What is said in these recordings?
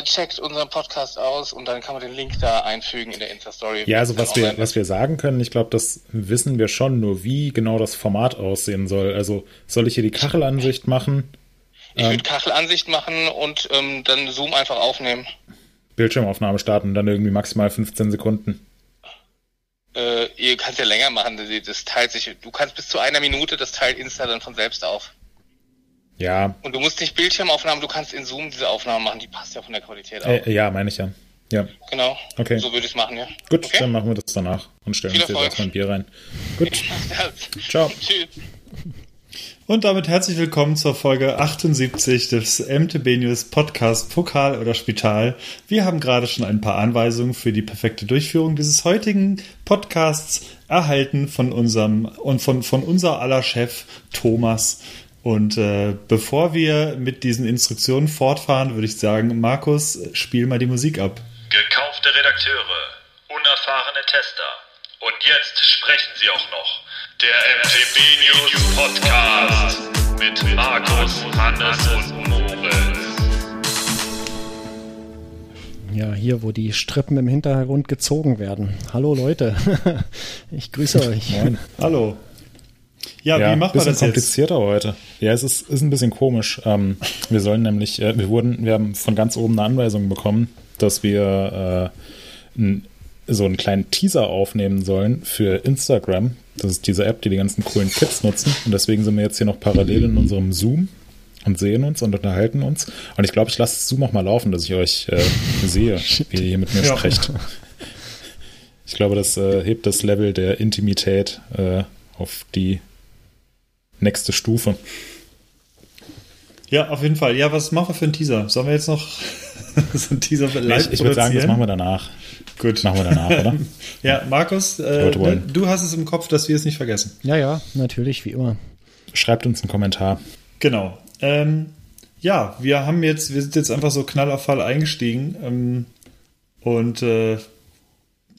äh, checkt unseren Podcast aus und dann kann man den Link da einfügen in der Insta-Story. Ja, also was wir, was wir sagen können, ich glaube, das wissen wir schon, nur wie genau das Format aussehen soll. Also soll ich hier die Kachelansicht machen? Ich würde Kachelansicht machen und ähm, dann Zoom einfach aufnehmen. Bildschirmaufnahme starten, dann irgendwie maximal 15 Sekunden. Äh, ihr kannst ja länger machen, das teilt sich, du kannst bis zu einer Minute, das teilt Insta dann von selbst auf. Ja. Und du musst nicht Bildschirmaufnahmen, du kannst in Zoom diese Aufnahmen machen, die passt ja von der Qualität auch. Äh, ja, meine ich ja. Ja. Genau. Okay. So würde ich es machen, ja. Gut, okay? dann machen wir das danach und stellen Viel uns jetzt erstmal ein Bier rein. Gut. Ciao. Ciao. Tschüss. Und damit herzlich willkommen zur Folge 78 des MTB News Podcast Pokal oder Spital. Wir haben gerade schon ein paar Anweisungen für die perfekte Durchführung dieses heutigen Podcasts erhalten von unserem und von, von unser aller Chef Thomas. Und äh, bevor wir mit diesen Instruktionen fortfahren, würde ich sagen, Markus, spiel mal die Musik ab. Gekaufte Redakteure, unerfahrene Tester. Und jetzt sprechen sie auch noch. Der MTB News Podcast mit Markus, Hannes und Moritz. Ja, hier, wo die Strippen im Hintergrund gezogen werden. Hallo Leute, ich grüße euch. Moin. Hallo. Ja, Ja, wie macht man das jetzt? komplizierter heute. Ja, es ist, ist ein bisschen komisch. Ähm, wir sollen nämlich, äh, wir wurden, wir haben von ganz oben eine Anweisung bekommen, dass wir äh, n, so einen kleinen Teaser aufnehmen sollen für Instagram. Das ist diese App, die die ganzen coolen Kids nutzen. Und deswegen sind wir jetzt hier noch parallel in unserem Zoom und sehen uns und unterhalten uns. Und ich glaube, ich lasse Zoom auch mal laufen, dass ich euch äh, sehe, wie ihr hier mit mir Ja. sprecht. Ich glaube, das äh, hebt das Level der Intimität äh, auf die nächste Stufe. Ja, auf jeden Fall. Ja, was machen wir für einen Teaser? Sollen wir jetzt noch so einen Teaser live Ich, ich würde sagen, das machen wir danach. Gut. Machen wir danach, oder? Ja, Markus, äh, ne, du hast es im Kopf, dass wir es nicht vergessen. Ja, ja, natürlich, wie immer. Schreibt uns einen Kommentar. Genau. Ähm, ja, wir haben jetzt, wir sind jetzt einfach so knall auf Fall eingestiegen. Ähm, und äh,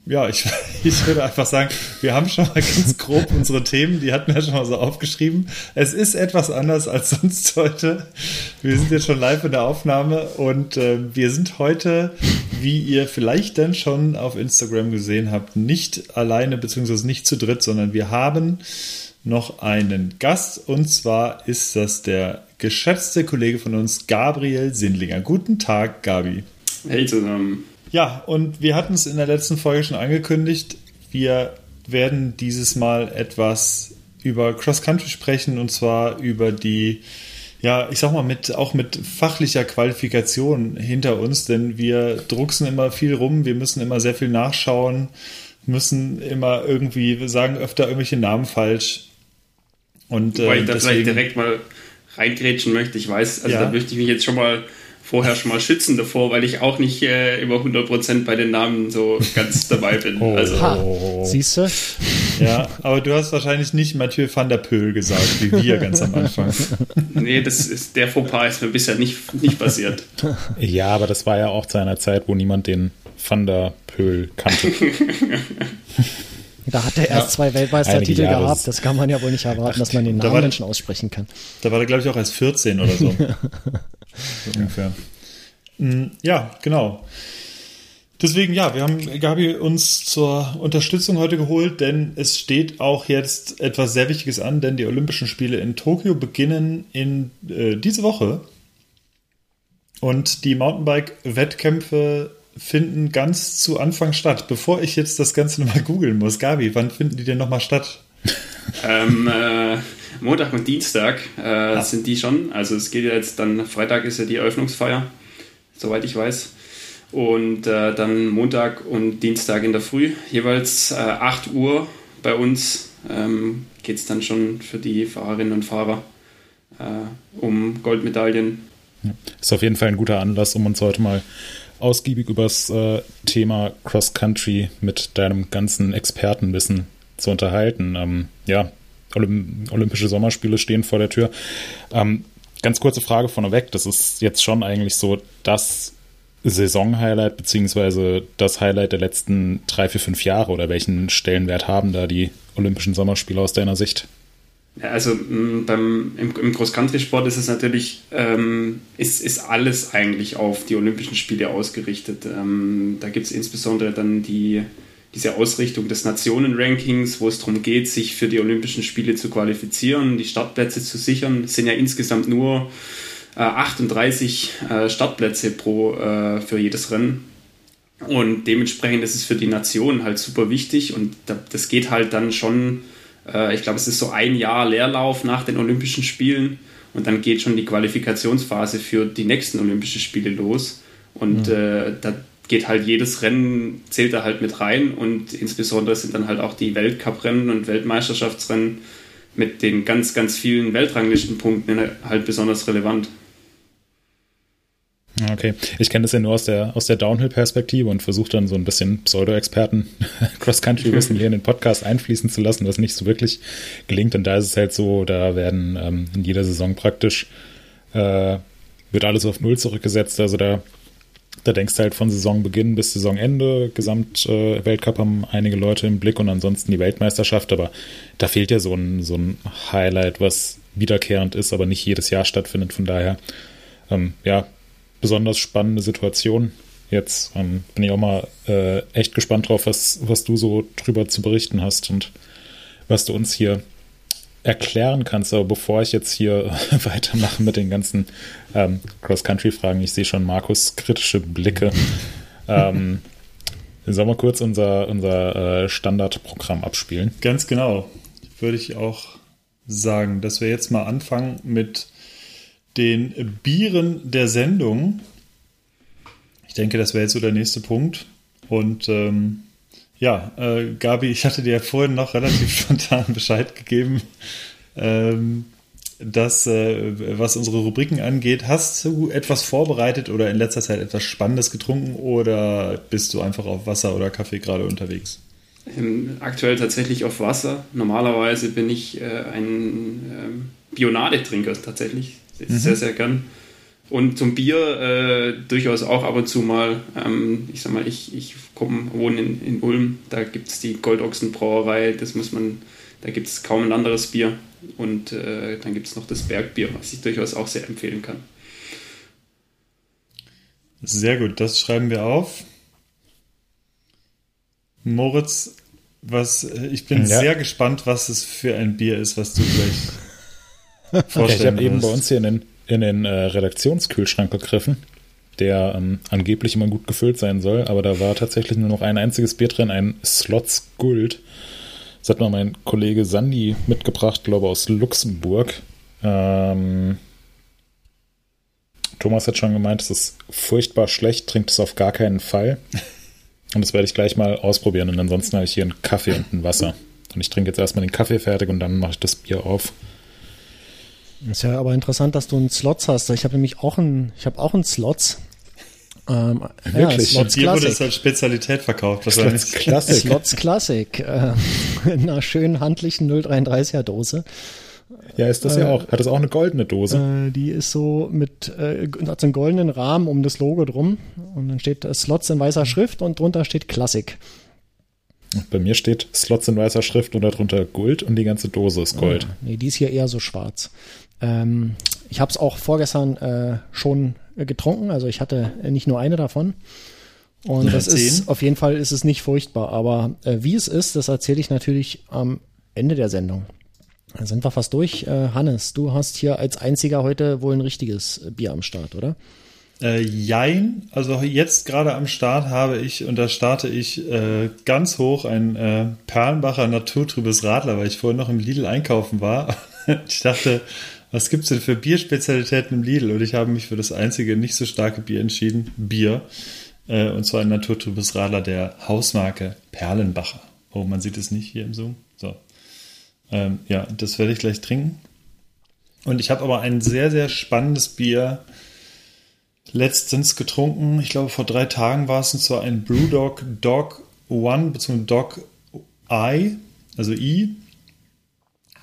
ja, ich, ich würde einfach sagen, wir haben schon mal ganz grob unsere Themen, die hatten wir schon mal so aufgeschrieben. Es ist etwas anders als sonst heute. Wir sind jetzt schon live in der Aufnahme und äh, wir sind heute, wie ihr vielleicht dann schon auf Instagram gesehen habt, nicht alleine beziehungsweise nicht zu dritt, sondern wir haben noch einen Gast und zwar ist das der geschätzte Kollege von uns, Gabriel Sindlinger. Guten Tag, Gabi. Hey zusammen. Ja, und wir hatten es in der letzten Folge schon angekündigt. Wir werden dieses Mal etwas über Cross Country sprechen und zwar über die, ja, ich sag mal, mit, auch mit fachlicher Qualifikation hinter uns, denn wir drucksen immer viel rum, wir müssen immer sehr viel nachschauen, müssen immer irgendwie, wir sagen öfter irgendwelche Namen falsch. Und Wobei äh, ich da vielleicht direkt mal reingrätschen möchte. Ich weiß, also Ja. da möchte ich mich jetzt schon mal vorher schon mal schützen davor, weil ich auch nicht äh, immer 100% bei den Namen so ganz dabei bin. Oh. Also, Ha, siehst du? ja, aber du hast wahrscheinlich nicht Mathieu van der Pöhl gesagt, wie wir ganz am Anfang. nee, das ist, der Fauxpas ist mir bisher nicht, nicht passiert. Ja, aber das war ja auch zu einer Zeit, wo niemand den Van der Pöhl kannte. Da hat er erst zwei Weltmeistertitel gehabt. Das kann man ja wohl nicht erwarten, dass man den da Namen war- dann schon aussprechen kann. Da war er, glaube ich, auch erst 14 oder so. So ungefähr. Mm, Ja, genau. Deswegen, ja, wir haben Gabi uns zur Unterstützung heute geholt, denn es steht auch jetzt etwas sehr Wichtiges an, denn die Olympischen Spiele in Tokio beginnen in äh, diese Woche. Und die Mountainbike-Wettkämpfe finden ganz zu Anfang statt. Bevor ich jetzt das Ganze nochmal googeln muss, Gabi, wann finden die denn nochmal statt? ähm, äh, Montag und Dienstag äh, sind die schon. Also es geht ja jetzt dann, Freitag ist ja die Eröffnungsfeier, soweit ich weiß. Und äh, dann Montag und Dienstag in der Früh, jeweils äh, 8 Uhr bei uns ähm, geht es dann schon für die Fahrerinnen und Fahrer äh, um Goldmedaillen. Ist auf jeden Fall ein guter Anlass, um uns heute mal ausgiebig über das äh, Thema Cross Country mit deinem ganzen Expertenwissen zu unterhalten. Ähm, ja, Olymp Olympische Sommerspiele stehen vor der Tür. Ähm, ganz kurze Frage vorneweg. Das ist jetzt schon eigentlich so das Saisonhighlight beziehungsweise das Highlight der letzten drei, vier, fünf Jahre oder welchen Stellenwert haben da die Olympischen Sommerspiele aus deiner Sicht? Ja, also mh, beim, im, im Cross-Country-Sport ist es natürlich, ähm, ist, ist alles eigentlich auf die Olympischen Spiele ausgerichtet. Ähm, da gibt es insbesondere dann die, diese Ausrichtung des Nationen-Rankings, wo es darum geht, sich für die Olympischen Spiele zu qualifizieren, die Startplätze zu sichern. Es sind ja insgesamt nur äh, 38 äh, Startplätze pro, äh, für jedes Rennen. Und dementsprechend ist es für die Nation halt super wichtig und da, das geht halt dann schon äh, ich glaube, es ist so ein Jahr Leerlauf nach den Olympischen Spielen und dann geht schon die Qualifikationsphase für die nächsten Olympischen Spiele los. Und mhm. äh, da geht halt jedes Rennen, zählt da halt mit rein und insbesondere sind dann halt auch die Weltcuprennen und Weltmeisterschaftsrennen mit den ganz, ganz vielen Weltranglistenpunkten halt besonders relevant. Okay, ich kenne das ja nur aus der, aus der Downhill-Perspektive und versuche dann so ein bisschen Pseudo-Experten Cross-Country-Wissen hier in den Podcast einfließen zu lassen, was nicht so wirklich gelingt. Und da ist es halt so, da werden ähm, in jeder Saison praktisch äh, wird alles auf Null zurückgesetzt. Also da, da denkst du halt von Saisonbeginn bis Saisonende. Gesamt-Weltcup äh, haben einige Leute im Blick und ansonsten die Weltmeisterschaft. Aber da fehlt ja so ein, so ein Highlight, was wiederkehrend ist, aber nicht jedes Jahr stattfindet. Von daher, ähm, ja, besonders spannende Situation. Jetzt ähm, bin ich auch mal äh, echt gespannt drauf, was, was du so drüber zu berichten hast und was du uns hier erklären kannst. Aber bevor ich jetzt hier weitermache mit den ganzen ähm, Cross-Country-Fragen, ich sehe schon Markus kritische Blicke. ähm, sollen wir kurz unser, unser äh, Standardprogramm abspielen? Ganz genau. Würde ich auch sagen, dass wir jetzt mal anfangen mit den Bieren der Sendung. Ich denke, das wäre jetzt so der nächste Punkt. Und ähm, ja, äh, Gabi, ich hatte dir vorhin noch relativ spontan Bescheid gegeben, ähm, dass, äh, was unsere Rubriken angeht, hast du etwas vorbereitet oder in letzter Zeit etwas Spannendes getrunken oder bist du einfach auf Wasser oder Kaffee gerade unterwegs? Ähm, aktuell tatsächlich auf Wasser. Normalerweise bin ich äh, ein ähm, Bionade-Trinker tatsächlich mhm. sehr, sehr gern. Und zum Bier äh, durchaus auch ab und zu mal. Ähm, ich sag mal, ich, ich komm, wohne in, in Ulm, da gibt es die Goldochsenbrauerei, das muss man, da gibt es kaum ein anderes Bier. Und äh, dann gibt es noch das Bergbier, was ich durchaus auch sehr empfehlen kann. Sehr gut, das schreiben wir auf. Moritz, was, ich bin ja. sehr gespannt, was es für ein Bier ist, was du gleich Okay, ich habe eben bei uns hier in den, in den äh, Redaktionskühlschrank gegriffen, der ähm, angeblich immer gut gefüllt sein soll, aber da war tatsächlich nur noch ein einziges Bier drin, ein Slots Guld. Das hat mal mein Kollege Sandy mitgebracht, glaube aus Luxemburg. Ähm, Thomas hat schon gemeint, es ist furchtbar schlecht, trinkt es auf gar keinen Fall. Und das werde ich gleich mal ausprobieren. Und ansonsten habe ich hier einen Kaffee und ein Wasser. Und ich trinke jetzt erstmal den Kaffee fertig und dann mache ich das Bier auf. Ist ja aber interessant, dass du einen Slots hast. Ich habe nämlich auch einen, ich habe auch einen Slots. Ähm, Wirklich? Ja, Slots Hier wurde es als Spezialität verkauft. Slots Classic. Slots Classic. Äh, in einer schönen handlichen 033er Dose. Ja, ist das äh, ja auch. Hat das auch eine goldene Dose? Äh, die ist so mit, äh, hat so einen goldenen Rahmen um das Logo drum. Und dann steht äh, Slots in weißer Schrift und drunter steht Classic. Bei mir steht Slots in weißer Schrift und darunter Gold und die ganze Dose ist Gold. Ah, nee, die ist hier eher so schwarz. Ähm, ich habe es auch vorgestern äh, schon getrunken, also ich hatte nicht nur eine davon. Und ja, das ist auf jeden Fall ist es nicht furchtbar, aber äh, wie es ist, das erzähle ich natürlich am Ende der Sendung. Da sind wir fast durch. Äh, Hannes, du hast hier als einziger heute wohl ein richtiges Bier am Start, oder? Äh, jein, also jetzt gerade am Start habe ich, und da starte ich äh, ganz hoch, ein äh, Perlenbacher naturtrübes Radler, weil ich vorhin noch im Lidl einkaufen war. ich dachte, was gibt's denn für Bierspezialitäten im Lidl? Und ich habe mich für das einzige nicht so starke Bier entschieden, Bier. Äh, und zwar ein naturtrübes Radler der Hausmarke Perlenbacher. Oh, man sieht es nicht hier im Zoom. So. Ähm, ja, das werde ich gleich trinken. Und ich habe aber ein sehr, sehr spannendes Bier letztens getrunken. Ich glaube, vor drei Tagen war es und zwar ein Brewdog Dog One bzw. Dog I, also I.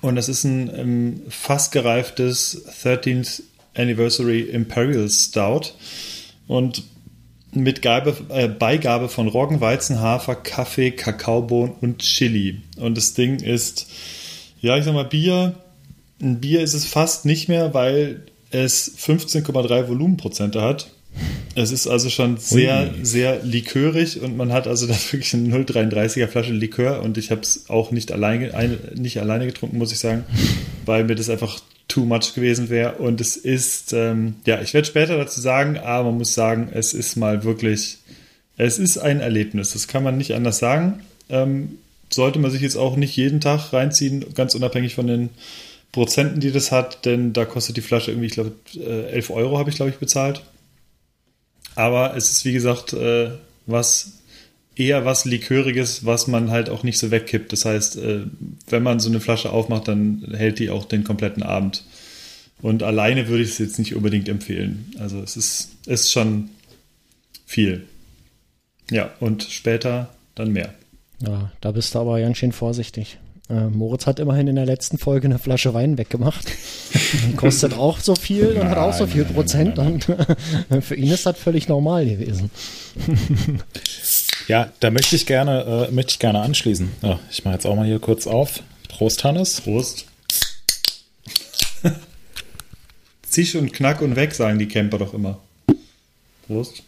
Und das ist ein ähm, fast gereiftes 13th Anniversary Imperial Stout. Und mit Geibe, äh, Beigabe von Roggen, Weizen, Hafer, Kaffee, Kakaobohnen und Chili. Und das Ding ist, ja, ich sag mal, Bier ein Bier ist es fast nicht mehr, weil es 15,3 Volumenprozente hat. Es ist also schon sehr, Ui. sehr likörig und man hat also da wirklich eine 0,33er Flasche Likör und ich habe es auch nicht alleine, ein, nicht alleine getrunken, muss ich sagen, weil mir das einfach too much gewesen wäre. Und es ist, ähm, ja, ich werde später dazu sagen, aber man muss sagen, es ist mal wirklich, es ist ein Erlebnis. Das kann man nicht anders sagen. Ähm, sollte man sich jetzt auch nicht jeden Tag reinziehen, ganz unabhängig von den Prozenten, die das hat, denn da kostet die Flasche irgendwie, ich glaube, 11 Euro habe ich, glaube ich, bezahlt. Aber es ist, wie gesagt, äh, was eher was Liköriges, was man halt auch nicht so wegkippt. Das heißt, äh, wenn man so eine Flasche aufmacht, dann hält die auch den kompletten Abend. Und alleine würde ich es jetzt nicht unbedingt empfehlen. Also es ist, ist schon viel. Ja, und später dann mehr. Ja, da bist du aber ganz schön vorsichtig. Äh, Moritz hat immerhin in der letzten Folge eine Flasche Wein weggemacht. Kostet auch so viel und hat auch so viel Prozent. Nein, und für ihn ist das völlig normal gewesen. ja, da möchte ich gerne, äh, möchte ich gerne anschließen. Ja, ich mache jetzt auch mal hier kurz auf. Prost, Hannes. Prost. Zisch und knack und weg, sagen die Camper doch immer. Prost.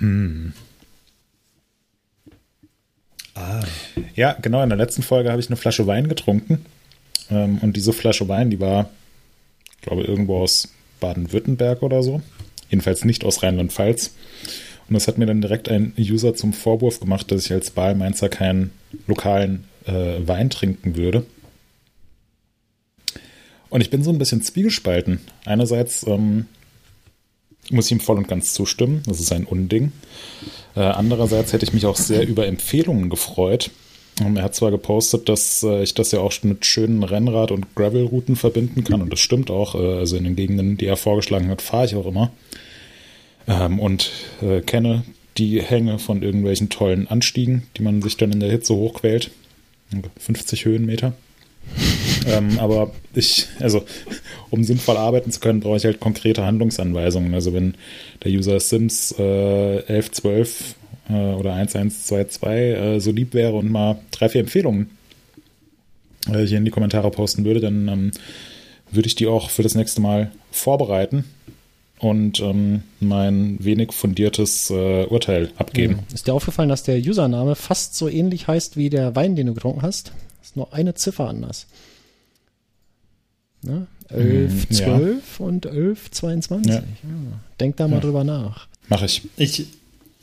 Mm. Ah. Ja, genau. In der letzten Folge habe ich eine Flasche Wein getrunken. Ähm, und diese Flasche Wein, die war, glaube ich, irgendwo aus Baden-Württemberg oder so. Jedenfalls nicht aus Rheinland-Pfalz. Und das hat mir dann direkt ein User zum Vorwurf gemacht, dass ich als Bahlmeinzer keinen lokalen äh, Wein trinken würde. Und ich bin so ein bisschen zwiegespalten. Einerseits ähm, muss ich ihm voll und ganz zustimmen. Das ist ein Unding. Äh, andererseits hätte ich mich auch sehr über Empfehlungen gefreut. er hat zwar gepostet, dass äh, ich das ja auch mit schönen Rennrad- und Gravel-Routen verbinden kann. Und das stimmt auch. Äh, also in den Gegenden, die er vorgeschlagen hat, fahre ich auch immer. Ähm, und äh, kenne die Hänge von irgendwelchen tollen Anstiegen, die man sich dann in der Hitze hochquält. 50 Höhenmeter. Ähm, aber ich, also, um sinnvoll arbeiten zu können, brauche ich halt konkrete Handlungsanweisungen. Also, wenn der User Sims äh, 1112 äh, oder 1122 äh, so lieb wäre und mal drei, vier Empfehlungen äh, hier in die Kommentare posten würde, dann ähm, würde ich die auch für das nächste Mal vorbereiten und ähm, mein wenig fundiertes äh, Urteil abgeben. Ist dir aufgefallen, dass der Username fast so ähnlich heißt wie der Wein, den du getrunken hast? Ist nur eine Ziffer anders. Ne? 11, 12 ja. und 11, 22. Ja. Ja. Denk da mal drüber nach. Mach ich. Ich,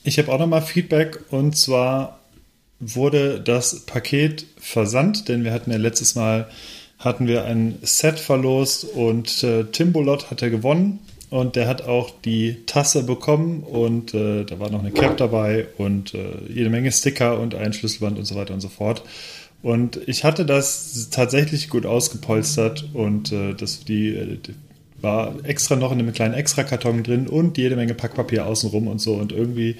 ich habe auch nochmal Feedback und zwar wurde das Paket versandt, denn wir hatten ja letztes Mal hatten wir ein Set verlost und äh, Timbolot hat er gewonnen und der hat auch die Tasse bekommen und äh, da war noch eine Cap dabei und äh, jede Menge Sticker und ein Schlüsselband und so weiter und so fort. Und ich hatte das tatsächlich gut ausgepolstert und äh, das, die, äh, die, war extra noch in einem kleinen Extrakarton drin und jede Menge Packpapier außenrum und so. Und irgendwie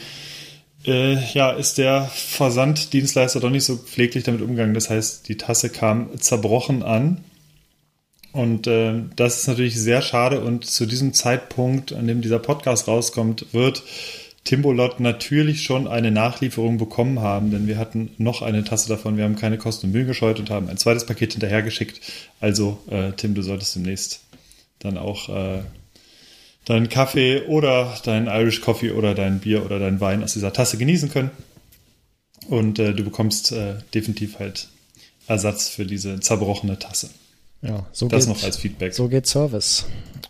äh, ja, ist der Versanddienstleister doch nicht so pfleglich damit umgegangen. Das heißt, die Tasse kam zerbrochen an. Und äh, das ist natürlich sehr schade. Und zu diesem Zeitpunkt, an dem dieser Podcast rauskommt, wird Timbolot natürlich schon eine Nachlieferung bekommen haben, denn wir hatten noch eine Tasse davon. Wir haben keine Kosten und Mühen gescheut und haben ein zweites Paket hinterhergeschickt. Also, äh, Tim, du solltest demnächst dann auch äh, deinen Kaffee oder deinen Irish Coffee oder dein Bier oder dein Wein aus dieser Tasse genießen können. Und äh, du bekommst äh, definitiv halt Ersatz für diese zerbrochene Tasse. Ja, so das geht, noch als Feedback. So geht Service.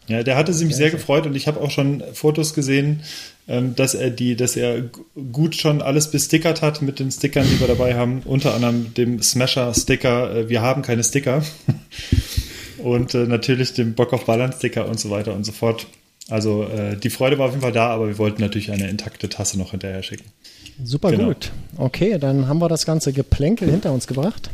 Ja, der hatte sich ja, sehr gefreut und ich habe auch schon Fotos gesehen, dass er die, dass er gut schon alles bestickert hat mit den Stickern, die wir dabei haben, unter anderem dem Smasher-Sticker, äh, wir haben keine Sticker. und äh, natürlich dem Bock auf Ballern-Sticker und so weiter und so fort. Also äh, die Freude war auf jeden Fall da, aber wir wollten natürlich eine intakte Tasse noch hinterher schicken. Super genau. gut. Okay, dann haben wir das ganze Geplänkel hinter uns gebracht.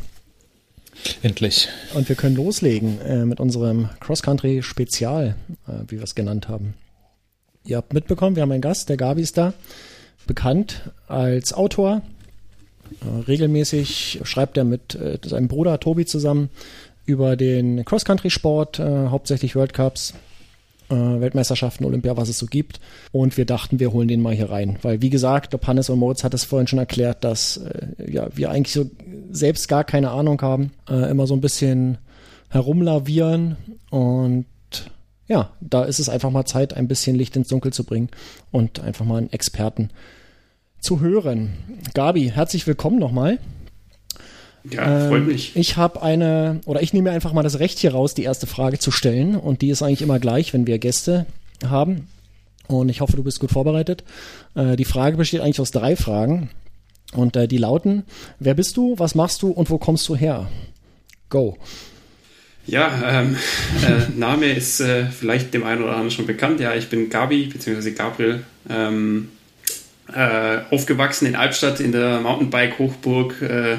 Endlich. Und wir können loslegen äh, mit unserem Cross-Country-Spezial, äh, wie wir es genannt haben. Ihr habt mitbekommen, wir haben einen Gast, der Gabi ist da, bekannt als Autor. Äh, regelmäßig schreibt er mit äh, seinem Bruder Tobi zusammen über den Cross-Country-Sport, äh, hauptsächlich World Cups, Weltmeisterschaften, Olympia, was es so gibt. Und wir dachten, wir holen den mal hier rein. Weil, wie gesagt, Hannes und Moritz hat es vorhin schon erklärt, dass ja, wir eigentlich so selbst gar keine Ahnung haben, immer so ein bisschen herumlavieren und ja, da ist es einfach mal Zeit, ein bisschen Licht ins Dunkel zu bringen und einfach mal einen Experten zu hören. Gabi, herzlich willkommen nochmal. Ja, freut ähm, mich. Ich habe eine, oder ich nehme einfach mal das Recht hier raus, die erste Frage zu stellen. Und die ist eigentlich immer gleich, wenn wir Gäste haben. Und ich hoffe, du bist gut vorbereitet. Äh, die Frage besteht eigentlich aus drei Fragen. Und äh, die lauten, wer bist du, was machst du und wo kommst du her? Go. Ja, ähm, äh, Name ist äh, vielleicht dem einen oder anderen schon bekannt. Ja, ich bin Gabi, beziehungsweise Gabriel. Ähm, äh, aufgewachsen in Albstadt in der Mountainbike-Hochburg äh,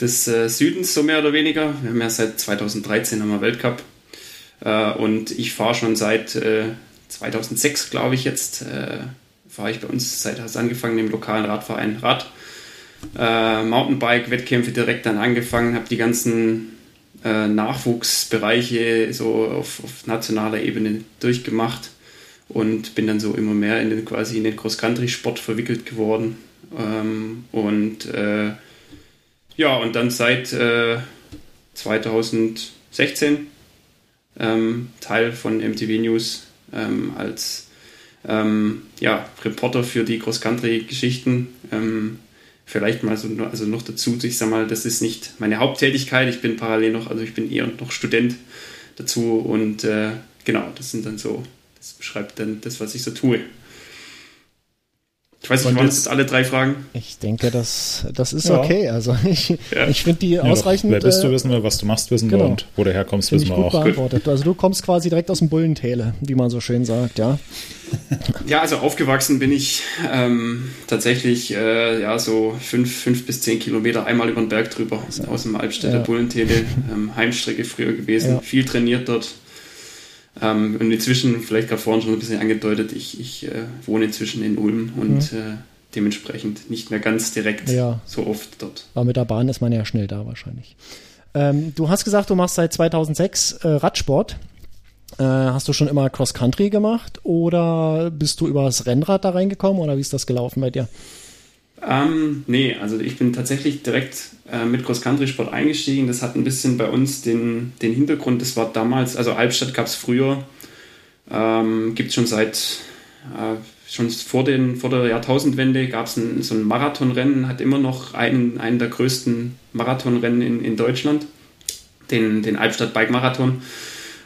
des äh, Südens, so mehr oder weniger. Wir haben ja seit 2013 haben wir Weltcup. Äh, und ich fahre schon seit 2006, glaube ich, jetzt, fahre ich bei uns, seit es angefangen im lokalen Radverein Rad. Mountainbike-Wettkämpfe direkt dann angefangen, habe die ganzen äh, Nachwuchsbereiche so auf, auf, nationaler Ebene durchgemacht und bin dann so immer mehr in den quasi in den Cross-Country-Sport verwickelt geworden. Ähm, und äh, ja, und dann seit äh, 2016 ähm, Teil von MTV News ähm, als ähm, ja, Reporter für die Cross-Country-Geschichten ähm, vielleicht mal so also noch dazu, ich sag mal, das ist nicht meine Haupttätigkeit, ich bin parallel noch, also ich bin eher noch Student dazu und äh, genau, das sind dann so, das beschreibt dann das, was ich so tue. Ich weiß nicht, waren das jetzt alle drei Fragen? Ich denke, das, das ist ja. okay. Also ich, ja. ich finde die ja, ausreichend. Wer bist du, äh, wissen wir, was du machst, wissen genau. wir und wo du herkommst, wissen wir auch. Beantwortet. Also du kommst quasi direkt aus dem Bullentäle, wie man so schön sagt, ja. Ja, also aufgewachsen bin ich ähm, tatsächlich äh, ja so fünf, fünf bis zehn Kilometer einmal über den Berg drüber aus dem Albstädter Bullentäle. Ähm, Heimstrecke früher gewesen, viel trainiert dort ähm, und inzwischen, vielleicht gerade vorhin schon ein bisschen angedeutet, ich, ich äh, wohne inzwischen in Ulm und mhm. äh, dementsprechend nicht mehr ganz direkt ja. so oft dort. Aber mit der Bahn ist man ja schnell da wahrscheinlich. Ähm, du hast gesagt, du machst seit 2006 äh, Radsport. Äh, hast du schon immer Cross-Country gemacht oder bist du über das Rennrad da reingekommen oder wie ist das gelaufen bei dir? Ähm, nee, also ich bin tatsächlich direkt äh, mit Cross-Country-Sport eingestiegen. Das hat ein bisschen bei uns den, den Hintergrund, das war damals, also Albstadt gab es früher, ähm, gibt es schon seit, äh, schon vor, den, vor der Jahrtausendwende gab es so ein Marathonrennen, hat immer noch einen, einen der größten Marathonrennen in, in Deutschland, den, den Albstadt Bike Marathon.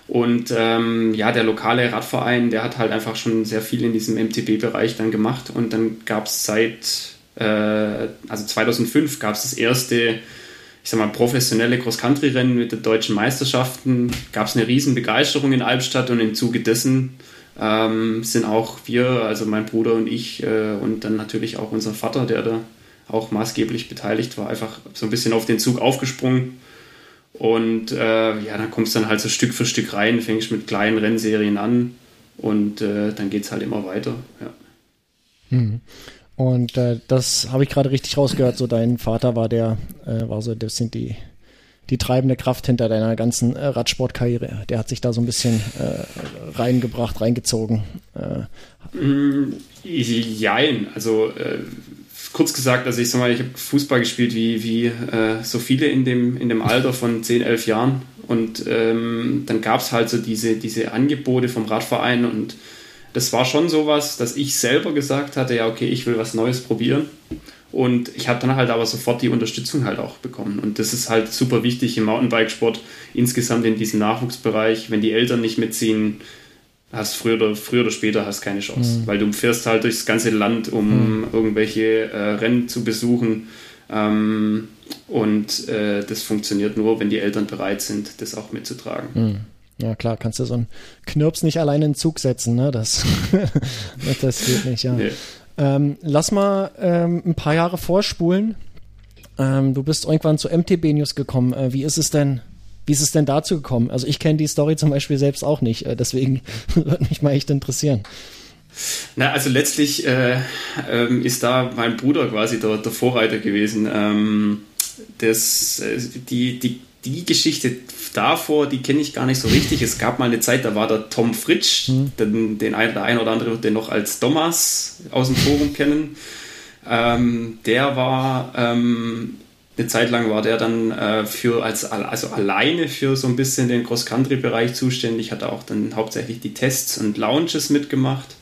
Und ähm, ja, der lokale Radverein, der hat halt einfach schon sehr viel in diesem MTB-Bereich dann gemacht. Und dann gab es seit äh, also 2005 gab es das erste, ich sag mal, professionelle Cross-Country-Rennen mit den deutschen Meisterschaften. Gab es eine riesen Begeisterung in Albstadt und im Zuge dessen ähm, sind auch wir, also mein Bruder und ich äh, und dann natürlich auch unser Vater, der da auch maßgeblich beteiligt war, einfach so ein bisschen auf den Zug aufgesprungen. Und äh, ja, dann kommst du dann halt so Stück für Stück rein, fängst mit kleinen Rennserien an und äh, dann geht es halt immer weiter. Ja. Mhm. Und äh, das habe ich gerade richtig rausgehört. So dein Vater war der, äh, war so, das sind die die treibende Kraft hinter deiner ganzen äh, Radsportkarriere. Der hat sich da so ein bisschen äh, reingebracht, reingezogen. Äh. Mm, jein, also äh, kurz gesagt, also ich sag mal, ich habe Fußball gespielt wie, wie äh, so viele in dem, in dem Alter von 10, 11 Jahren. Und ähm, dann gab es halt so diese, diese Angebote vom Radverein und das war schon sowas, dass ich selber gesagt hatte, ja, okay, ich will was Neues probieren. Und ich habe dann halt aber sofort die Unterstützung halt auch bekommen. Und das ist halt super wichtig im Mountainbikesport, insgesamt in diesem Nachwuchsbereich. Wenn die Eltern nicht mitziehen, hast früher oder, früher oder später hast keine Chance. Mhm. Weil du fährst halt durchs ganze Land, um mhm. irgendwelche äh, Rennen zu besuchen. Ähm, und äh, das funktioniert nur, wenn die Eltern bereit sind, das auch mitzutragen. Mhm. Ja, klar, kannst du so einen Knirps nicht alleine in den Zug setzen, ne? Das, das geht nicht, ja. Nee. Ähm, lass mal ähm, ein paar Jahre vorspulen. Ähm, du bist irgendwann zu MTB News gekommen. Äh, wie ist es denn, wie ist es denn dazu gekommen? Also ich kenne die Story zum Beispiel selbst auch nicht, äh, deswegen würde mich mal echt interessieren. Na, also letztlich äh, ähm, ist da mein Bruder quasi der, der Vorreiter gewesen. Ähm, das, äh, die, die die Geschichte davor, die kenne ich gar nicht so richtig. Es gab mal eine Zeit, da war der Tom Fritsch, mhm. den, den ein, der ein oder andere wird den noch als Thomas aus dem Forum kennen. Ähm, der war ähm, eine Zeit lang war der dann äh, für als also alleine für so ein bisschen den Cross-Country-Bereich zuständig, hat auch dann hauptsächlich die Tests und Launches mitgemacht.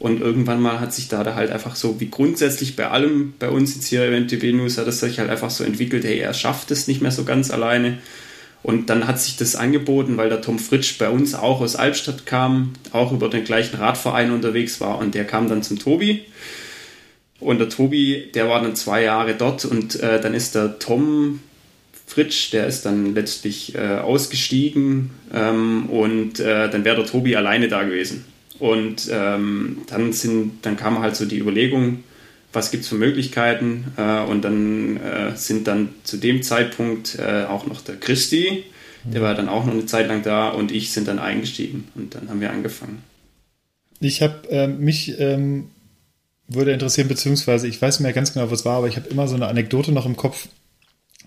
Und irgendwann mal hat sich da, halt einfach so, wie grundsätzlich bei allem bei uns jetzt hier im MTB News, hat es sich halt einfach so entwickelt, hey, er schafft es nicht mehr so ganz alleine. Und dann hat sich das angeboten, weil der Tom Fritsch bei uns auch aus Albstadt kam, auch über den gleichen Radverein unterwegs war und der kam dann zum Tobi. Und der Tobi, der war dann zwei Jahre dort und äh, dann ist der Tom Fritsch, der ist dann letztlich äh, ausgestiegen ähm, und äh, dann wäre der Tobi alleine da gewesen. Und ähm, dann, sind, dann kam halt so die Überlegung, was gibt es für Möglichkeiten? Äh, und dann äh, sind dann zu dem Zeitpunkt äh, auch noch der Christi, der war dann auch noch eine Zeit lang da und ich sind dann eingestiegen und dann haben wir angefangen. Ich habe ähm, mich ähm, würde interessieren, beziehungsweise ich weiß nicht mehr ganz genau, was war, aber ich habe immer so eine Anekdote noch im Kopf.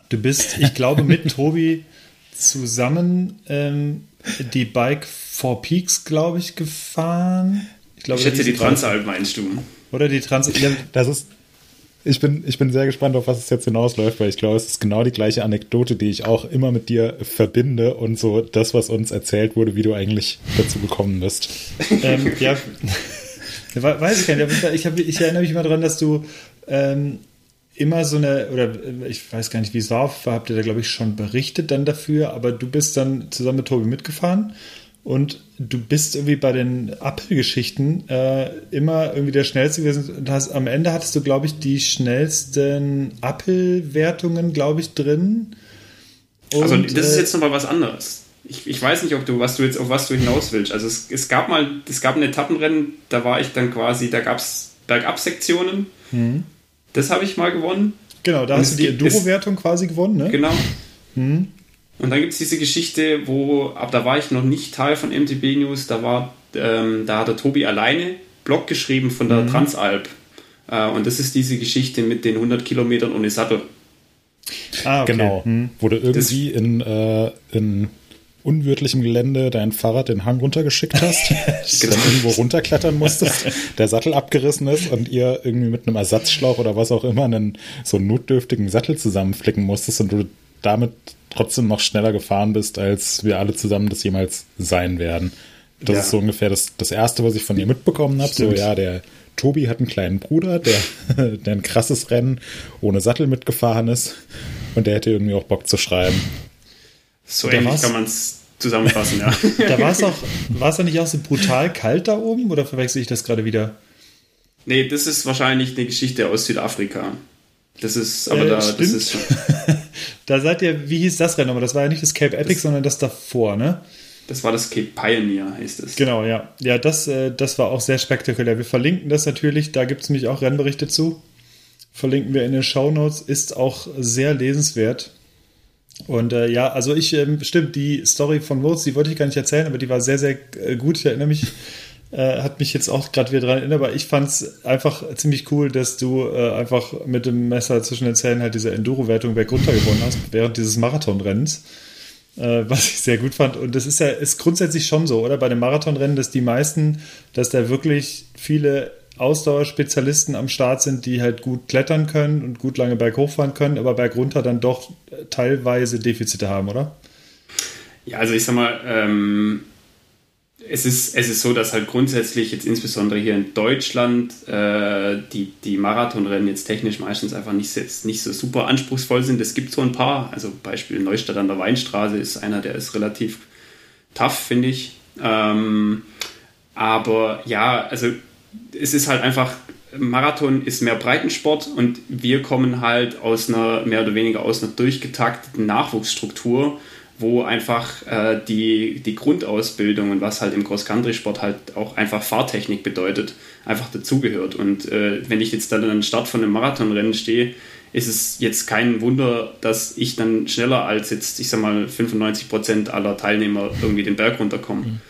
Du bist, ich glaube, mit Tobi zusammen ähm, die Bike Four Peaks, glaube ich, gefahren. Ich, glaube, ich schätze, die Transalp meinst du. Oder die Transalp. Das ist. Ich bin, ich bin sehr gespannt, auf was es jetzt hinausläuft, weil ich glaube, es ist genau die gleiche Anekdote, die ich auch immer mit dir verbinde und so das, was uns erzählt wurde, wie du eigentlich dazu gekommen bist. ähm, ja, weiß ich gar nicht. Ich, hab, ich erinnere mich immer daran, dass du ähm, immer so eine, oder ich weiß gar nicht, wie es war, habt ihr da, glaube ich, schon berichtet dann dafür, aber du bist dann zusammen mit Tobi mitgefahren und du bist irgendwie bei den Apple-Geschichten äh, immer irgendwie der Schnellste gewesen. Und hast, am Ende hattest du, glaube ich, die schnellsten Apple-Wertungen, glaube ich, drin. Also, und, also das ist äh, jetzt nochmal was anderes. Ich, ich, weiß nicht, ob du, was du jetzt, auf was du hinaus willst. Also es, es gab mal, es gab ein Etappenrennen, da war ich dann quasi, da gab es Bergab-Sektionen. Mhm. Das habe ich mal gewonnen. Genau, da und hast du die Enduro-Wertung quasi gewonnen, ne? Genau. Mhm. Und dann gibt es diese Geschichte, wo, ab da war ich noch nicht Teil von MTB News, da war, ähm, da hat der Tobi alleine Blog geschrieben von der mhm. Transalp. Äh, und das ist diese Geschichte mit den 100 Kilometern ohne Sattel. Ah, okay. Genau, mhm. wo du irgendwie das, in, äh, in unwirtlichem Gelände dein Fahrrad den Hang runtergeschickt hast, genau. dann irgendwo runterklettern musstest, der Sattel abgerissen ist und ihr irgendwie mit einem Ersatzschlauch oder was auch immer einen so notdürftigen Sattel zusammenflicken musstest und du damit trotzdem noch schneller gefahren bist, als wir alle zusammen das jemals sein werden. Das ja. ist so ungefähr das, das Erste, was ich von dir mitbekommen habe. So, ja, der Tobi hat einen kleinen Bruder, der, der ein krasses Rennen ohne Sattel mitgefahren ist und der hätte irgendwie auch Bock zu schreiben. So da ähnlich kann man es zusammenfassen, ja. da war es auch, war es nicht auch so brutal kalt da oben oder verwechsel ich das gerade wieder? Nee, das ist wahrscheinlich eine Geschichte aus Südafrika. Das ist, aber äh, da, stimmt. das ist. Da seid ihr, wie hieß das Rennen? Aber das war ja nicht das Cape Epic, das, sondern das davor, ne? Das war das Cape Pioneer, heißt es. Genau, ja. Ja, das, äh, das war auch sehr spektakulär. Wir verlinken das natürlich, da gibt es nämlich auch Rennberichte zu. Verlinken wir in den Show Notes, ist auch sehr lesenswert. Und äh, ja, also ich, ähm, stimmt, die Story von Moritz, die wollte ich gar nicht erzählen, aber die war sehr, sehr äh, gut. Ich erinnere mich, äh, hat mich jetzt auch gerade wieder daran erinnert, aber ich fand es einfach ziemlich cool, dass du äh, einfach mit dem Messer zwischen den Zähnen halt diese Enduro-Wertung bergunter gewonnen hast, während dieses Marathonrennens. Äh, was ich sehr gut fand. Und das ist ja ist grundsätzlich schon so, oder? Bei dem Marathonrennen, dass die meisten, dass da wirklich viele Ausdauerspezialisten am Start sind, die halt gut klettern können und gut lange berghoch fahren können, aber bergunter dann doch teilweise Defizite haben, oder? Ja, also ich sag mal, ähm, es, ist, es ist so, dass halt grundsätzlich jetzt insbesondere hier in Deutschland äh, die, die Marathonrennen jetzt technisch meistens einfach nicht, nicht so super anspruchsvoll sind. Es gibt so ein paar, also Beispiel Neustadt an der Weinstraße ist einer, der ist relativ tough, finde ich. Ähm, aber ja, also es ist halt einfach, Marathon ist mehr Breitensport und wir kommen halt aus einer, mehr oder weniger aus einer durchgetakteten Nachwuchsstruktur, wo einfach äh, die, die Grundausbildung und was halt im Cross-Country-Sport halt auch einfach Fahrtechnik bedeutet, einfach dazugehört. Und äh, wenn ich jetzt dann an den Start von einem Marathonrennen stehe, ist es jetzt kein Wunder, dass ich dann schneller als jetzt, ich sag mal, 95 Prozent aller Teilnehmer irgendwie den Berg runterkommen. Mhm.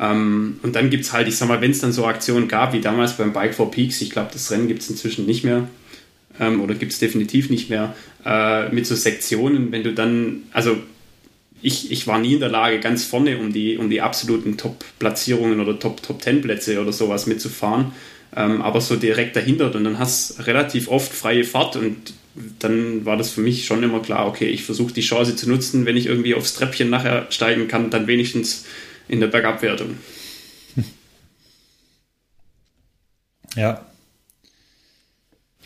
Ähm, und dann gibt es halt, ich sag mal, wenn es dann so Aktionen gab, wie damals beim Bike for Peaks, ich glaube, das Rennen gibt es inzwischen nicht mehr ähm, oder gibt es definitiv nicht mehr, äh, mit so Sektionen, wenn du dann, also ich, ich war nie in der Lage, ganz vorne um die, um die absoluten Top-Platzierungen oder Top-10-Plätze Top oder sowas mitzufahren, ähm, aber so direkt dahinter und dann hast relativ oft freie Fahrt und dann war das für mich schon immer klar, okay, ich versuche die Chance zu nutzen, wenn ich irgendwie aufs Treppchen nachher steigen kann, dann wenigstens in der Bergabwertung. Ja.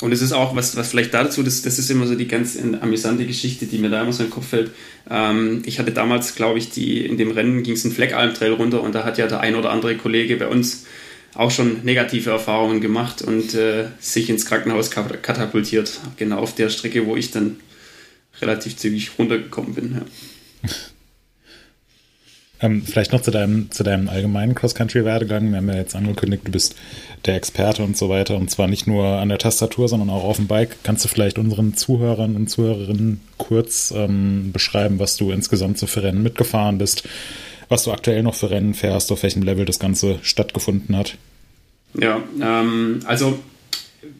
Und es ist auch, was, was vielleicht dazu, das, das ist immer so die ganz amüsante Geschichte, die mir da immer so in den Kopf fällt. Ähm, ich hatte damals, glaube ich, die, in dem Rennen ging es einen Fleckalm-Trail runter und da hat ja der ein oder andere Kollege bei uns auch schon negative Erfahrungen gemacht und äh, sich ins Krankenhaus katapultiert. Genau auf der Strecke, wo ich dann relativ zügig runtergekommen bin. Ja. Ähm, vielleicht noch zu deinem, zu deinem allgemeinen Cross-Country-Werdegang. Wir haben ja jetzt angekündigt, du bist der Experte und so weiter. Und zwar nicht nur an der Tastatur, sondern auch auf dem Bike. Kannst du vielleicht unseren Zuhörern und Zuhörerinnen kurz ähm, beschreiben, was du insgesamt so für Rennen mitgefahren bist, was du aktuell noch für Rennen fährst, auf welchem Level das Ganze stattgefunden hat? Ja, ähm, also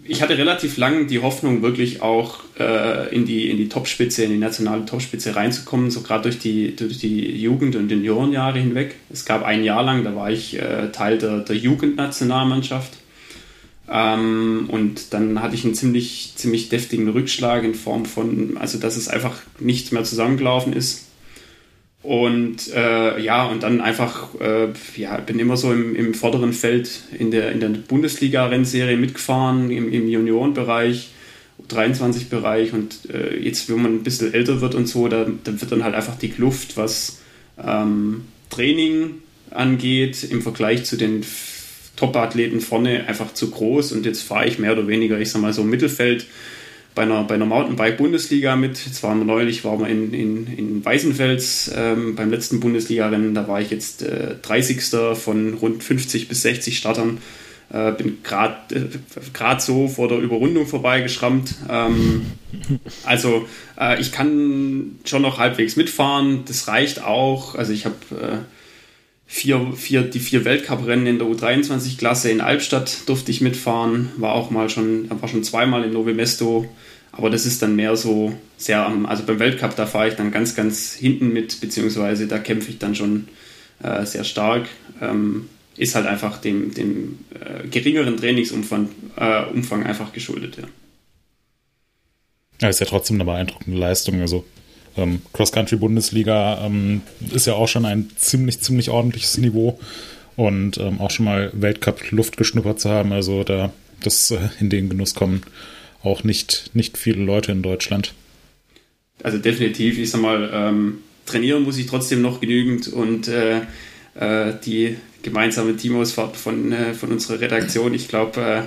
ich hatte relativ lang die Hoffnung, wirklich auch äh, in die, in die Topspitze, in die nationale Topspitze reinzukommen, so gerade durch die, durch die Jugend- und Juniorenjahre hinweg. Es gab ein Jahr lang, da war ich äh, Teil der, der Jugendnationalmannschaft. Ähm, und dann hatte ich einen ziemlich, ziemlich deftigen Rückschlag in Form von, also dass es einfach nichts mehr zusammengelaufen ist. Und äh, ja, und dann einfach, äh, ja, bin immer so im, im vorderen Feld in der, in der Bundesliga-Rennserie mitgefahren, im, im Juniorenbereich, 23-Bereich. Und äh, jetzt, wenn man ein bisschen älter wird und so, da, dann wird dann halt einfach die Kluft, was ähm, Training angeht, im Vergleich zu den Top-Athleten vorne einfach zu groß. Und jetzt fahre ich mehr oder weniger, ich sag mal so, Mittelfeld bei einer, bei einer Mountainbike-Bundesliga mit. Jetzt waren wir neulich, waren wir in, in, in Weißenfels ähm, beim letzten Bundesliga-Rennen. Da war ich jetzt äh, 30. von rund 50 bis 60 Startern. Äh, bin gerade äh, so vor der Überrundung vorbeigeschrammt. Ähm, also äh, ich kann schon noch halbwegs mitfahren. Das reicht auch. Also ich habe äh, vier, vier, die vier Weltcuprennen in der U23-Klasse in Albstadt durfte ich mitfahren, war auch mal schon, war schon zweimal in Nove Mesto, aber das ist dann mehr so sehr am, also beim Weltcup, da fahre ich dann ganz, ganz hinten mit, beziehungsweise da kämpfe ich dann schon äh, sehr stark. Ähm, ist halt einfach dem, dem äh, geringeren Trainingsumfang äh, Umfang einfach geschuldet, ja. Ja, ist ja trotzdem eine beeindruckende Leistung. Also ähm, Cross-Country-Bundesliga ähm, ist ja auch schon ein ziemlich, ziemlich ordentliches Niveau und ähm, auch schon mal Weltcup-Luft geschnuppert zu haben. Also da, das äh, in den Genuss kommen auch nicht, nicht viele Leute in Deutschland. Also definitiv, ich sag mal, ähm, trainieren muss ich trotzdem noch genügend und äh, äh, die gemeinsame Teamausfahrt von, äh, von unserer Redaktion, ich glaube, äh,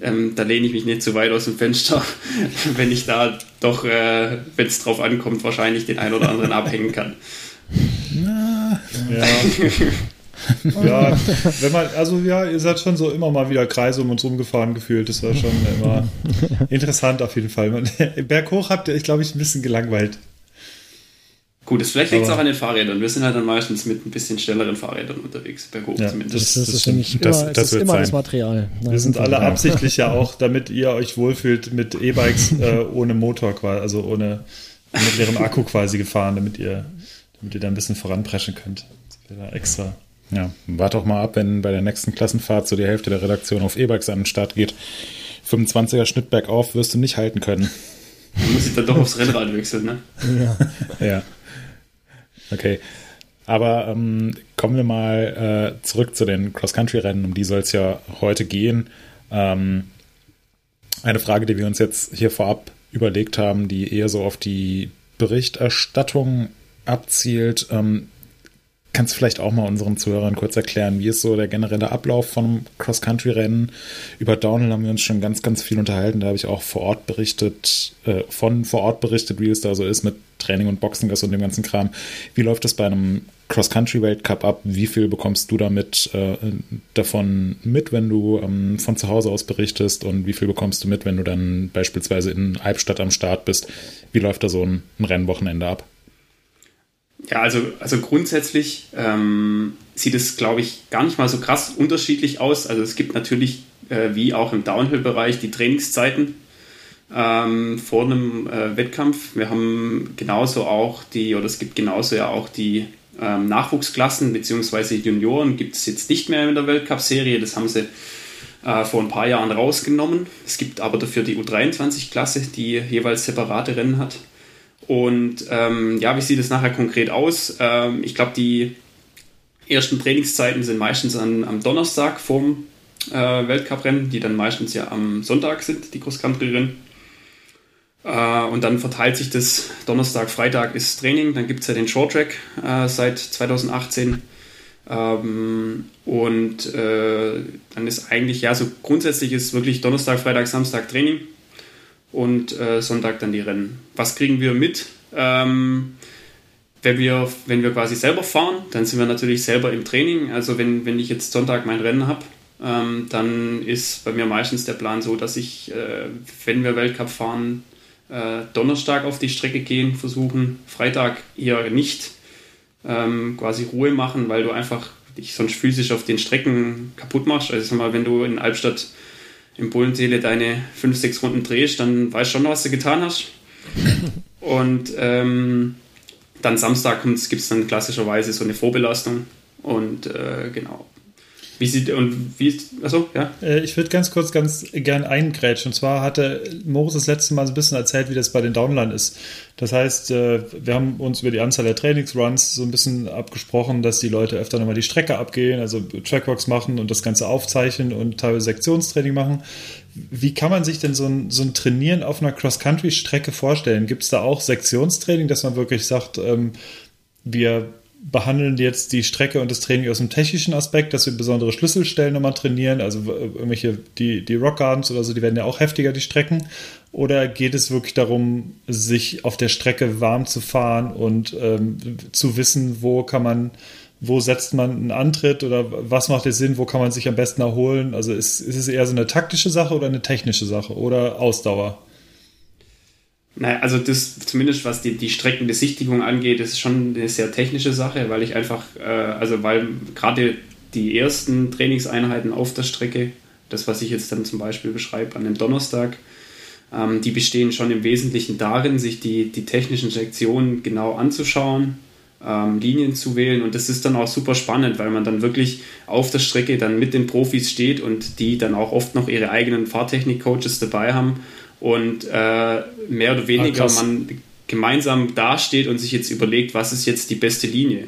ähm, da lehne ich mich nicht zu weit aus dem Fenster, wenn ich da doch, äh, wenn es drauf ankommt, wahrscheinlich den einen oder anderen abhängen kann. Ja. ja, wenn man, also ja, ihr seid schon so immer mal wieder Kreise um uns rumgefahren gefühlt. Das war schon immer interessant auf jeden Fall. Berghoch habt ihr, ich glaube ich, ein bisschen gelangweilt. Gut, das vielleicht liegt es auch an den Fahrrädern. Wir sind halt dann meistens mit ein bisschen schnelleren Fahrrädern unterwegs, berghoch ja, zumindest. Das, das, ist nämlich immer, das, das, ist immer das Material. Wir sind alle ja. absichtlich ja auch, damit ihr euch wohlfühlt, mit E-Bikes äh, ohne Motor quasi, also ohne mit ihrem Akku quasi gefahren, damit ihr, damit ihr da ein bisschen voranpreschen könnt. Das wäre extra. Ja, wart doch mal ab, wenn bei der nächsten Klassenfahrt so die Hälfte der Redaktion auf E-Bikes an den Start geht. 25er Schnitt bergauf wirst du nicht halten können. Du musst dann doch aufs Rennrad wechseln, ne? Ja. ja. Okay. Aber ähm, kommen wir mal äh, zurück zu den Cross-Country-Rennen, um die soll es ja heute gehen. Ähm, eine Frage, die wir uns jetzt hier vorab überlegt haben, die eher so auf die Berichterstattung abzielt. Ähm, Kannst du vielleicht auch mal unseren Zuhörern kurz erklären, wie ist so der generelle Ablauf von Cross-Country-Rennen? Über Downhill haben wir uns schon ganz, ganz viel unterhalten. Da habe ich auch vor Ort berichtet, äh, von vor Ort berichtet, wie es da so ist mit Training und Boxengas und dem ganzen Kram. Wie läuft das bei einem Cross-Country-Weltcup ab? Wie viel bekommst du damit äh, davon mit, wenn du ähm, von zu Hause aus berichtest? Und wie viel bekommst du mit, wenn du dann beispielsweise in Albstadt am Start bist? Wie läuft da so ein, ein Rennwochenende ab? Ja, also, also grundsätzlich ähm, sieht es, glaube ich, gar nicht mal so krass unterschiedlich aus. Also es gibt natürlich, äh, wie auch im Downhill-Bereich, die Trainingszeiten ähm, vor einem äh, Wettkampf. Wir haben genauso auch die, oder es gibt genauso ja auch die ähm, Nachwuchsklassen bzw. Junioren gibt es jetzt nicht mehr in der Weltcup-Serie. Das haben sie äh, vor ein paar Jahren rausgenommen. Es gibt aber dafür die U23-Klasse, die jeweils separate Rennen hat. Und ähm, ja, wie sieht es nachher konkret aus? Ähm, ich glaube, die ersten Trainingszeiten sind meistens an, am Donnerstag vorm äh, Weltcuprennen, die dann meistens ja am Sonntag sind, die Cross-Country-Rennen. Äh, und dann verteilt sich das Donnerstag, Freitag ist Training, dann gibt es ja den Short Track äh, seit 2018. Ähm, und äh, dann ist eigentlich, ja, so grundsätzlich ist wirklich Donnerstag, Freitag, Samstag Training und äh, Sonntag dann die Rennen. Was kriegen wir mit? Ähm, wenn wir, wenn wir quasi selber fahren, dann sind wir natürlich selber im Training. Also wenn, wenn ich jetzt Sonntag mein Rennen habe, ähm, dann ist bei mir meistens der Plan so, dass ich, äh, wenn wir Weltcup fahren, äh, Donnerstag auf die Strecke gehen, versuchen, Freitag eher nicht ähm, quasi Ruhe machen, weil du einfach dich sonst physisch auf den Strecken kaputt machst. Also sag mal, wenn du in Albstadt im Bullenseele deine 5, 6 Runden drehst, dann weißt du schon, was du getan hast. Und ähm, dann Samstag gibt es dann klassischerweise so eine Vorbelastung. Und äh, genau, wie sieht und wie ist, achso, ja? Äh, ich würde ganz kurz ganz gern eingrätschen. Und zwar hatte Moritz das letzte Mal so ein bisschen erzählt, wie das bei den Downline ist. Das heißt, äh, wir haben uns über die Anzahl der Trainingsruns so ein bisschen abgesprochen, dass die Leute öfter nochmal die Strecke abgehen, also Trackwalks machen und das Ganze aufzeichnen und teilweise Sektionstraining machen. Wie kann man sich denn so ein, so ein Trainieren auf einer Cross-Country-Strecke vorstellen? Gibt es da auch Sektionstraining, dass man wirklich sagt, ähm, wir behandeln jetzt die Strecke und das Training aus dem technischen Aspekt, dass wir besondere Schlüsselstellen nochmal trainieren, also irgendwelche, die, die Rock Gardens oder so, die werden ja auch heftiger, die Strecken. Oder geht es wirklich darum, sich auf der Strecke warm zu fahren und ähm, zu wissen, wo kann man, wo setzt man einen Antritt oder was macht es Sinn, wo kann man sich am besten erholen? Also ist, ist es eher so eine taktische Sache oder eine technische Sache oder Ausdauer? Naja, also das zumindest was die, die Streckenbesichtigung angeht, ist schon eine sehr technische Sache, weil ich einfach, äh, also weil gerade die ersten Trainingseinheiten auf der Strecke, das was ich jetzt dann zum Beispiel beschreibe an dem Donnerstag, ähm, die bestehen schon im Wesentlichen darin, sich die, die technischen Sektionen genau anzuschauen, ähm, Linien zu wählen. Und das ist dann auch super spannend, weil man dann wirklich auf der Strecke dann mit den Profis steht und die dann auch oft noch ihre eigenen Fahrtechnik-Coaches dabei haben und äh, mehr oder weniger ah, man gemeinsam dasteht und sich jetzt überlegt, was ist jetzt die beste Linie.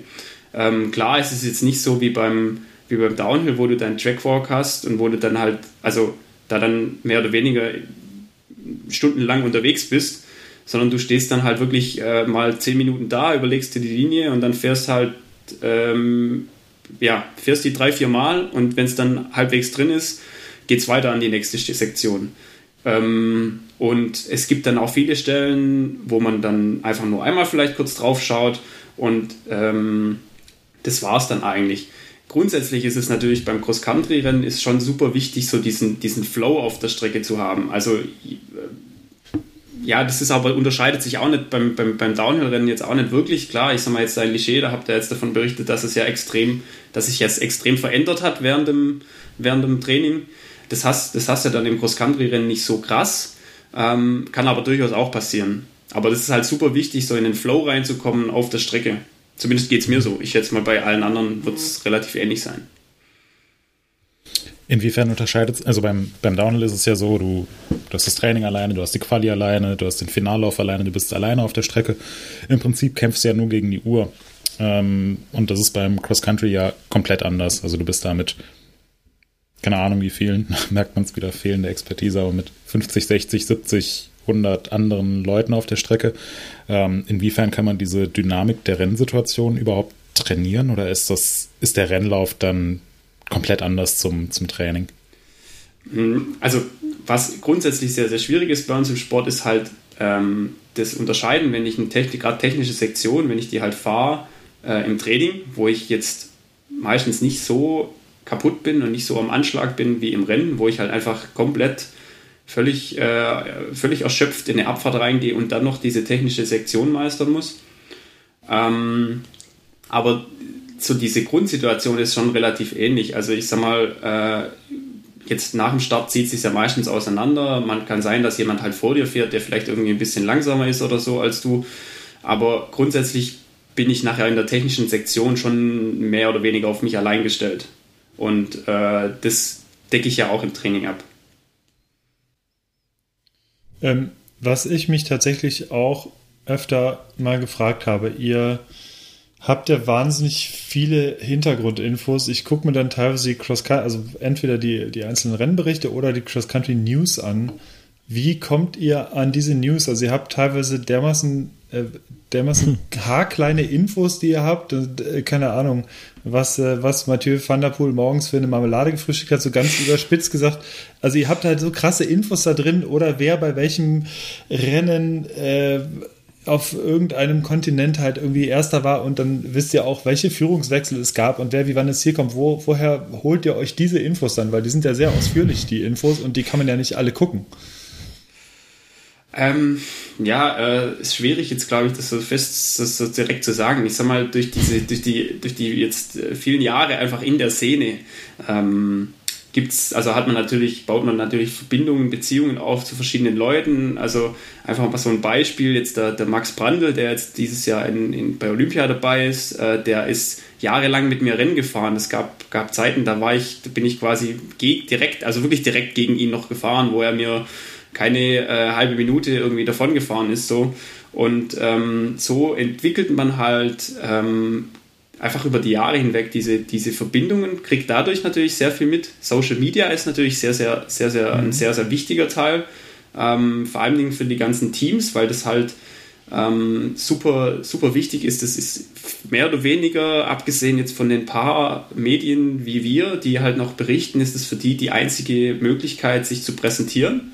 Ähm, klar ist es jetzt nicht so wie beim, wie beim Downhill, wo du deinen Trackwalk hast und wo du dann halt, also da dann mehr oder weniger stundenlang unterwegs bist, sondern du stehst dann halt wirklich äh, mal zehn Minuten da, überlegst dir die Linie und dann fährst halt, ähm, ja, fährst die drei, vier Mal und wenn es dann halbwegs drin ist, geht es weiter an die nächste Sektion. Ähm, und es gibt dann auch viele Stellen, wo man dann einfach nur einmal vielleicht kurz drauf schaut und ähm, das war es dann eigentlich. Grundsätzlich ist es natürlich beim Cross-Country-Rennen ist schon super wichtig, so diesen, diesen Flow auf der Strecke zu haben. Also äh, ja, das ist aber unterscheidet sich auch nicht beim, beim, beim Downhill-Rennen jetzt auch nicht wirklich. Klar, ich sag mal jetzt ein Klischee, da habt ihr jetzt davon berichtet, dass es ja extrem, dass sich jetzt extrem verändert hat während dem, während dem Training. Das hast, das hast du dann im Cross-Country-Rennen nicht so krass, ähm, kann aber durchaus auch passieren. Aber das ist halt super wichtig, so in den Flow reinzukommen auf der Strecke. Zumindest geht es mir so. Ich schätze mal, bei allen anderen wird es relativ ähnlich sein. Inwiefern unterscheidet es, also beim, beim Downhill ist es ja so, du, du hast das Training alleine, du hast die Quali alleine, du hast den Finallauf alleine, du bist alleine auf der Strecke. Im Prinzip kämpfst du ja nur gegen die Uhr. Ähm, und das ist beim Cross Country ja komplett anders. Also du bist da mit keine Ahnung wie vielen, merkt man es wieder, fehlende Expertise, aber mit 50, 60, 70, 100 anderen Leuten auf der Strecke. Ähm, inwiefern kann man diese Dynamik der Rennsituation überhaupt trainieren oder ist das, ist der Rennlauf dann komplett anders zum, zum Training? Hm, also, was grundsätzlich sehr, sehr schwierig ist bei uns im Sport, ist halt ähm, das Unterscheiden, wenn ich eine Technik, gerade technische Sektion, wenn ich die halt fahre äh, im Training, wo ich jetzt meistens nicht so kaputt bin und nicht so am Anschlag bin wie im Rennen, wo ich halt einfach komplett völlig, äh, völlig erschöpft in eine Abfahrt reingehe und dann noch diese technische Sektion meistern muss. Ähm, aber so diese Grundsituation ist schon relativ ähnlich. Also ich sag mal, äh, jetzt nach dem Start zieht es sich ja meistens auseinander. Man kann sein, dass jemand halt vor dir fährt, der vielleicht irgendwie ein bisschen langsamer ist oder so als du. Aber grundsätzlich bin ich nachher in der technischen Sektion schon mehr oder weniger auf mich allein gestellt. Und äh, das, decke ich ja auch im Training ab. Ähm, was ich mich tatsächlich auch öfter mal gefragt habe, ihr habt ja wahnsinnig viele Hintergrundinfos. Ich gucke mir dann teilweise die Cross also entweder die, die einzelnen Rennberichte oder die Cross-Country News an. Wie kommt ihr an diese News? Also ihr habt teilweise dermaßen, dermaßen haarkleine Infos, die ihr habt. Äh, keine Ahnung, was, äh, was Mathieu van der Poel morgens für eine Marmelade gefrühstückt hat, so ganz überspitzt gesagt. Also ihr habt halt so krasse Infos da drin oder wer bei welchem Rennen äh, auf irgendeinem Kontinent halt irgendwie Erster war und dann wisst ihr auch, welche Führungswechsel es gab und wer wie wann es hier kommt. Wo, woher holt ihr euch diese Infos dann? Weil die sind ja sehr ausführlich, die Infos, und die kann man ja nicht alle gucken. Ähm, ja, äh, ist schwierig jetzt, glaube ich, das so fest, das so direkt zu sagen. Ich sag mal, durch diese, durch die, durch die jetzt äh, vielen Jahre einfach in der Szene ähm, gibt's, also hat man natürlich, baut man natürlich Verbindungen, Beziehungen auf zu verschiedenen Leuten. Also einfach mal so ein Beispiel, jetzt der, der Max Brandl, der jetzt dieses Jahr in, in, bei Olympia dabei ist, äh, der ist jahrelang mit mir Rennen gefahren. Es gab, gab Zeiten, da war ich, da bin ich quasi direkt, also wirklich direkt gegen ihn noch gefahren, wo er mir keine äh, halbe Minute irgendwie davon gefahren ist. So. Und ähm, so entwickelt man halt ähm, einfach über die Jahre hinweg diese, diese Verbindungen, kriegt dadurch natürlich sehr viel mit. Social Media ist natürlich sehr, sehr, sehr, sehr, ein mhm. sehr, sehr wichtiger Teil. Ähm, vor allen Dingen für die ganzen Teams, weil das halt ähm, super, super wichtig ist. Das ist mehr oder weniger, abgesehen jetzt von den paar Medien wie wir, die halt noch berichten, ist es für die die einzige Möglichkeit, sich zu präsentieren.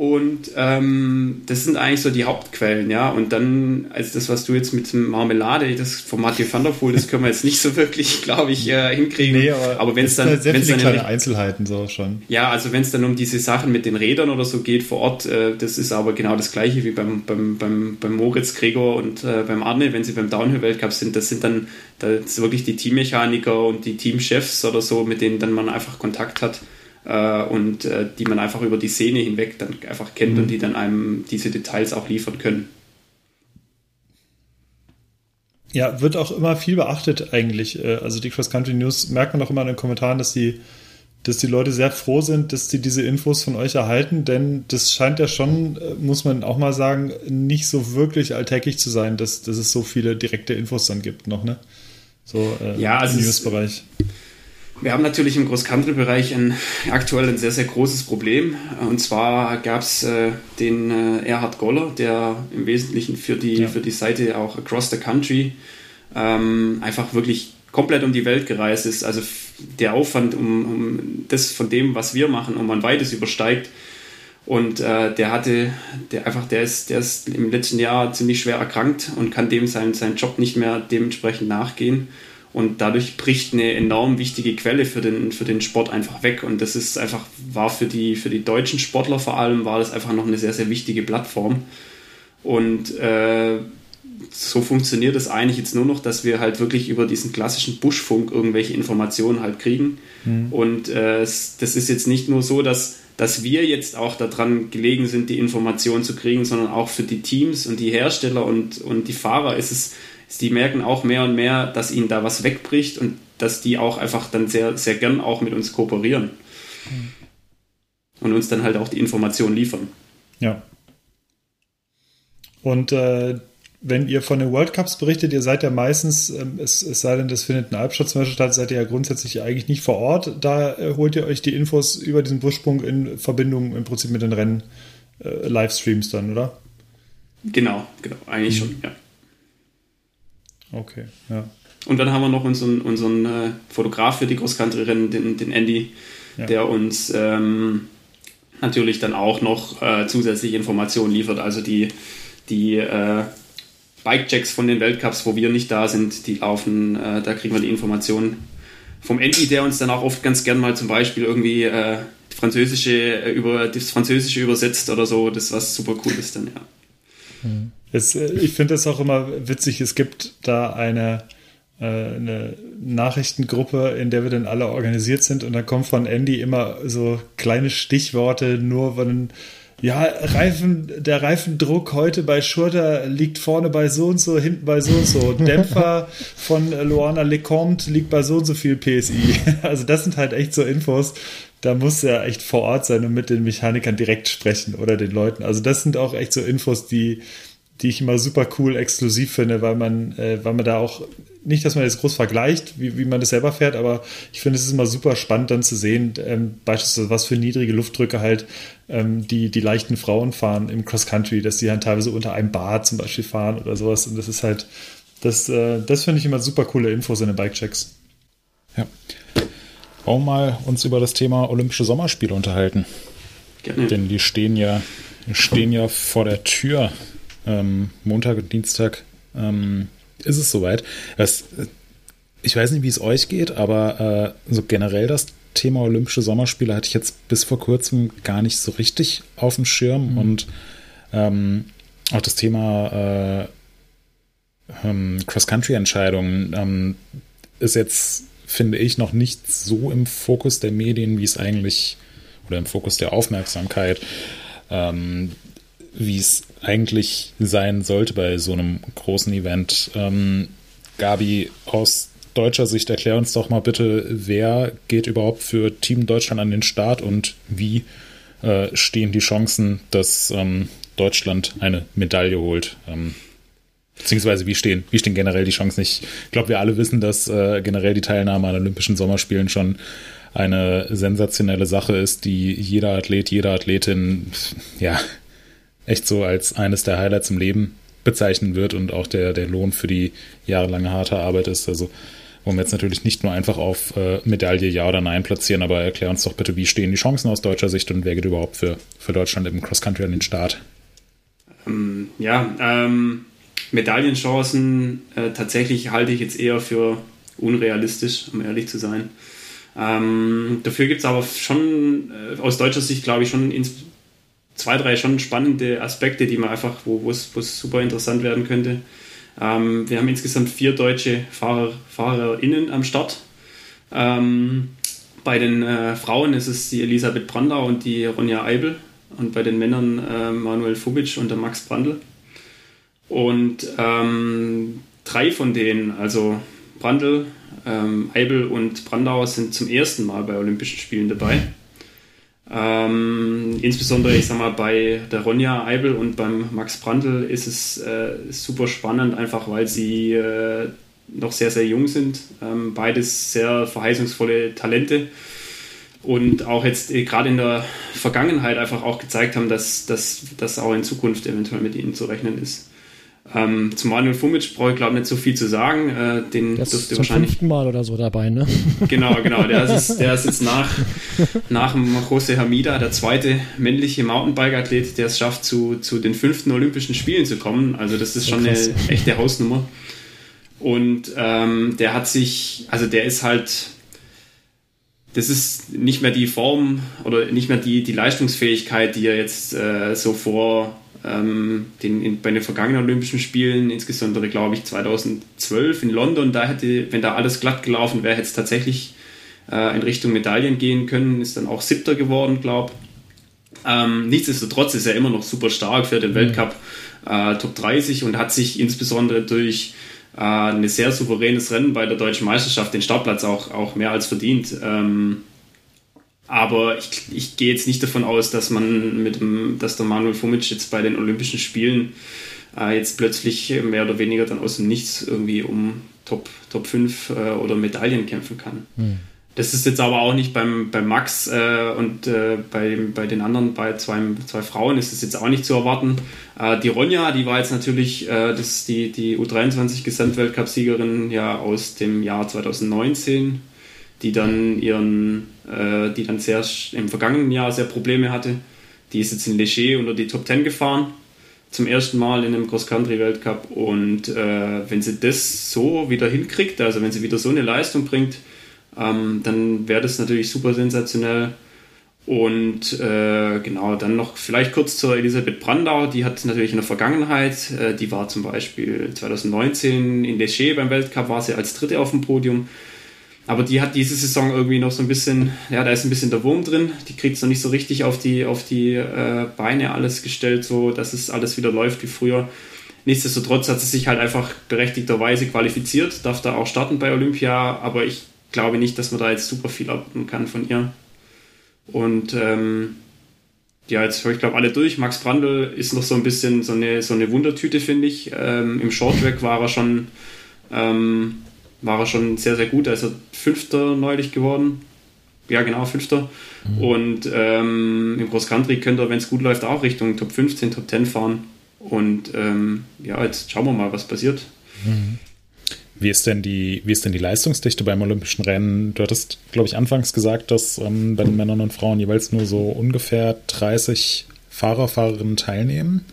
Und ähm, das sind eigentlich so die Hauptquellen, ja. Und dann, also das, was du jetzt mit Marmelade, das von Mathieu van der Poel, das können wir jetzt nicht so wirklich, glaube ich, äh, hinkriegen. Nee, aber, aber wenn es dann, halt sehr viele dann kleine Einzelheiten so schon. Ja, also wenn es dann um diese Sachen mit den Rädern oder so geht vor Ort, äh, das ist aber genau das gleiche wie beim, beim, beim, beim Moritz Gregor und äh, beim Arne, wenn sie beim Downhill-Weltcup sind, das sind dann das wirklich die Teammechaniker und die Teamchefs oder so, mit denen dann man einfach Kontakt hat äh, und äh, die man einfach über die Szene hinweg dann einfach kennt mhm. und die dann einem diese Details auch liefern können. Ja, wird auch immer viel beachtet eigentlich. Äh, also die Cross Country News merkt man auch immer in den Kommentaren, dass die, dass die Leute sehr froh sind, dass sie diese Infos von euch erhalten, denn das scheint ja schon, äh, muss man auch mal sagen, nicht so wirklich alltäglich zu sein, dass, dass es so viele direkte Infos dann gibt noch, ne? So äh, ja, also im Newsbereich. Wir haben natürlich im Groß-Country-Bereich aktuell ein sehr, sehr großes Problem. Und zwar gab es äh, den äh, Erhard Goller, der im Wesentlichen für die, ja. für die Seite auch Across the Country ähm, einfach wirklich komplett um die Welt gereist ist. Also der Aufwand um, um das von dem, was wir machen, um ein weites übersteigt. Und äh, der hatte, der einfach, der ist, der ist im letzten Jahr ziemlich schwer erkrankt und kann dem seinen, seinen Job nicht mehr dementsprechend nachgehen. Und dadurch bricht eine enorm wichtige Quelle für den, für den Sport einfach weg. Und das ist einfach, war für die, für die deutschen Sportler vor allem, war das einfach noch eine sehr, sehr wichtige Plattform. Und äh, so funktioniert es eigentlich jetzt nur noch, dass wir halt wirklich über diesen klassischen Buschfunk irgendwelche Informationen halt kriegen. Mhm. Und äh, das ist jetzt nicht nur so, dass, dass wir jetzt auch daran gelegen sind, die Informationen zu kriegen, sondern auch für die Teams und die Hersteller und, und die Fahrer ist es die merken auch mehr und mehr, dass ihnen da was wegbricht und dass die auch einfach dann sehr, sehr gern auch mit uns kooperieren. Mhm. Und uns dann halt auch die Informationen liefern. Ja. Und äh, wenn ihr von den World Cups berichtet, ihr seid ja meistens, ähm, es, es, sei denn, das findet in Albstadt zum Beispiel statt, seid ihr ja grundsätzlich eigentlich nicht vor Ort. Da äh, holt ihr euch die Infos über diesen Buschsprung in Verbindung im Prinzip mit den Rennen äh, Livestreams dann, oder? Genau, genau, eigentlich mhm. schon, ja. Okay, ja. Und dann haben wir noch unseren, unseren äh, Fotograf für die Cross-Country-Rennen, den, den Andy, ja. der uns ähm, natürlich dann auch noch äh, zusätzliche Informationen liefert. Also die, die äh, Bike-Checks von den Weltcups, wo wir nicht da sind, die laufen, äh, da kriegen wir die Informationen vom Andy, der uns dann auch oft ganz gern mal zum Beispiel irgendwie äh, Französische, äh, über, das Französische übersetzt oder so, das was super cool ist dann, ja. Mhm. Es, äh, ich finde es auch immer witzig, es gibt da eine, äh, eine Nachrichtengruppe, in der wir dann alle organisiert sind und dann kommen von Andy immer so kleine Stichworte, nur wenn ja, Reifen, der Reifendruck heute bei Schurter liegt vorne bei so und so, hinten bei so und so. Dämpfer von Luana Lecomte liegt bei so und so viel PSI. Also das sind halt echt so Infos. Da muss er echt vor Ort sein und mit den Mechanikern direkt sprechen oder den Leuten. Also das sind auch echt so Infos, die, die ich immer super cool exklusiv finde, weil man, äh, weil man da auch nicht, dass man jetzt groß vergleicht, wie, wie man das selber fährt, aber ich finde, es ist immer super spannend dann zu sehen, ähm, beispielsweise was für niedrige Luftdrücke halt ähm, die, die leichten Frauen fahren im Cross-Country, dass die dann teilweise unter einem Bar zum Beispiel fahren oder sowas. Und das ist halt, das, äh, das finde ich immer super coole Infos in den Bike-Checks. Ja. Wollen wir mal uns über das Thema Olympische Sommerspiele unterhalten. Gerne. Denn die stehen ja, stehen ja vor der Tür ähm, Montag und Dienstag ähm, ist es soweit. Das, ich weiß nicht, wie es euch geht, aber äh, so generell das Thema Olympische Sommerspiele hatte ich jetzt bis vor kurzem gar nicht so richtig auf dem Schirm mhm. und ähm, auch das Thema äh, ähm, Cross-Country-Entscheidungen ähm, ist jetzt, finde ich, noch nicht so im Fokus der Medien, wie es eigentlich oder im Fokus der Aufmerksamkeit. Wie es eigentlich sein sollte bei so einem großen Event. Ähm, Gabi, aus deutscher Sicht erklär uns doch mal bitte, wer geht überhaupt für Team Deutschland an den Start und wie äh, stehen die Chancen, dass ähm, Deutschland eine Medaille holt? Ähm, beziehungsweise wie stehen, wie stehen generell die Chancen? Ich glaube, wir alle wissen, dass äh, generell die Teilnahme an Olympischen Sommerspielen schon eine sensationelle Sache ist, die jeder Athlet, jede Athletin ja echt so als eines der Highlights im Leben bezeichnen wird und auch der, der Lohn für die jahrelange harte Arbeit ist. Also wollen wir jetzt natürlich nicht nur einfach auf äh, Medaille Ja oder Nein platzieren, aber erklär uns doch bitte, wie stehen die Chancen aus deutscher Sicht und wer geht überhaupt für, für Deutschland im Cross-Country an den Start? Ähm, ja, ähm, Medaillenchancen äh, tatsächlich halte ich jetzt eher für unrealistisch, um ehrlich zu sein. Ähm, dafür gibt es aber schon äh, aus deutscher Sicht, glaube ich, schon ins, zwei, drei schon spannende Aspekte, die man einfach, wo es super interessant werden könnte. Ähm, wir haben insgesamt vier deutsche Fahrer, FahrerInnen am Start. Ähm, bei den äh, Frauen ist es die Elisabeth Brandau und die Ronja Eibel und bei den Männern äh, Manuel Fubic und der Max Brandl. Und ähm, drei von denen, also Brandl, ähm, Eibel und Brandau, sind zum ersten Mal bei Olympischen Spielen dabei. Ähm, insbesondere, ich sag mal, bei der Ronja Eibel und beim Max Brandl ist es äh, super spannend, einfach weil sie äh, noch sehr, sehr jung sind. Ähm, beides sehr verheißungsvolle Talente und auch jetzt äh, gerade in der Vergangenheit einfach auch gezeigt haben, dass das auch in Zukunft eventuell mit ihnen zu rechnen ist. Ähm, zu Manuel Fumic brauche ich glaube nicht so viel zu sagen. Äh, den der ist zum fünften Mal oder so dabei, ne? Genau, genau. Der ist, der ist jetzt nach, nach dem Jose Hamida der zweite männliche Mountainbike-Athlet, der es schafft, zu, zu den fünften Olympischen Spielen zu kommen. Also das ist schon krass. eine echte Hausnummer. Und ähm, der hat sich, also der ist halt, das ist nicht mehr die Form oder nicht mehr die, die Leistungsfähigkeit, die er jetzt äh, so vor ähm, den, in, bei den vergangenen Olympischen Spielen, insbesondere glaube ich 2012 in London, da hätte, wenn da alles glatt gelaufen wäre, hätte es tatsächlich äh, in Richtung Medaillen gehen können, ist dann auch siebter geworden, glaube ähm, Nichtsdestotrotz ist er immer noch super stark für den mhm. Weltcup äh, Top 30 und hat sich insbesondere durch äh, ein sehr souveränes Rennen bei der deutschen Meisterschaft den Startplatz auch, auch mehr als verdient. Ähm, aber ich, ich gehe jetzt nicht davon aus, dass man mit dem, dass der Manuel Fumic jetzt bei den Olympischen Spielen äh, jetzt plötzlich mehr oder weniger dann aus dem Nichts irgendwie um Top, Top 5 äh, oder Medaillen kämpfen kann. Hm. Das ist jetzt aber auch nicht beim, beim Max äh, und äh, bei, bei den anderen, bei zwei, zwei Frauen ist es jetzt auch nicht zu erwarten. Äh, die Ronja, die war jetzt natürlich äh, das, die, die U23-Gesamtweltcup-Siegerin ja aus dem Jahr 2019 die dann ihren, äh, die dann sehr im vergangenen Jahr sehr Probleme hatte. Die ist jetzt in Leger unter die Top 10 gefahren, zum ersten Mal in einem Cross-Country-Weltcup. Und äh, wenn sie das so wieder hinkriegt, also wenn sie wieder so eine Leistung bringt, ähm, dann wäre das natürlich super sensationell. Und äh, genau, dann noch vielleicht kurz zur Elisabeth Brandau, die hat natürlich in der Vergangenheit, äh, die war zum Beispiel 2019 in Leger beim Weltcup, war sie als Dritte auf dem Podium. Aber die hat diese Saison irgendwie noch so ein bisschen, ja, da ist ein bisschen der Wurm drin. Die kriegt es noch nicht so richtig auf die, auf die äh, Beine alles gestellt, so dass es alles wieder läuft wie früher. Nichtsdestotrotz hat sie sich halt einfach berechtigterweise qualifiziert, darf da auch starten bei Olympia, aber ich glaube nicht, dass man da jetzt super viel erwarten kann von ihr. Und ähm, ja, jetzt höre ich glaube alle durch. Max Brandl ist noch so ein bisschen so eine, so eine Wundertüte, finde ich. Ähm, Im Shorttrack war er schon ähm, war er schon sehr, sehr gut. Er ist Fünfter neulich geworden. Ja, genau, Fünfter. Mhm. Und ähm, im Cross Country könnte er, wenn es gut läuft, auch Richtung Top 15, Top 10 fahren. Und ähm, ja, jetzt schauen wir mal, was passiert. Mhm. Wie ist denn die, wie ist denn die Leistungsdichte beim Olympischen Rennen? Du hattest, glaube ich, anfangs gesagt, dass ähm, bei den Männern und Frauen jeweils nur so ungefähr 30 Fahrer, Fahrerinnen teilnehmen.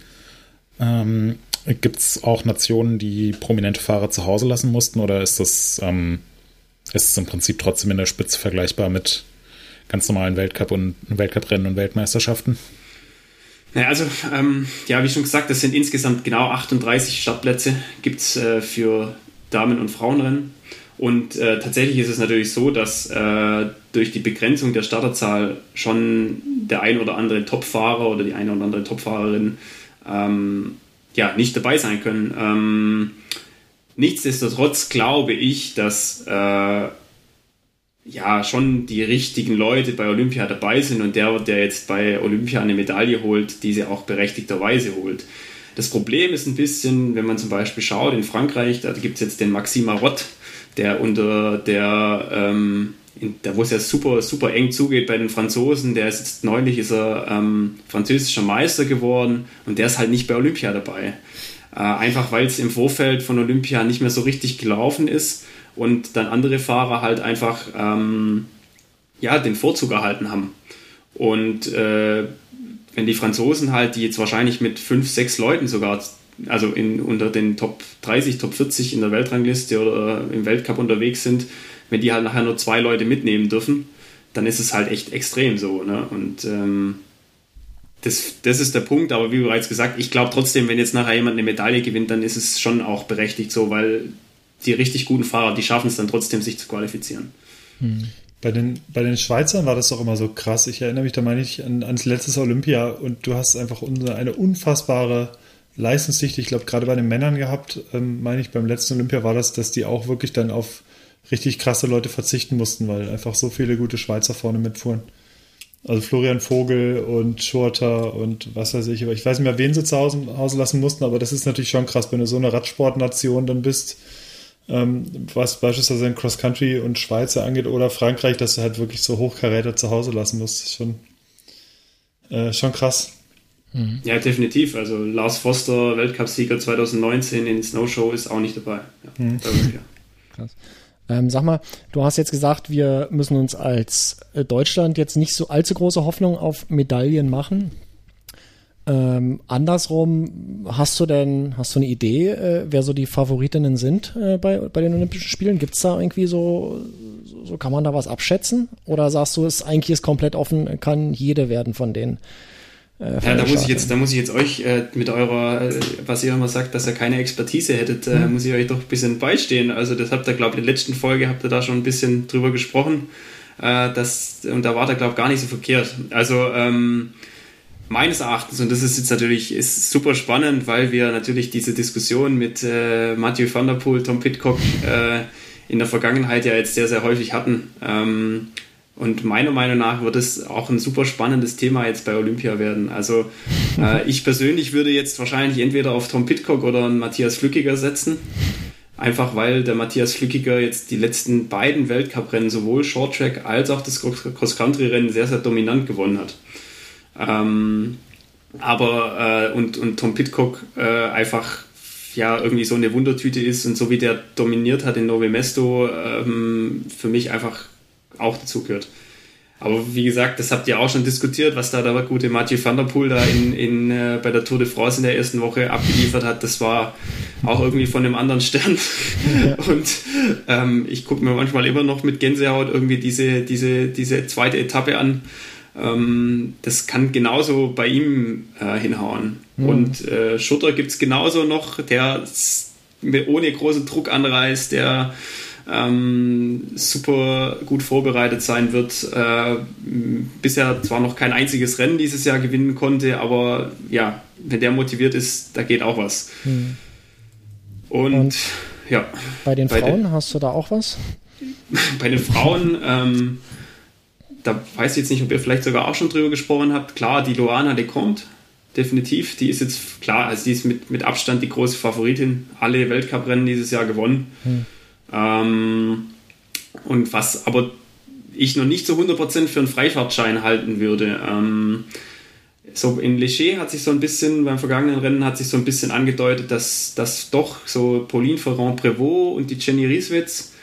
Ähm, Gibt es auch Nationen, die prominente Fahrer zu Hause lassen mussten oder ist das, ähm, ist es im Prinzip trotzdem in der Spitze vergleichbar mit ganz normalen Weltcup und Weltcuprennen und Weltmeisterschaften? Ja, also, ähm, ja, wie schon gesagt, das sind insgesamt genau 38 Startplätze gibt es äh, für Damen- und Frauenrennen. Und äh, tatsächlich ist es natürlich so, dass äh, durch die Begrenzung der Starterzahl schon der ein oder andere Topfahrer oder die eine oder andere Topfahrerin ähm, ja, nicht dabei sein können. Ähm, nichtsdestotrotz glaube ich, dass äh, ja schon die richtigen Leute bei Olympia dabei sind und der, der jetzt bei Olympia eine Medaille holt, diese auch berechtigterweise holt. Das Problem ist ein bisschen, wenn man zum Beispiel schaut, in Frankreich, da gibt es jetzt den Maxime Marot, der unter der, ähm, da wo es ja super, super eng zugeht bei den Franzosen, der ist jetzt neulich ist er ähm, französischer Meister geworden und der ist halt nicht bei Olympia dabei. Äh, einfach weil es im Vorfeld von Olympia nicht mehr so richtig gelaufen ist und dann andere Fahrer halt einfach ähm, ja, den Vorzug erhalten haben. Und äh, wenn die Franzosen halt, die jetzt wahrscheinlich mit fünf, sechs Leuten sogar, also in, unter den Top 30, Top 40 in der Weltrangliste oder im Weltcup unterwegs sind, wenn die halt nachher nur zwei Leute mitnehmen dürfen, dann ist es halt echt extrem so. Ne? Und ähm, das, das ist der Punkt, aber wie bereits gesagt, ich glaube trotzdem, wenn jetzt nachher jemand eine Medaille gewinnt, dann ist es schon auch berechtigt so, weil die richtig guten Fahrer, die schaffen es dann trotzdem, sich zu qualifizieren. Hm. Bei den, bei den Schweizern war das doch immer so krass. Ich erinnere mich da meine ich an, ans letztes Olympia und du hast einfach eine unfassbare Leistungsdichte, ich glaube, gerade bei den Männern gehabt, ähm, meine ich, beim letzten Olympia war das, dass die auch wirklich dann auf richtig krasse Leute verzichten mussten, weil einfach so viele gute Schweizer vorne mitfuhren. Also Florian Vogel und Schurter und was weiß ich, aber ich weiß nicht mehr, wen sie zu Hause, Hause lassen mussten, aber das ist natürlich schon krass, wenn du so eine Radsportnation dann bist, ähm, was beispielsweise in Cross Country und Schweizer angeht oder Frankreich, dass du halt wirklich so Hochkaräter zu Hause lassen musst. Das ist schon, äh, schon krass. Ja, definitiv. Also Lars Foster, Weltcupsieger 2019 in Snowshow, ist auch nicht dabei. Ja, mhm. Krass. Ähm, sag mal, du hast jetzt gesagt, wir müssen uns als äh, Deutschland jetzt nicht so allzu große Hoffnung auf Medaillen machen. Ähm, andersrum, hast du denn, hast du eine Idee, äh, wer so die Favoritinnen sind äh, bei, bei den Olympischen Spielen? Gibt es da irgendwie so, so, kann man da was abschätzen? Oder sagst du, es eigentlich ist komplett offen, kann jede werden von denen? Äh, ja, da muss ich jetzt, da muss ich jetzt euch äh, mit eurer, äh, was ihr immer sagt, dass ihr keine Expertise hättet, mhm. muss ich euch doch ein bisschen beistehen. Also das habt ihr, glaube ich, in der letzten Folge habt ihr da schon ein bisschen drüber gesprochen. Äh, das, und da war der, glaube ich, gar nicht so verkehrt. Also ähm, meines Erachtens, und das ist jetzt natürlich ist super spannend, weil wir natürlich diese Diskussion mit äh, Matthew van der Poel, Tom Pitcock äh, in der Vergangenheit ja jetzt sehr, sehr häufig hatten. Ähm, und meiner Meinung nach wird es auch ein super spannendes Thema jetzt bei Olympia werden. Also äh, ich persönlich würde jetzt wahrscheinlich entweder auf Tom Pitcock oder Matthias Flückiger setzen. Einfach weil der Matthias Flückiger jetzt die letzten beiden Weltcuprennen, sowohl Shorttrack als auch das Cross-Country-Rennen, sehr, sehr dominant gewonnen hat. Ähm, aber äh, und, und Tom Pitcock äh, einfach ja irgendwie so eine Wundertüte ist und so wie der dominiert hat in Nove Mesto, ähm, für mich einfach auch dazu gehört. Aber wie gesagt, das habt ihr auch schon diskutiert, was da der gute Mathieu van der Poel da in, in, äh, bei der Tour de France in der ersten Woche abgeliefert hat. Das war auch irgendwie von einem anderen Stern. Ja. Und ähm, ich gucke mir manchmal immer noch mit Gänsehaut irgendwie diese, diese, diese zweite Etappe an. Ähm, das kann genauso bei ihm äh, hinhauen. Mhm. Und äh, Schutter gibt es genauso noch, der ohne großen Druck anreist, der ähm, super gut vorbereitet sein wird. Äh, bisher zwar noch kein einziges Rennen dieses Jahr gewinnen konnte, aber ja, wenn der motiviert ist, da geht auch was. Mhm. Und, Und, ja. Bei den bei Frauen de hast du da auch was? bei den Frauen, ähm, da weiß ich jetzt nicht, ob ihr vielleicht sogar auch schon drüber gesprochen habt. Klar, die Loana Lecomte, definitiv. Die ist jetzt, klar, also die ist mit, mit Abstand die große Favoritin. Alle Weltcuprennen dieses Jahr gewonnen. Hm. Ähm, und was aber ich noch nicht zu 100% für einen Freifahrtschein halten würde. Ähm, so in Leger hat sich so ein bisschen, beim vergangenen Rennen hat sich so ein bisschen angedeutet, dass, dass doch so Pauline Ferrand-Prévot und die Jenny Rieswitz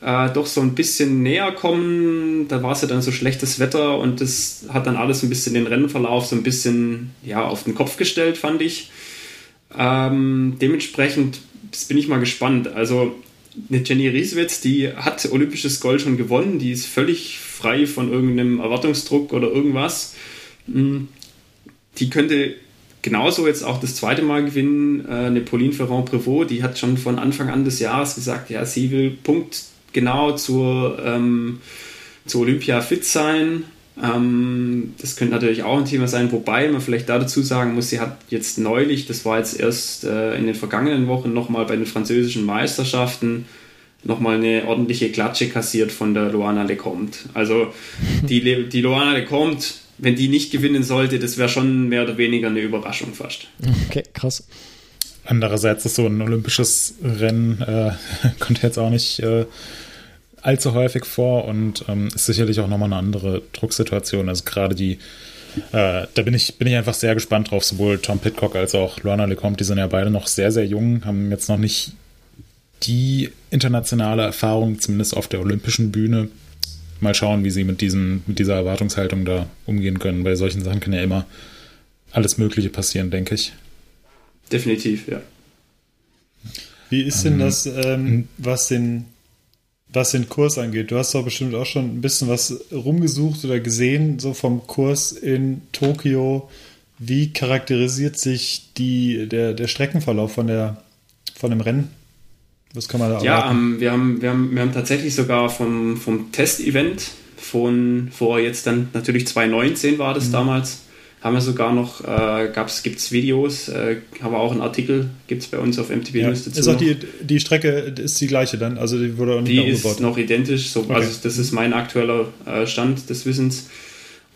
äh, doch so ein bisschen näher kommen. Da war es ja dann so schlechtes Wetter und das hat dann alles ein bisschen den Rennverlauf so ein bisschen ja, auf den Kopf gestellt, fand ich. Ähm, dementsprechend bin ich mal gespannt. Also Jenny Rieswitz, die hat olympisches Gold schon gewonnen, die ist völlig frei von irgendeinem Erwartungsdruck oder irgendwas. Hm, die könnte genauso jetzt auch das zweite Mal gewinnen. Äh, eine Pauline Ferrand-Prévot, die hat schon von Anfang an des Jahres gesagt, ja, sie will Punkt genau zur, ähm, zur Olympia fit sein. Ähm, das könnte natürlich auch ein Thema sein, wobei man vielleicht da dazu sagen muss, sie hat jetzt neulich, das war jetzt erst äh, in den vergangenen Wochen nochmal bei den französischen Meisterschaften, nochmal eine ordentliche Klatsche kassiert von der Loana Lecomte. Also die, die Loana Lecomte, wenn die nicht gewinnen sollte, das wäre schon mehr oder weniger eine Überraschung fast. Okay, krass. Andererseits ist so ein olympisches Rennen, äh, kommt jetzt auch nicht äh, allzu häufig vor und ähm, ist sicherlich auch nochmal eine andere Drucksituation. Also gerade die, äh, da bin ich, bin ich einfach sehr gespannt drauf. Sowohl Tom Pitcock als auch Lorna Lecomte, die sind ja beide noch sehr, sehr jung, haben jetzt noch nicht die internationale Erfahrung, zumindest auf der olympischen Bühne. Mal schauen, wie sie mit, diesen, mit dieser Erwartungshaltung da umgehen können. Bei solchen Sachen kann ja immer alles Mögliche passieren, denke ich. Definitiv, ja. Wie ist denn ähm, das, ähm, was den was den Kurs angeht. Du hast doch bestimmt auch schon ein bisschen was rumgesucht oder gesehen, so vom Kurs in Tokio. Wie charakterisiert sich die, der, der Streckenverlauf von, der, von dem Rennen? Was kann man da Ja, ähm, wir, haben, wir, haben, wir haben tatsächlich sogar vom, vom Testevent von vor jetzt dann natürlich 2019 war das mhm. damals, haben wir sogar noch, äh, gibt es Videos, äh, haben wir auch einen Artikel, gibt es bei uns auf MTB ja. News dazu. Ist auch die, die Strecke ist die gleiche dann, also die wurde auch nicht Die ist noch identisch, so, okay. also das ist mein aktueller äh, Stand des Wissens.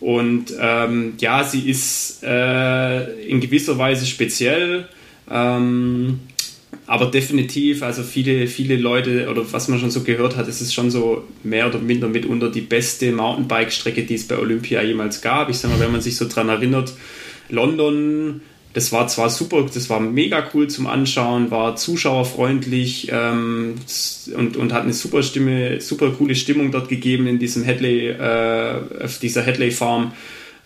Und ähm, ja, sie ist äh, in gewisser Weise speziell. Ähm, aber definitiv, also viele, viele Leute oder was man schon so gehört hat, es ist schon so mehr oder minder mitunter die beste Mountainbike-Strecke, die es bei Olympia jemals gab. Ich sage mal, wenn man sich so dran erinnert, London, das war zwar super, das war mega cool zum Anschauen, war zuschauerfreundlich ähm, und, und hat eine super Stimme, super coole Stimmung dort gegeben in diesem Headley, äh, auf dieser Headley Farm.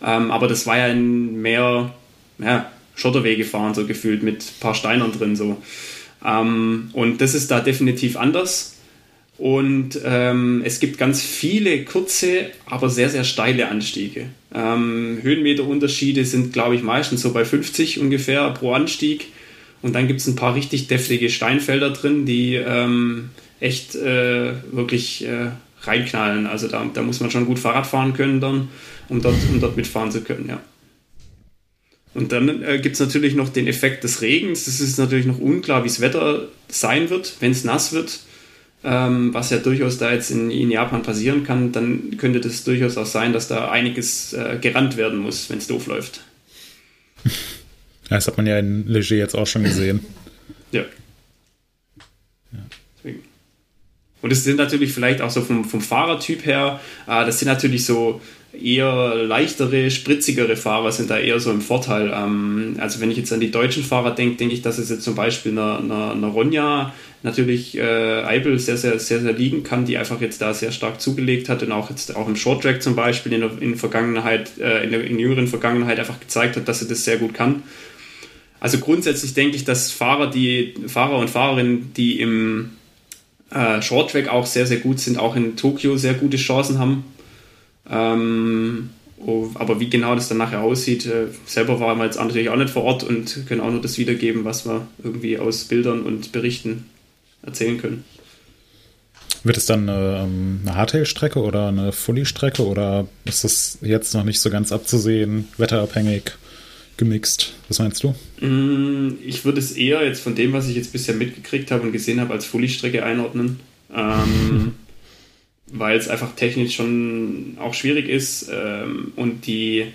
Ähm, aber das war ja ein mehr ja, Schotterwege fahren, so gefühlt mit ein paar Steinern drin. so. Ähm, und das ist da definitiv anders. Und ähm, es gibt ganz viele kurze, aber sehr, sehr steile Anstiege. Ähm, Höhenmeterunterschiede sind, glaube ich, meistens so bei 50 ungefähr pro Anstieg. Und dann gibt es ein paar richtig deftige Steinfelder drin, die ähm, echt äh, wirklich äh, reinknallen. Also da, da muss man schon gut Fahrrad fahren können dann, um dort, um dort mitfahren zu können, ja. Und dann äh, gibt es natürlich noch den Effekt des Regens. Das ist natürlich noch unklar, wie das Wetter sein wird, wenn es nass wird. Ähm, was ja durchaus da jetzt in, in, Japan passieren kann, dann könnte das durchaus auch sein, dass da einiges äh, gerannt werden muss, wenn es doof läuft. Das hat man ja in Leger jetzt auch schon gesehen. ja. ja. Und es sind natürlich vielleicht auch so vom, vom Fahrertyp her, äh, das sind natürlich so eher leichtere, spritzigere Fahrer sind da eher so im Vorteil. Ähm, also wenn ich jetzt an die deutschen Fahrer denke, denke ich, dass es jetzt zum Beispiel einer, einer, einer Ronja natürlich äh, Eibel sehr, sehr, sehr, sehr liegen kann, die einfach jetzt da sehr stark zugelegt hat und auch jetzt auch im Short Track zum Beispiel in der in Vergangenheit, äh, in der in jüngeren Vergangenheit einfach gezeigt hat, dass sie das sehr gut kann. Also grundsätzlich denke ich, dass Fahrer, die Fahrer und Fahrerinnen, die im äh, Short Track auch sehr, sehr gut sind, auch in Tokio sehr gute Chancen haben. Ähm, oh, aber wie genau das dann nachher aussieht, äh, selber waren wir jetzt natürlich auch nicht vor Ort und können auch nur das wiedergeben, was wir irgendwie aus Bildern und Berichten erzählen können. Wird es dann eine, ähm, eine Hardtail-Strecke oder eine Fully-Strecke oder ist das jetzt noch nicht so ganz abzusehen, wetterabhängig, gemixt? Was meinst du? Mm, ich würde es eher jetzt von dem, was ich jetzt bisher mitgekriegt habe und gesehen habe, als Fully-Strecke einordnen. Ähm, weil es einfach technisch schon auch schwierig ist ähm, und die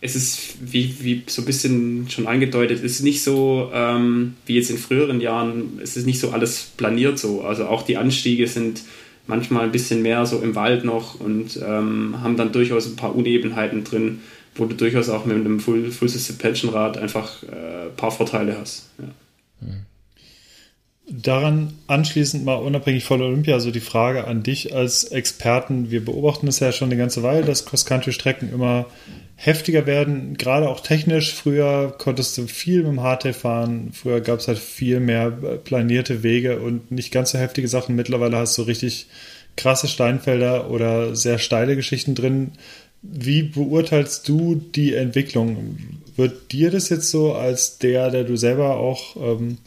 es ist, wie, wie so ein bisschen schon angedeutet, ist nicht so ähm, wie jetzt in früheren Jahren, es ist nicht so alles planiert so. Also auch die Anstiege sind manchmal ein bisschen mehr so im Wald noch und ähm, haben dann durchaus ein paar Unebenheiten drin, wo du durchaus auch mit einem Full, Full Suspension Rad einfach äh, ein paar Vorteile hast. Ja. Mhm. Daran anschließend mal unabhängig von Olympia, so die Frage an dich als Experten. Wir beobachten es ja schon eine ganze Weile, dass Cross-Country-Strecken immer heftiger werden, gerade auch technisch. Früher konntest du viel mit dem Hardtail fahren, früher gab es halt viel mehr planierte Wege und nicht ganz so heftige Sachen. Mittlerweile hast du richtig krasse Steinfelder oder sehr steile Geschichten drin. Wie beurteilst du die Entwicklung? Wird dir das jetzt so als der, der du selber auch ähm,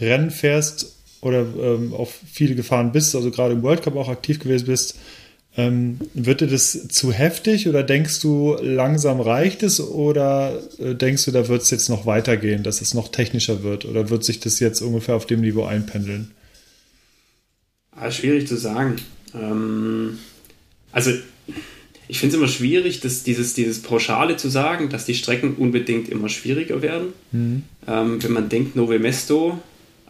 Rennen fährst oder ähm, auf viele gefahren bist, also gerade im World Cup auch aktiv gewesen bist, ähm, wird dir das zu heftig oder denkst du, langsam reicht es oder äh, denkst du, da wird es jetzt noch weitergehen, dass es noch technischer wird oder wird sich das jetzt ungefähr auf dem Niveau einpendeln? Ah, schwierig zu sagen. Ähm, also ich finde es immer schwierig, dass dieses, dieses Pauschale zu sagen, dass die Strecken unbedingt immer schwieriger werden. Mhm. Ähm, wenn man denkt, Nove Mesto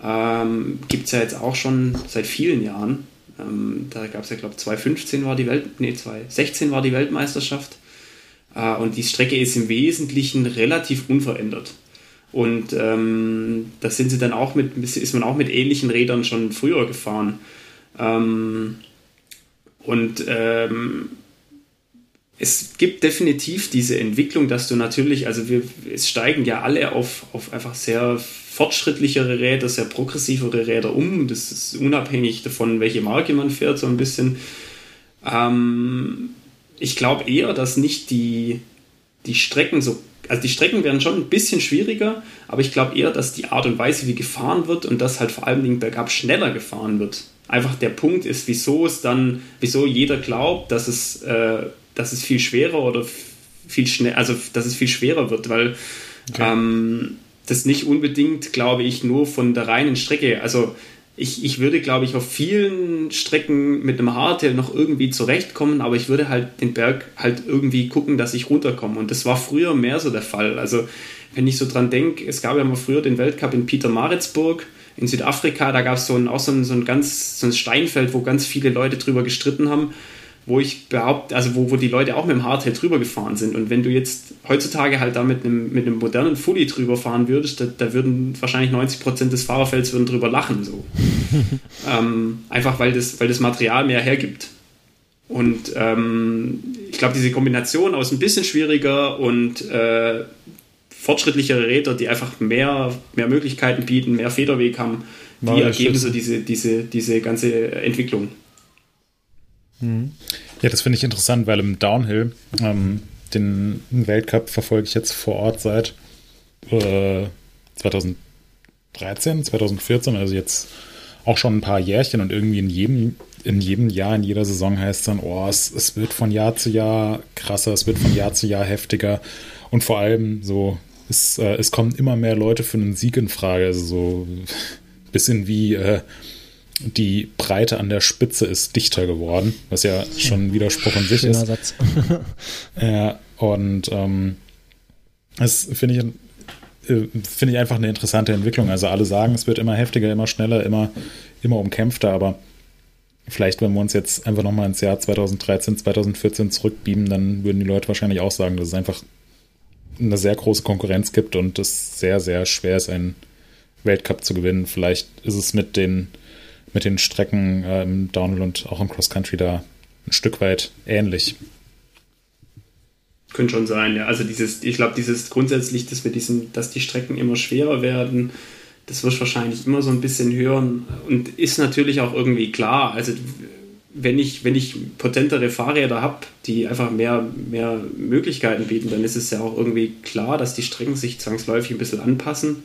ähm, gibt es ja jetzt auch schon seit vielen Jahren. Ähm, da gab es ja, glaube ich, 2015 war die Welt, nee, 2016 war die Weltmeisterschaft. Äh, und die Strecke ist im Wesentlichen relativ unverändert. Und ähm, da sind sie dann auch mit, ist man auch mit ähnlichen Rädern schon früher gefahren. Ähm, und ähm, es gibt definitiv diese Entwicklung, dass du natürlich, also wir, es steigen ja alle auf, auf einfach sehr fortschrittlichere Räder, sehr progressivere Räder um. Das ist unabhängig davon, welche Marke man fährt, so ein bisschen. Ähm, ich glaube eher, dass nicht die, die Strecken so, also die Strecken werden schon ein bisschen schwieriger, aber ich glaube eher, dass die Art und Weise, wie gefahren wird und dass halt vor allen Dingen bergab schneller gefahren wird. Einfach der Punkt ist, wieso es dann, wieso jeder glaubt, dass es äh, dass es viel schwerer oder viel schnell, also dass es viel schwerer wird, weil okay. ähm, das nicht unbedingt, glaube ich, nur von der reinen Strecke, also ich, ich würde, glaube ich, auf vielen Strecken mit einem Hardtail noch irgendwie zurechtkommen, aber ich würde halt den Berg halt irgendwie gucken, dass ich runterkomme. Und das war früher mehr so der Fall. Also, wenn ich so dran denke, es gab ja mal früher den Weltcup in Pietermaritzburg in Südafrika, da gab es so ein, auch so ein ganz so ein Steinfeld, wo ganz viele Leute drüber gestritten haben wo ich behaupte, also wo, wo die Leute auch mit dem Hardtail drüber gefahren sind. Und wenn du jetzt heutzutage halt da mit einem, mit einem modernen Fully drüber fahren würdest, da, da würden wahrscheinlich 90 Prozent des Fahrerfelds würden drüber lachen. So. ähm, einfach weil das, weil das Material mehr hergibt. Und ähm, ich glaube, diese Kombination aus ein bisschen schwieriger und äh, fortschrittlichere Räder, die einfach mehr, mehr Möglichkeiten bieten, mehr Federweg haben, die ergeben so diese, diese, diese ganze Entwicklung. Mhm. Ja, das finde ich interessant, weil im Downhill, ähm, den Weltcup verfolge ich jetzt vor Ort seit äh, 2013, 2014, also jetzt auch schon ein paar Jährchen und irgendwie in jedem, in jedem Jahr, in jeder Saison heißt es dann, oh, es, es wird von Jahr zu Jahr krasser, es wird von Jahr zu Jahr heftiger und vor allem so, es, äh, es kommen immer mehr Leute für einen Sieg in Frage, also so bisschen wie äh, die Breite an der Spitze ist dichter geworden, was ja schon ein Widerspruch in sich ist. Satz. ja, und ähm, das finde ich, äh, finde ich einfach eine interessante Entwicklung. Also alle sagen, es wird immer heftiger, immer schneller, immer, immer umkämpfter, aber vielleicht, wenn wir uns jetzt einfach nochmal ins Jahr 2013, 2014 zurückbeamen, dann würden die Leute wahrscheinlich auch sagen, dass es einfach eine sehr große Konkurrenz gibt und es sehr, sehr schwer ist, einen Weltcup zu gewinnen. Vielleicht ist es mit den mit den Strecken äh, im Downhill und auch im Cross Country da ein Stück weit ähnlich. Könnte schon sein, ja. Also dieses, ich glaube, dieses grundsätzlich, dass wir diesen, dass die Strecken immer schwerer werden, das wirst du wahrscheinlich immer so ein bisschen hören und ist natürlich auch irgendwie klar. Also wenn ich, wenn ich potentere Fahrräder habe, die einfach mehr, mehr Möglichkeiten bieten, dann ist es ja auch irgendwie klar, dass die Strecken sich zwangsläufig ein bisschen anpassen.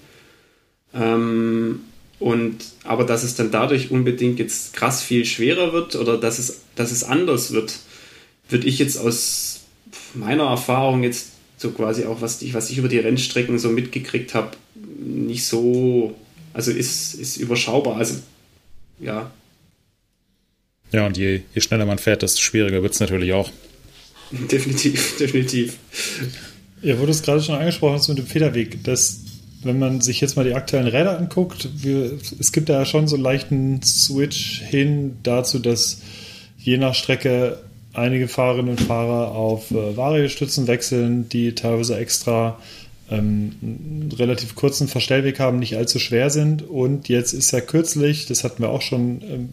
Ähm, Und, aber dass es dann dadurch unbedingt jetzt krass viel schwerer wird oder dass es, dass es anders wird, würde ich jetzt aus meiner Erfahrung jetzt so quasi auch, was ich, was ich über die Rennstrecken so mitgekriegt habe, nicht so, also ist, ist überschaubar. Also, ja. Ja, und je, je schneller man fährt, desto schwieriger wird es natürlich auch. Definitiv, definitiv. Ja, wurde es gerade schon angesprochen hast mit dem Federweg, dass wenn man sich jetzt mal die aktuellen Räder anguckt, wir, es gibt da schon so einen leichten Switch hin dazu, dass je nach Strecke einige Fahrerinnen und Fahrer auf äh, Variostützen wechseln, die teilweise extra ähm, einen relativ kurzen Verstellweg haben, nicht allzu schwer sind. Und jetzt ist ja kürzlich, das hatten wir auch schon ähm,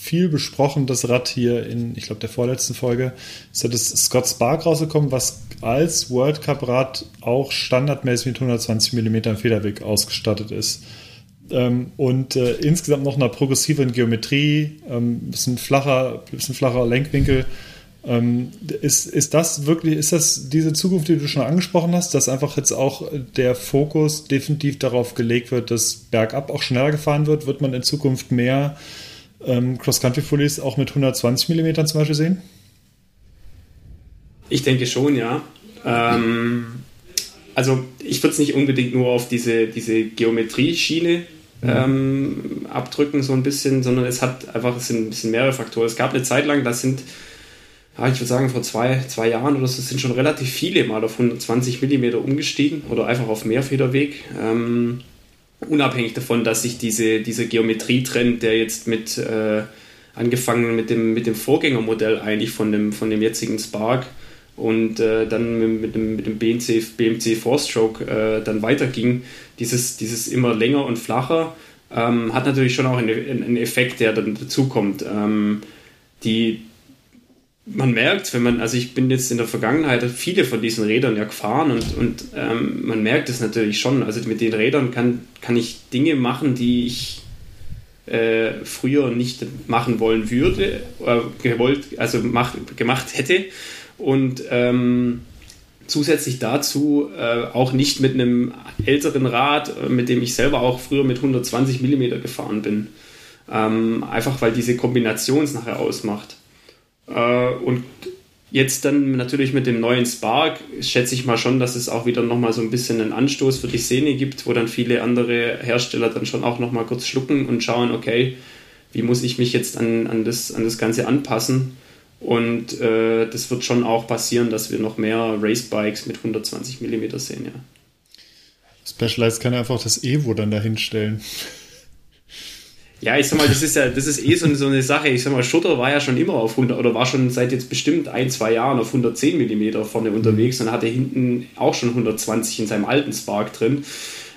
viel besprochen, das Rad hier in, ich glaube, der vorletzten Folge, ist ja das Scott Spark rausgekommen, was als World Cup Rad auch standardmäßig mit 120 mm Federweg ausgestattet ist. Ähm, und äh, insgesamt noch einer progressiven Geometrie, ähm, bisschen flacher, bisschen flacher Lenkwinkel. Ähm, ist, ist das wirklich, ist das diese Zukunft, die du schon angesprochen hast, dass einfach jetzt auch der Fokus definitiv darauf gelegt wird, dass bergab auch schneller gefahren wird? Wird man in Zukunft mehr ähm, Cross-Country-Fullies auch mit 120 mm zum Beispiel sehen? Ich denke schon, ja. Ähm, also ich würde es nicht unbedingt nur auf diese, diese Geometrie-Schiene mhm. ähm, abdrücken, so ein bisschen, sondern es hat einfach, es sind ein bisschen mehrere Faktoren. Es gab eine Zeit lang, das sind, ja, ich würde sagen, vor zwei, zwei Jahren oder so, sind schon relativ viele mal auf 120 mm umgestiegen oder einfach auf Mehrfederweg. Ähm, unabhängig davon, dass sich diese, dieser Geometrietrend, der jetzt mit äh, angefangen mit dem, mit dem Vorgängermodell eigentlich von dem, von dem jetzigen Spark und äh, dann mit dem, mit dem BMC, BMC Four-Stroke äh, dann weiterging, dieses, dieses immer länger und flacher, ähm, hat natürlich schon auch einen, einen Effekt, der dann dazukommt. Ähm, die, man merkt, wenn man, also ich bin jetzt in der Vergangenheit viele von diesen Rädern ja gefahren und, und ähm, man merkt es natürlich schon. Also mit den Rädern kann, kann ich Dinge machen, die ich äh, früher nicht machen wollen würde, äh, gewollt, also mach, gemacht hätte. Und ähm, zusätzlich dazu äh, auch nicht mit einem älteren Rad, mit dem ich selber auch früher mit 120 mm gefahren bin. Ähm, einfach weil diese Kombination es nachher ausmacht. Äh, und jetzt dann natürlich mit dem neuen Spark schätze ich mal schon, dass es auch wieder nochmal so ein bisschen einen Anstoß für die Szene gibt, wo dann viele andere Hersteller dann schon auch nochmal kurz schlucken und schauen, okay, wie muss ich mich jetzt an, an, das, an das Ganze anpassen. Und äh, das wird schon auch passieren, dass wir noch mehr Racebikes mit 120 mm sehen, ja. Specialized kann einfach das Evo dann dahinstellen. Ja, ich sag mal, das ist ja, das ist eh so, eine Sache. Ich sag mal, Schutter war ja schon immer auf 100 oder war schon seit jetzt bestimmt ein, zwei Jahren auf 110 mm vorne unterwegs und hatte hinten auch schon 120 in seinem alten Spark drin.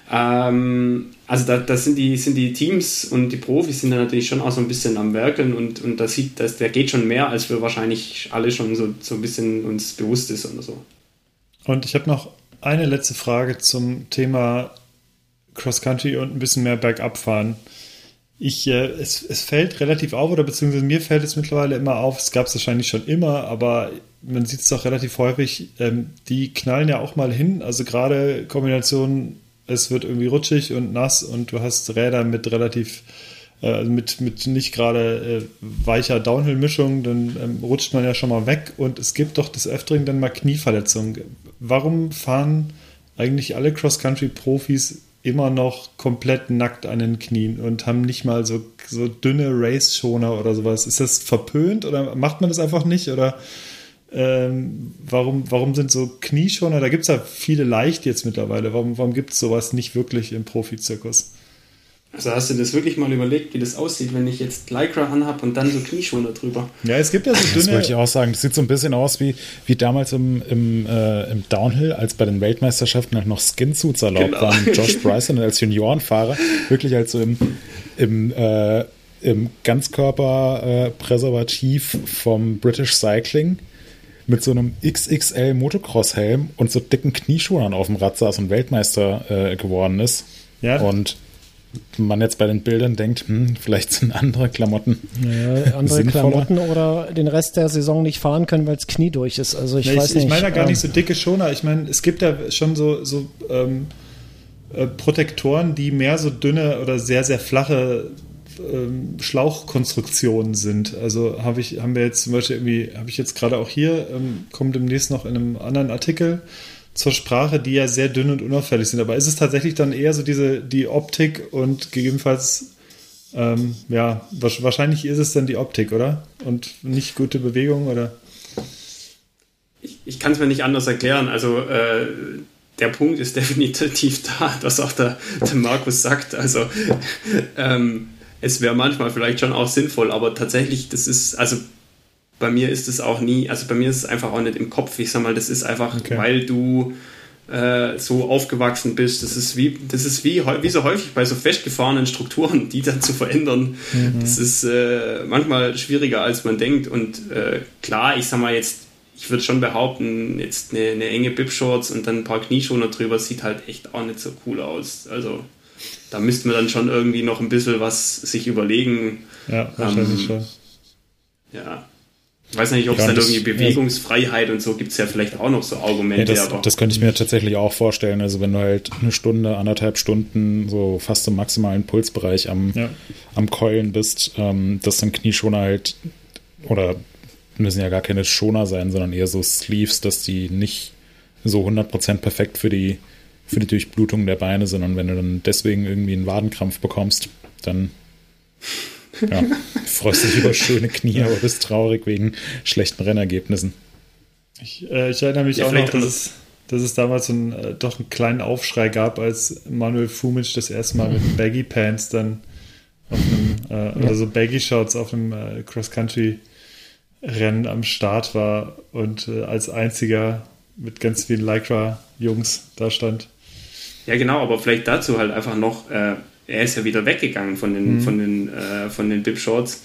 Ähm, also da, da sind, die, sind die Teams und die Profis sind da natürlich schon auch so ein bisschen am Werkeln und, und da sieht, dass der geht schon mehr, als wir wahrscheinlich alle schon so, so ein bisschen uns bewusst ist oder so. Und ich habe noch eine letzte Frage zum Thema Cross Country und ein bisschen mehr Bergab fahren. Ich, äh, es, es fällt relativ auf, oder beziehungsweise mir fällt es mittlerweile immer auf, es gab es wahrscheinlich schon immer, aber man sieht es doch relativ häufig, ähm, die knallen ja auch mal hin. Also gerade Kombinationen, es wird irgendwie rutschig und nass und du hast Räder mit relativ, äh, also mit, mit nicht gerade äh, weicher Downhill-Mischung, dann ähm, rutscht man ja schon mal weg und es gibt doch des Öfteren dann mal Knieverletzungen. Warum fahren eigentlich alle Cross-Country-Profis immer noch komplett nackt an den Knien und haben nicht mal so, so dünne Race-Schoner oder sowas. Ist das verpönt oder macht man das einfach nicht? Oder ähm, warum, warum sind so Knieschoner, da gibt es ja viele leicht jetzt mittlerweile, warum, warum gibt es sowas nicht wirklich im Profizirkus? Also hast du das wirklich mal überlegt, wie das aussieht, wenn ich jetzt Lycra anhab und dann so Knieschoner drüber? Ja, es gibt ja so dünne... Das wollte ich auch sagen. Das sieht so ein bisschen aus wie, wie damals im, im, äh, im Downhill, als bei den Weltmeisterschaften halt noch Skinsuits erlaubt genau. waren. Josh Bryson als Juniorenfahrer wirklich halt so im, im, äh, im Ganzkörperpräservativ äh, vom British Cycling mit so einem XXL Motocross-Helm und so dicken Knieschulern auf dem Rad saß und Weltmeister äh, geworden ist. Ja. Und man jetzt bei den Bildern denkt, hm, vielleicht sind andere Klamotten. Ja, andere Klamotten oder den Rest der Saison nicht fahren können, weil das Knie durch ist. Also ich, nee, weiß ich, nicht. Ich meine ja gar ähm, nicht so dicke Schoner. Ich meine, es gibt ja schon so, so ähm, äh, Protektoren, die mehr so dünne oder sehr, sehr flache ähm, Schlauchkonstruktionen sind. Also habe ich, haben wir jetzt zum Beispiel irgendwie, habe ich jetzt gerade auch hier, ähm, kommt demnächst noch in einem anderen Artikel zur Sprache, die ja sehr dünn und unauffällig sind. Aber ist es tatsächlich dann eher so diese, die Optik und gegebenenfalls, ähm, ja, wahrscheinlich ist es dann die Optik, oder? Und nicht gute Bewegung, oder? Ich, ich kann es mir nicht anders erklären. Also, äh, der Punkt ist definitiv da, was auch der, der Markus sagt. Also, ähm, es wäre manchmal vielleicht schon auch sinnvoll, aber tatsächlich, das ist, also bei mir ist es auch nie, also bei mir ist es einfach auch nicht im Kopf. Ich sag mal, das ist einfach, okay. weil du äh, so aufgewachsen bist. Das ist wie, das ist wie, wie so häufig bei so festgefahrenen Strukturen, die dann zu verändern. Mhm. Das ist äh, manchmal schwieriger, als man denkt. Und äh, klar, ich sag mal jetzt, ich würde schon behaupten, jetzt eine, eine enge Bib-Shorts und dann ein paar Knieschoner drüber sieht halt echt auch nicht so cool aus. Also da müssten wir dann schon irgendwie noch ein bisschen was sich überlegen. Ja, wahrscheinlich ähm, schon. Ja. Ich weiß nicht, ob es dann irgendwie Bewegungsfreiheit ja. und so gibt es ja vielleicht auch noch so Argumente. Ja, das, das, könnte ich mir tatsächlich auch vorstellen. Also wenn du halt eine Stunde, anderthalb Stunden so fast im maximalen Pulsbereich am, ja. am Keulen bist, ähm, dass dann Knieschoner halt oder müssen ja gar keine Schoner sein, sondern eher so Sleeves, dass die nicht so 100% perfekt für die für die Durchblutung der Beine, sondern wenn du dann deswegen irgendwie einen Wadenkrampf bekommst, dann ja, freust dich über schöne Knie, aber bist traurig wegen schlechten Rennergebnissen. Ich, äh, ich erinnere mich ja, auch noch, dass es, dass es damals ein, äh, doch einen kleinen Aufschrei gab, als Manuel Fumic das erste Mal mit Baggy Pants dann auf einem, äh, oder so Baggy Shorts auf einem äh, Cross-Country-Rennen am Start war und äh, als einziger mit ganz vielen Lycra-Jungs da stand. Ja, genau, aber vielleicht dazu halt einfach noch, äh, er ist ja wieder weggegangen von den, mhm. von den, äh, von den Bib-Shorts,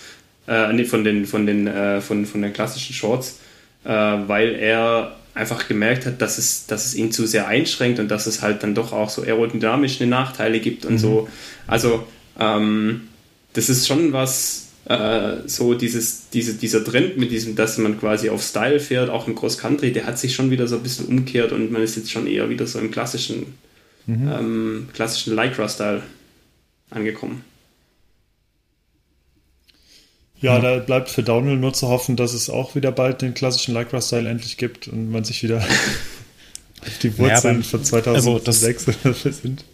äh, nee, von den, von den, äh, von, von den klassischen Shorts, äh, weil er einfach gemerkt hat, dass es, dass es ihn zu sehr einschränkt und dass es halt dann doch auch so aerodynamische Nachteile gibt und mhm. so. Also, ähm, das ist schon was, äh, so dieses, diese, dieser Trend mit diesem, dass man quasi auf Style fährt, auch im Cross Country, der hat sich schon wieder so ein bisschen umkehrt und man ist jetzt schon eher wieder so im klassischen mhm. ähm, klassischen Lycra-Style angekommen. Ja, da bleibt für Downhill nur zu hoffen, dass es auch wieder bald den klassischen Lycra-Style endlich gibt und man sich wieder auf die Wurzeln ja, von 2006 also das, sind.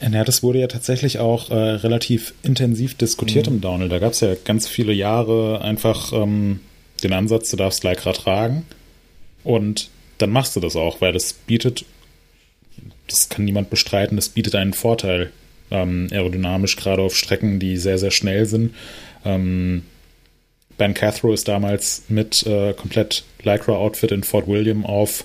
Ja, das wurde ja tatsächlich auch äh, relativ intensiv diskutiert mhm. im Downhill. Da gab es ja ganz viele Jahre einfach ähm, den Ansatz, du darfst Lycra tragen und dann machst du das auch, weil das bietet das kann niemand bestreiten, das bietet einen Vorteil ähm, aerodynamisch, gerade auf Strecken, die sehr, sehr schnell sind. Ähm, ben Cathro ist damals mit äh, komplett Lycra-Outfit in Fort William auf,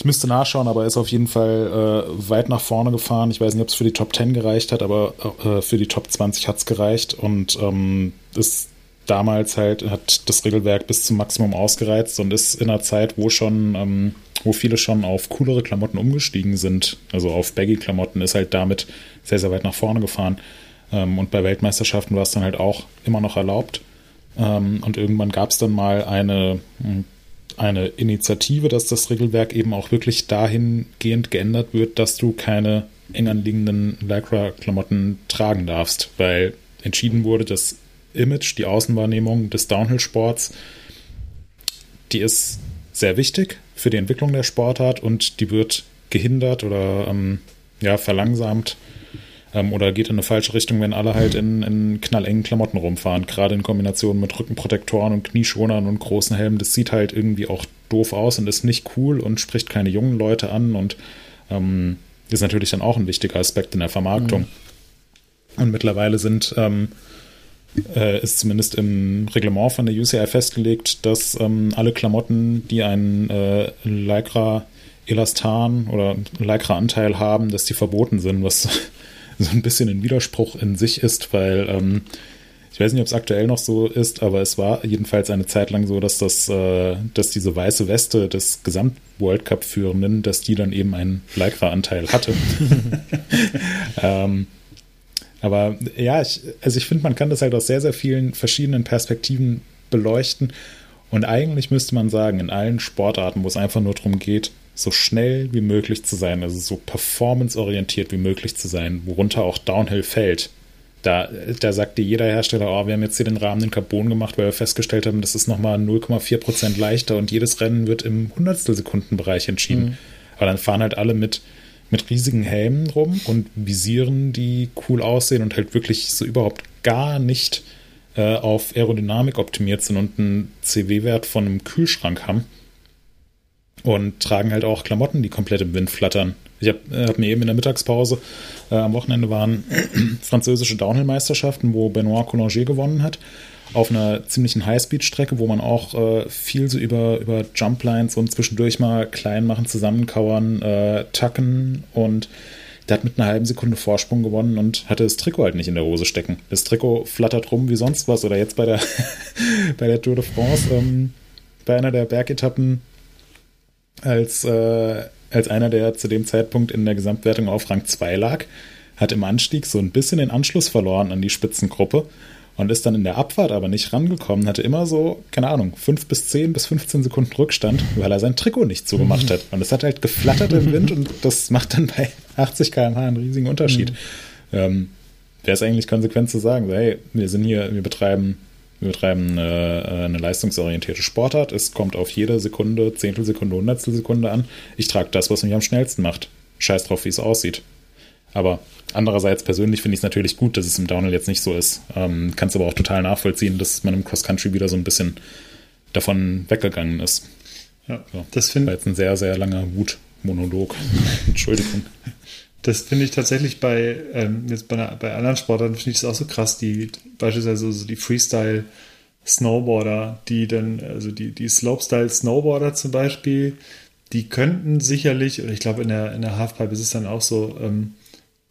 ich müsste nachschauen, aber er ist auf jeden Fall äh, weit nach vorne gefahren. Ich weiß nicht, ob es für die Top 10 gereicht hat, aber äh, für die Top 20 hat es gereicht und ähm, ist damals halt, hat das Regelwerk bis zum Maximum ausgereizt und ist in einer Zeit, wo schon ähm, wo viele schon auf coolere Klamotten umgestiegen sind, also auf Baggy-Klamotten, ist halt damit sehr, sehr weit nach vorne gefahren. Ähm, und bei Weltmeisterschaften war es dann halt auch immer noch erlaubt. Ähm, und irgendwann gab es dann mal eine, hm, eine Initiative, dass das Regelwerk eben auch wirklich dahingehend geändert wird, dass du keine eng anliegenden Lycra-Klamotten tragen darfst, weil entschieden wurde, das Image, die Außenwahrnehmung des Downhill-Sports, die ist sehr wichtig für die Entwicklung der Sportart und die wird gehindert oder ähm, ja, verlangsamt ähm, oder geht in eine falsche Richtung, wenn alle halt in, in knallengen Klamotten rumfahren. Gerade in Kombination mit Rückenprotektoren und Knieschonern und großen Helmen. Das sieht halt irgendwie auch doof aus und ist nicht cool und spricht keine jungen Leute an und ähm, ist natürlich dann auch ein wichtiger Aspekt in der Vermarktung. Mhm. Und mittlerweile sind ähm, äh, ist zumindest im Reglement von der UCI festgelegt, dass ähm, alle Klamotten, die einen äh, Lycra Elastan oder Lycra-Anteil haben, dass die verboten sind, was so ein bisschen ein Widerspruch in sich ist, weil ähm, ich weiß nicht, ob es aktuell noch so ist, aber es war jedenfalls eine Zeit lang so, dass das, äh, dass diese weiße Weste des Gesamt-World Cup-Führenden, dass die dann eben einen Lycra-Anteil hatte. ähm, aber ja, ich, also ich finde, man kann das halt aus sehr, sehr vielen verschiedenen Perspektiven beleuchten. Und eigentlich müsste man sagen, in allen Sportarten, wo es einfach nur darum geht, so schnell wie möglich zu sein, also so performanceorientiert wie möglich zu sein, worunter auch Downhill fällt. Da, da sagt dir jeder Hersteller, oh, wir haben jetzt hier den Rahmen in Carbon gemacht, weil wir festgestellt haben, das ist nochmal 0,4% leichter und jedes Rennen wird im Hundertstelsekundenbereich entschieden. Mhm. Aber dann fahren halt alle mit, mit riesigen Helmen rum und Visieren, die cool aussehen und halt wirklich so überhaupt gar nicht äh, auf Aerodynamik optimiert sind und einen CW-Wert von einem Kühlschrank haben. Und tragen halt auch Klamotten, die komplett im Wind flattern. Ich habe äh, hab mir eben in der Mittagspause äh, am Wochenende waren französische Downhill-Meisterschaften, wo Benoit Coulanger gewonnen hat. Auf einer ziemlichen Highspeed-Strecke, wo man auch äh, viel so über, über Jumplines und zwischendurch mal klein machen, zusammenkauern, äh, tacken und der hat mit einer halben Sekunde Vorsprung gewonnen und hatte das Trikot halt nicht in der Hose stecken. Das Trikot flattert rum wie sonst was. Oder jetzt bei der, bei der Tour de France, ähm, bei einer der Bergetappen, als, äh, als einer, der zu dem Zeitpunkt in der Gesamtwertung auf Rang 2 lag, hat im Anstieg so ein bisschen den Anschluss verloren an die Spitzengruppe und ist dann in der Abfahrt aber nicht rangekommen, hatte immer so, keine Ahnung, 5 bis 10 bis 15 Sekunden Rückstand, weil er sein Trikot nicht zugemacht hat. Und es hat halt geflattert im Wind und das macht dann bei 80 km/h einen riesigen Unterschied. Mhm. Ähm, Wäre es eigentlich konsequent zu sagen, so, hey, wir sind hier, wir betreiben, wir betreiben eine, äh, eine leistungsorientierte Sportart, es kommt auf jede Sekunde, Zehntelsekunde, Hundertstelsekunde an. Ich trage das, was mich am schnellsten macht. Scheiß drauf, wie es aussieht. Aber andererseits persönlich finde ich es natürlich gut, dass es im Downhill jetzt nicht so ist. Ähm, Kannst aber auch total nachvollziehen, dass man im Cross-Country wieder so ein bisschen davon weggegangen ist. Ja, so. das finde war jetzt ein sehr, sehr langer Wutmonolog. Entschuldigung. Das finde ich tatsächlich bei, ähm, jetzt bei, einer, bei anderen Sportarten finde ich das auch so krass, die beispielsweise so die Freestyle Snowboarder, die dann, also die, die Slopestyle Snowboarder zum Beispiel, die könnten sicherlich, oder ich glaube in der, in der Halfpipe ist es dann auch so, ähm,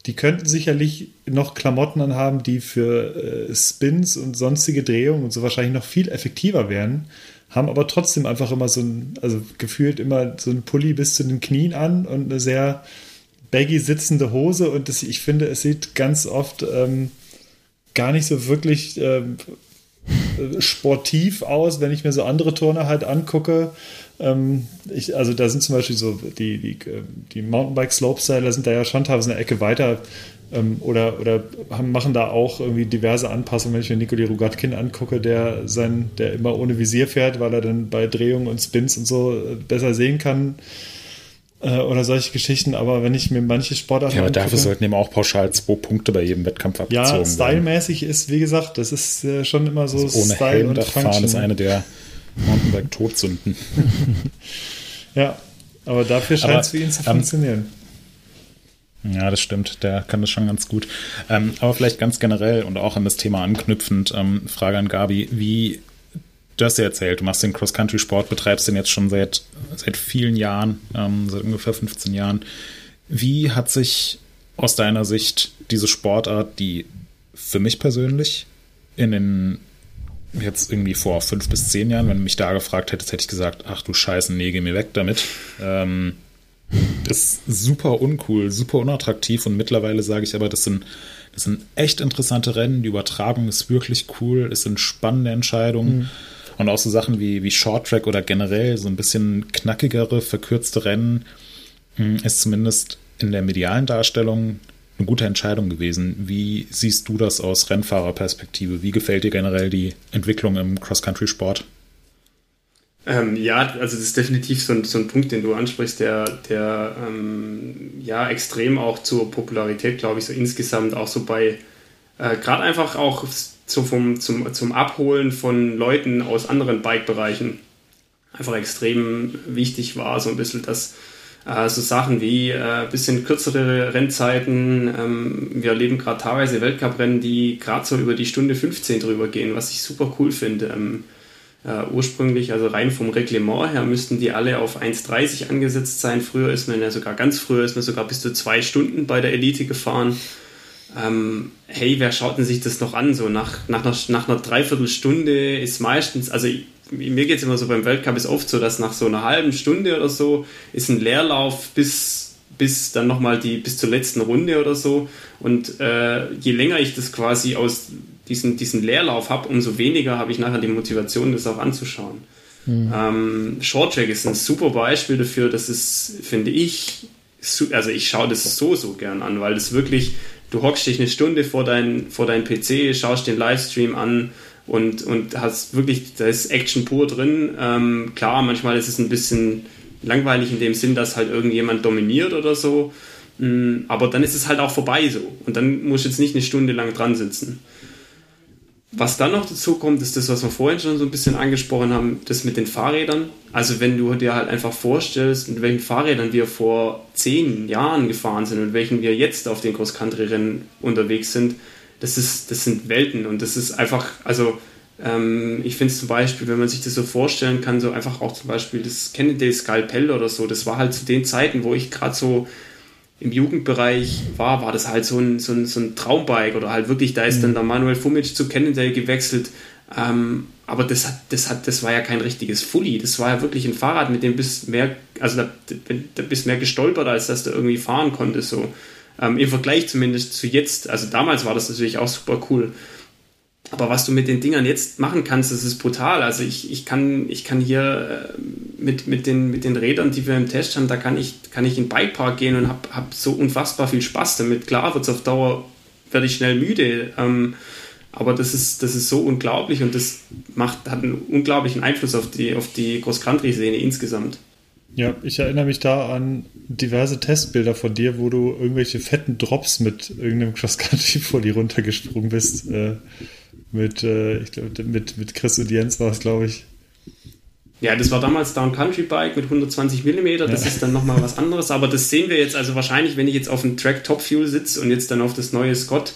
die könnten sicherlich noch Klamotten anhaben, die für äh, Spins und sonstige Drehungen und so wahrscheinlich noch viel effektiver wären, haben aber trotzdem einfach immer so ein, also gefühlt immer so ein Pulli bis zu den Knien an und eine sehr baggy sitzende Hose und das, ich finde, es sieht ganz oft ähm, gar nicht so wirklich ähm, sportiv aus, wenn ich mir so andere Turner halt angucke. Ähm, ich, also da sind zum Beispiel so die, die, die Mountainbike Slopestyler sind da ja schon teilweise eine Ecke weiter ähm, oder, oder haben, machen da auch irgendwie diverse Anpassungen. Wenn ich mir Nikoli Rugatkin angucke, der sein, der immer ohne Visier fährt, weil er dann bei Drehungen und Spins und so äh, besser sehen kann äh, oder solche Geschichten, aber wenn ich mir manche Sportarten Ja, aber dafür sollten eben auch pauschal zwei Punkte bei jedem Wettkampf abgezogen werden. Ja, stylmäßig ist, wie gesagt, das ist äh, schon immer so also ohne Style Helm und Function. ist eine der Mountainbike-Todsünden. ja, aber dafür scheint es für ihn zu ähm, funktionieren. Ja, das stimmt. Der kann das schon ganz gut. Ähm, aber vielleicht ganz generell und auch an das Thema anknüpfend, ähm, Frage an Gabi, wie du hast ja erzählt, du machst den Cross-Country-Sport, betreibst den jetzt schon seit, seit vielen Jahren, ähm, seit ungefähr 15 Jahren. Wie hat sich aus deiner Sicht diese Sportart, die für mich persönlich in den jetzt irgendwie vor fünf bis zehn Jahren, wenn du mich da gefragt hättest, hätte ich gesagt, ach du Scheiße, nee, geh mir weg damit. Ähm, ist super uncool, super unattraktiv und mittlerweile sage ich aber, das sind, das sind echt interessante Rennen. Die Übertragung ist wirklich cool, es sind spannende Entscheidungen. Mhm. Und auch so Sachen wie, wie Short Track oder generell so ein bisschen knackigere, verkürzte Rennen hm, ist zumindest in der medialen Darstellung eine gute Entscheidung gewesen. Wie siehst du das aus Rennfahrerperspektive? Wie gefällt dir generell die Entwicklung im Cross-Country-Sport? Ähm, ja, also das ist definitiv so ein, so ein Punkt, den du ansprichst, der, der ähm, ja extrem auch zur Popularität, glaube ich, so insgesamt auch so bei äh, gerade einfach auch so vom, zum, zum Abholen von Leuten aus anderen Bike-Bereichen einfach extrem wichtig war. So ein bisschen das, äh, so Sachen wie äh, bisschen kürzere Rennzeiten. Ähm, wir erleben gerade teilweise Weltcuprennen, die gerade so über die Stunde 15 drüber gehen, was ich super cool finde. Ähm, äh, ursprünglich, also rein vom Reglement her, müssten die alle auf 1,30 angesetzt sein. Früher ist man ja sogar ganz früher ist man sogar bis zu zwei Stunden bei der Elite gefahren ähm, hey, wer schaut denn sich das noch an? So nach, nach, einer, nach einer Dreiviertelstunde ist meistens, also ich, mir geht es immer so beim Weltcup ist oft so, dass nach so einer halben Stunde oder so ist ein Leerlauf bis, bis dann nochmal die, bis zur letzten Runde oder so. Und äh, je länger ich das quasi aus diesen, diesen Leerlauf habe, umso weniger habe ich nachher die Motivation, das auch anzuschauen. Mhm. Ähm, Short Track ist ein super Beispiel dafür, das ist, finde ich, also ich schaue das so, so gern an, weil das wirklich, du hockst dich eine Stunde vor dein, vor dein PC, schaust den Livestream an und, und hast wirklich, da ist Action pur drin. Ähm, klar, manchmal ist es ein bisschen langweilig in dem Sinn, dass halt irgendjemand dominiert oder so. Mm, aber dann ist es halt auch vorbei so. Und dann musst du jetzt nicht eine Stunde lang dran sitzen. Was dann noch dazu kommt, ist das, was wir vorhin schon so ein bisschen angesprochen haben, das mit den Fahrrädern. Also wenn du dir halt einfach vorstellst, mit welchen Fahrrädern wir vor zehn Jahren gefahren sind und welchen wir jetzt auf den Cross-Country-Rennen unterwegs sind, das, ist, das sind Welten und das ist einfach, also ähm, ich finde es zum Beispiel, wenn man sich das so vorstellen kann, so einfach auch zum Beispiel das Kennedy Skalpell oder so, das war halt zu den Zeiten, wo ich gerade so im Jugendbereich war, war das halt so ein, so ein, so ein Traumbike oder halt wirklich, da ist mhm. dann der Manuel Fumic zu Cannondale gewechselt. Ähm, aber das hat, das hat, das war ja kein richtiges Fully. Das war ja wirklich ein Fahrrad, mit dem bist mehr, also da, da bist mehr gestolpert, als dass du irgendwie fahren konntest. So. Ähm, Im Vergleich zumindest zu jetzt. Also damals war das natürlich auch super cool. Aber was du mit den Dingern jetzt machen kannst, das ist brutal. Also ich, ich, kann, ich kann hier äh, mit, mit, den, mit den Rädern, die wir im Test haben, da kann ich, kann ich in den Bikepark gehen und habe hab so unfassbar viel Spaß damit. Klar wird es auf Dauer, werde ich schnell müde. Ähm, aber das ist, das ist so unglaublich und das macht, hat einen unglaublichen Einfluss auf die, auf die Cross-Country-Szene insgesamt. Ja, ich erinnere mich da an diverse Testbilder von dir, wo du irgendwelche fetten Drops mit irgendeinem Cross-Country-Fully runtergesprungen bist. Äh, mit, äh, ich glaube, mit, mit Chris und Jens war es, glaube ich. Ja, das war damals Down Country Bike mit 120 mm, das ja. ist dann nochmal was anderes, aber das sehen wir jetzt, also wahrscheinlich, wenn ich jetzt auf dem Track Top Fuel sitze und jetzt dann auf das neue Scott,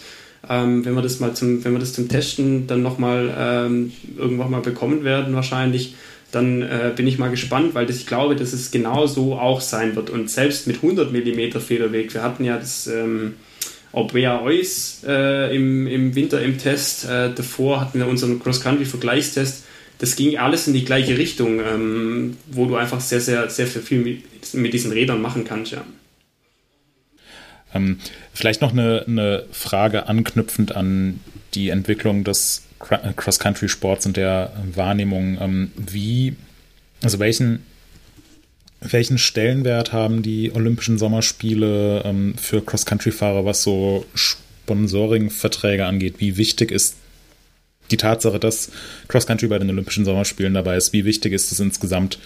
ähm, wenn wir das mal zum, wenn wir das zum Testen dann nochmal ähm, irgendwann mal bekommen werden, wahrscheinlich, dann äh, bin ich mal gespannt, weil das, ich glaube, dass es genau so auch sein wird und selbst mit 100 mm Federweg, wir hatten ja das, ähm, ob wer Eus äh, im, im Winter im Test. Äh, davor hatten wir unseren Cross-Country-Vergleichstest. Das ging alles in die gleiche Richtung, ähm, wo du einfach sehr, sehr, sehr viel mit, mit diesen Rädern machen kannst. Ja. Ähm, vielleicht noch eine, eine Frage anknüpfend an die Entwicklung des Cross-Country-Sports und der Wahrnehmung. Ähm, wie, also welchen welchen Stellenwert haben die Olympischen Sommerspiele ähm, für Cross-Country-Fahrer, was so Sponsoring-Verträge angeht? Wie wichtig ist die Tatsache, dass Cross-Country bei den Olympischen Sommerspielen dabei ist? Wie wichtig ist es insgesamt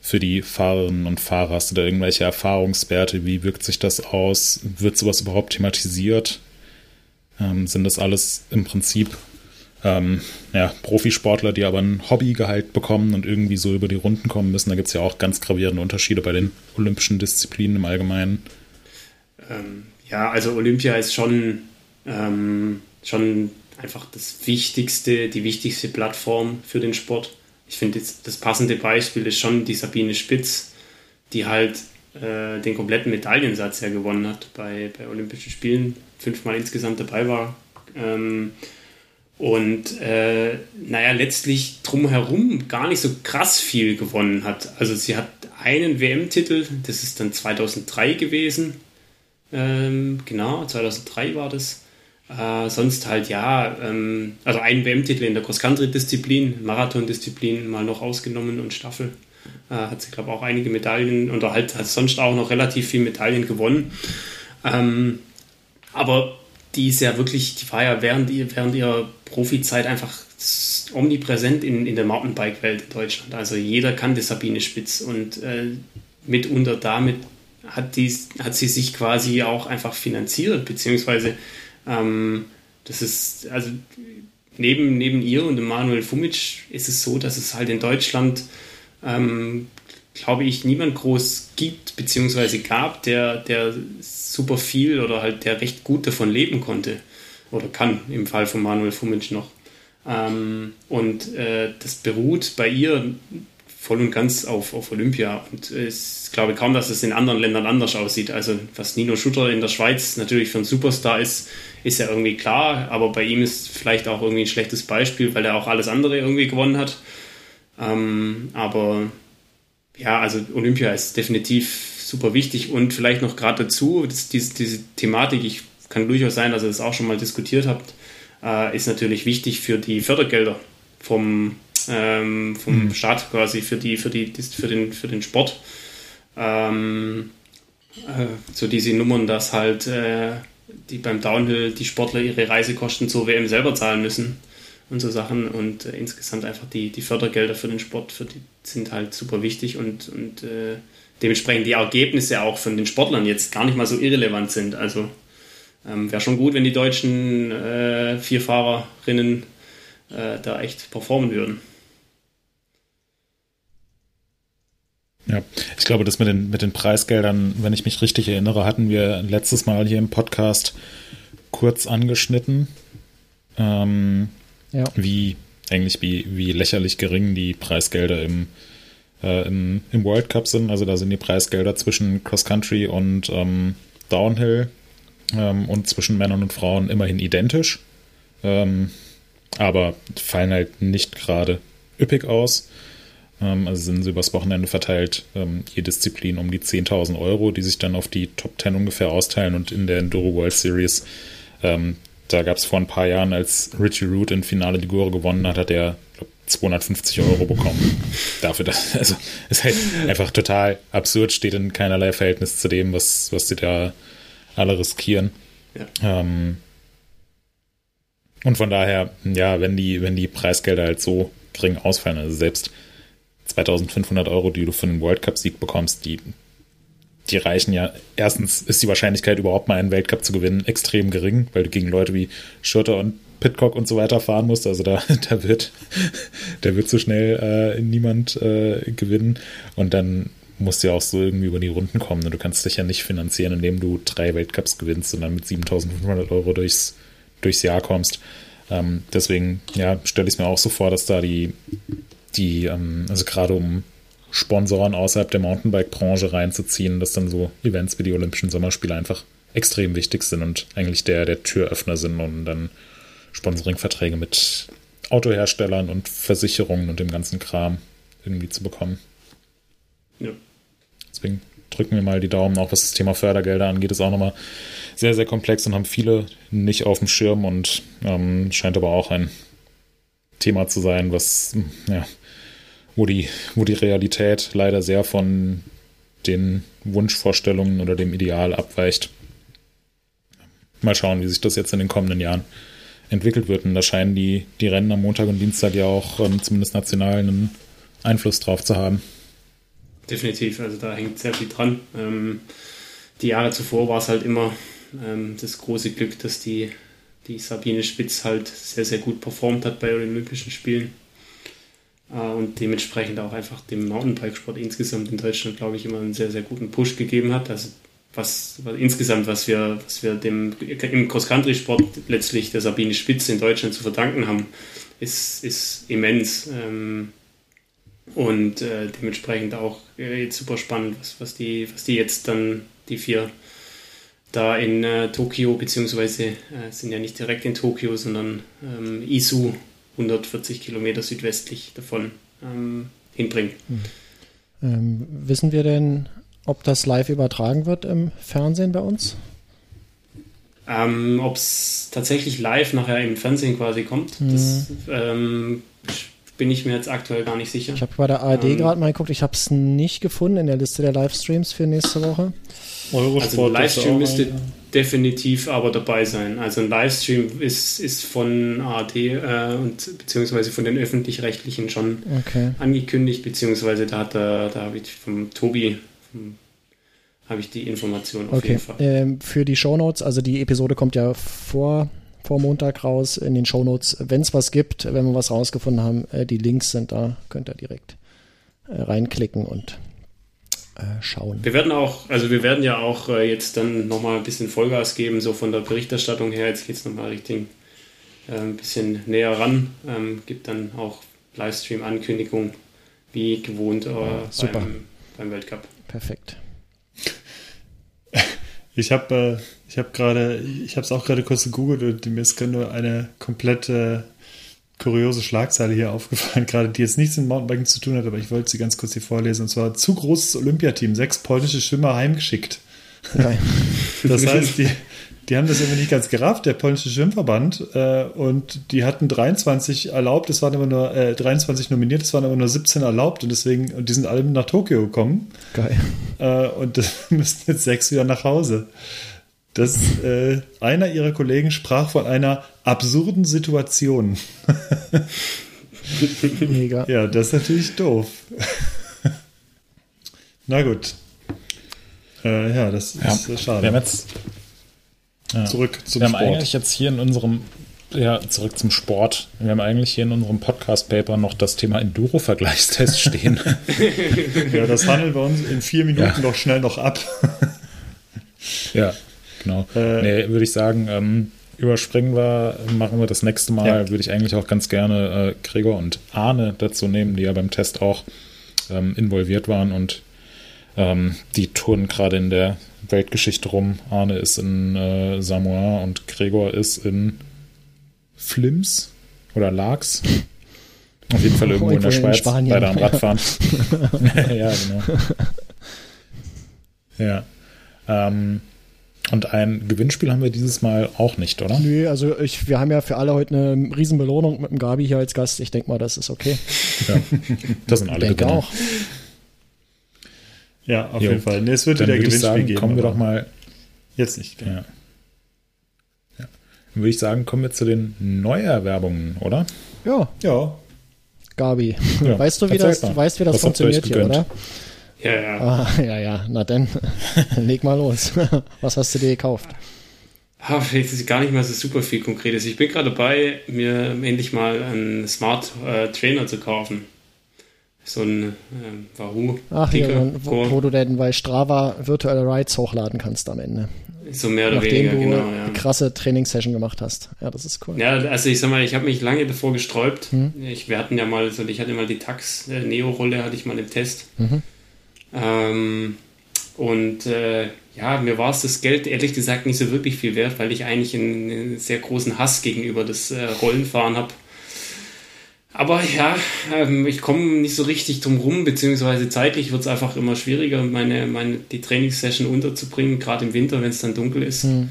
für die Fahrerinnen und Fahrer? Hast du da irgendwelche Erfahrungswerte? Wie wirkt sich das aus? Wird sowas überhaupt thematisiert? Ähm, sind das alles im Prinzip ähm, ja, Profisportler, die aber ein Hobbygehalt bekommen und irgendwie so über die Runden kommen müssen. Da gibt es ja auch ganz gravierende Unterschiede bei den olympischen Disziplinen im Allgemeinen. Ähm, ja, also Olympia ist schon, ähm, schon einfach das wichtigste, die wichtigste Plattform für den Sport. Ich finde, das passende Beispiel ist schon die Sabine Spitz, die halt äh, den kompletten Medaillensatz ja gewonnen hat bei, bei Olympischen Spielen, fünfmal insgesamt dabei war. Ähm, und äh, naja, letztlich drumherum gar nicht so krass viel gewonnen hat. Also sie hat einen WM-Titel, das ist dann 2003 gewesen. Ähm, genau, 2003 war das. Äh, sonst halt ja, ähm, also einen WM-Titel in der Cross-Country-Disziplin, Marathon-Disziplin mal noch ausgenommen und Staffel. Äh, hat sie, glaube ich, auch einige Medaillen und halt hat sonst auch noch relativ viele Medaillen gewonnen. Ähm, aber die ist ja wirklich, die war ja während, während ihrer Profizeit einfach omnipräsent in, in der Mountainbike-Welt in Deutschland. Also jeder kannte Sabine Spitz und äh, mitunter damit hat, die, hat sie sich quasi auch einfach finanziert, beziehungsweise ähm, das ist, also neben, neben ihr und Emanuel Fumic ist es so, dass es halt in Deutschland, ähm, glaube ich, niemand groß gibt, beziehungsweise gab, der, der super viel oder halt der recht gut davon leben konnte oder kann im Fall von Manuel Fumic noch. Ähm, und äh, das beruht bei ihr voll und ganz auf, auf Olympia. Und ich glaube kaum, dass es in anderen Ländern anders aussieht. Also was Nino Schutter in der Schweiz natürlich für ein Superstar ist, ist ja irgendwie klar, aber bei ihm ist vielleicht auch irgendwie ein schlechtes Beispiel, weil er auch alles andere irgendwie gewonnen hat. Ähm, aber ja, also Olympia ist definitiv super wichtig und vielleicht noch gerade dazu, dass diese, diese Thematik, ich kann durchaus sein, dass ihr das auch schon mal diskutiert habt, äh, ist natürlich wichtig für die Fördergelder vom, ähm, vom mhm. Staat quasi für die, für die, für den, für den Sport. Ähm, äh, so diese Nummern, dass halt äh, die beim Downhill die Sportler ihre Reisekosten zur WM selber zahlen müssen und so Sachen und äh, insgesamt einfach die, die Fördergelder für den Sport für die sind halt super wichtig und, und äh, dementsprechend die Ergebnisse auch von den Sportlern jetzt gar nicht mal so irrelevant sind. Also ähm, wäre schon gut, wenn die deutschen äh, Vierfahrerinnen äh, da echt performen würden. Ja, ich glaube, das mit den, mit den Preisgeldern, wenn ich mich richtig erinnere, hatten wir letztes Mal hier im Podcast kurz angeschnitten, ähm, ja. wie eigentlich wie, wie lächerlich gering die Preisgelder im, äh, im, im World Cup sind. Also da sind die Preisgelder zwischen Cross Country und ähm, Downhill ähm, und zwischen Männern und Frauen immerhin identisch, ähm, aber fallen halt nicht gerade üppig aus. Ähm, also sind sie übers Wochenende verteilt, ähm, je Disziplin um die 10.000 Euro, die sich dann auf die Top 10 ungefähr austeilen. Und in der Enduro World Series, ähm, da gab es vor ein paar Jahren, als Richie Root in Finale Ligure gewonnen hat, hat er glaub, 250 Euro bekommen. Dafür, dass, also ist halt einfach total absurd, steht in keinerlei Verhältnis zu dem, was, was sie da alle riskieren. Ja. Ähm, und von daher, ja, wenn die, wenn die Preisgelder halt so gering ausfallen, also selbst 2500 Euro, die du für einen World Cup-Sieg bekommst, die, die reichen ja. Erstens ist die Wahrscheinlichkeit, überhaupt mal einen Weltcup zu gewinnen, extrem gering, weil du gegen Leute wie Schurter und Pitcock und so weiter fahren musst. Also da, da wird, da wird so schnell äh, niemand äh, gewinnen. Und dann musst du ja auch so irgendwie über die Runden kommen. Und du kannst dich ja nicht finanzieren, indem du drei Weltcups gewinnst und dann mit 7500 Euro durchs, durchs Jahr kommst. Ähm, deswegen, ja, stelle ich es mir auch so vor, dass da die die, ähm, also gerade um Sponsoren außerhalb der Mountainbike-Branche reinzuziehen, dass dann so Events wie die Olympischen Sommerspiele einfach extrem wichtig sind und eigentlich der, der Türöffner sind und dann Sponsoringverträge mit Autoherstellern und Versicherungen und dem ganzen Kram irgendwie zu bekommen. Ja. Deswegen drücken wir mal die Daumen, auch was das Thema Fördergelder angeht, ist auch nochmal sehr, sehr komplex und haben viele nicht auf dem Schirm und ähm, scheint aber auch ein Thema zu sein, was ja, wo die, wo die Realität leider sehr von den Wunschvorstellungen oder dem Ideal abweicht. Mal schauen, wie sich das jetzt in den kommenden Jahren entwickelt wird. Und da scheinen die, die Rennen am Montag und Dienstag ja auch ähm, zumindest national einen Einfluss drauf zu haben. Definitiv, also da hängt sehr viel dran. Ähm, die Jahre zuvor war es halt immer ähm, das große Glück, dass die, die Sabine Spitz halt sehr, sehr gut performt hat bei Olympischen Spielen. Äh, und dementsprechend auch einfach dem Mountainbikesport insgesamt in Deutschland, glaube ich, immer einen sehr, sehr guten Push gegeben hat. Also was, was insgesamt, was wir, was wir dem im Cross-Country-Sport letztlich der Sabine Spitze in Deutschland zu verdanken haben, ist, ist immens. Ähm, und äh, dementsprechend auch äh, jetzt super spannend, was, was, die, was die jetzt dann, die vier, da in Tokio, beziehungsweise sind ja nicht direkt in Tokio, sondern ähm, Isu 140 Kilometer südwestlich davon ähm, hinbringen. Hm. Ähm, wissen wir denn, ob das live übertragen wird im Fernsehen bei uns? Ähm, ob es tatsächlich live nachher im Fernsehen quasi kommt, hm. das ähm, bin ich mir jetzt aktuell gar nicht sicher. Ich habe bei der ARD ähm, gerade mal geguckt, ich habe es nicht gefunden in der Liste der Livestreams für nächste Woche. Eurosport also Livestream müsste ein, ja. Definitiv aber dabei sein. Also ein Livestream ist, ist von ARD äh, und beziehungsweise von den öffentlich-rechtlichen schon okay. angekündigt, beziehungsweise da hat er, da habe ich vom Tobi habe ich die Information auf okay. jeden Fall. Ähm, für die Shownotes, also die Episode kommt ja vor, vor Montag raus in den Shownotes. Wenn es was gibt, wenn wir was rausgefunden haben, äh, die Links sind da, könnt ihr direkt äh, reinklicken und schauen. Wir werden auch, also wir werden ja auch äh, jetzt dann nochmal ein bisschen Vollgas geben, so von der Berichterstattung her. Jetzt geht es nochmal richtig äh, ein bisschen näher ran. Ähm, gibt dann auch Livestream-Ankündigung, wie gewohnt äh, Super. Beim, beim Weltcup. Perfekt. Ich habe äh, ich habe gerade, ich habe es auch gerade kurz gegoogelt und mir ist nur eine komplette kuriose Schlagzeile hier aufgefallen, gerade die jetzt nichts mit Mountainbiken zu tun hat, aber ich wollte sie ganz kurz hier vorlesen. Und zwar zu großes Olympiateam, sechs polnische Schwimmer heimgeschickt. Nein. Das heißt, die, die haben das irgendwie nicht ganz gerafft, der polnische Schwimmverband. Äh, und die hatten 23 erlaubt, es waren immer nur äh, 23 nominiert, es waren aber nur 17 erlaubt und deswegen, und die sind alle nach Tokio gekommen. Geil. Äh, und das müssen jetzt sechs wieder nach Hause. Das, äh, einer ihrer Kollegen sprach von einer absurden Situation. Mega. Ja, das ist natürlich doof. Na gut. Äh, ja, das Ja. ist äh, schade. Wir haben jetzt Zurück zum wir haben Sport. eigentlich jetzt hier in unserem, ja, zurück zum Sport. Wir haben eigentlich hier in unserem Podcast-Paper noch das Thema Enduro-Vergleichstest stehen. Ja, das handeln wir uns in vier Minuten Ja. doch schnell noch ab. ja, genau. Äh, nee, würde ich sagen, ähm, überspringen wir, machen wir das nächste Mal. Ja. Würde ich eigentlich auch ganz gerne äh, Gregor und Arne dazu nehmen, die ja beim Test auch ähm, involviert waren und ähm, die touren gerade in der Weltgeschichte rum. Arne ist in äh, Samoa und Gregor ist in Flims oder Lags. Auf jeden Fall irgendwo in der in Schweiz, Spanien. beide am Radfahren. ja, genau. Ja. Ähm, und ein Gewinnspiel haben wir dieses Mal auch nicht, oder? Nö, also ich, wir haben ja für alle heute eine Riesenbelohnung mit dem Gabi hier als Gast. Ich denke mal, das ist okay. Ja. Das sind Ich alle denke Gewinner. auch. Ja, auf Jo. jeden Fall. Nee, es wird Dann wieder würde ich Gewinnspiel sagen, geben. kommen wir doch mal. Jetzt nicht. Ja. Ja. Dann würde ich sagen, kommen wir zu den Neuerwerbungen, oder? Ja, Ja, Gabi. Ja, Weißt du, wie erzähl das, mal. weißt, wie das Was funktioniert hier, oder? Ja, ja. Ah, ja, ja. Na dann, leg mal los. Was hast du dir gekauft? Ah, vielleicht ist gar nicht mal so super viel Konkretes. Ich bin gerade dabei, mir endlich mal einen Smart äh, Trainer zu kaufen. So ein ähm, Wahoo. Ach, hier, so, wo, wo du denn bei Strava virtuelle Rides hochladen kannst am Ende. so mehr oder Nachdem weniger, du genau. eine Ja. krasse Trainingssession gemacht hast. Ja, das ist cool. Ja, also ich sag mal, ich habe mich lange davor gesträubt. Mhm. Ich, wir hatten ja mal so, ich hatte mal die Tax äh, hatte ich mal im Test. Mhm. Ähm, und äh, ja, mir war es das Geld ehrlich gesagt nicht so wirklich viel wert, weil ich eigentlich einen, einen sehr großen Hass gegenüber das äh, Rollenfahren habe. Aber ja, ähm, ich komme nicht so richtig drum rum, beziehungsweise zeitlich wird es einfach immer schwieriger, meine, meine, die Trainingssession unterzubringen, gerade im Winter, wenn es dann dunkel ist. Hm.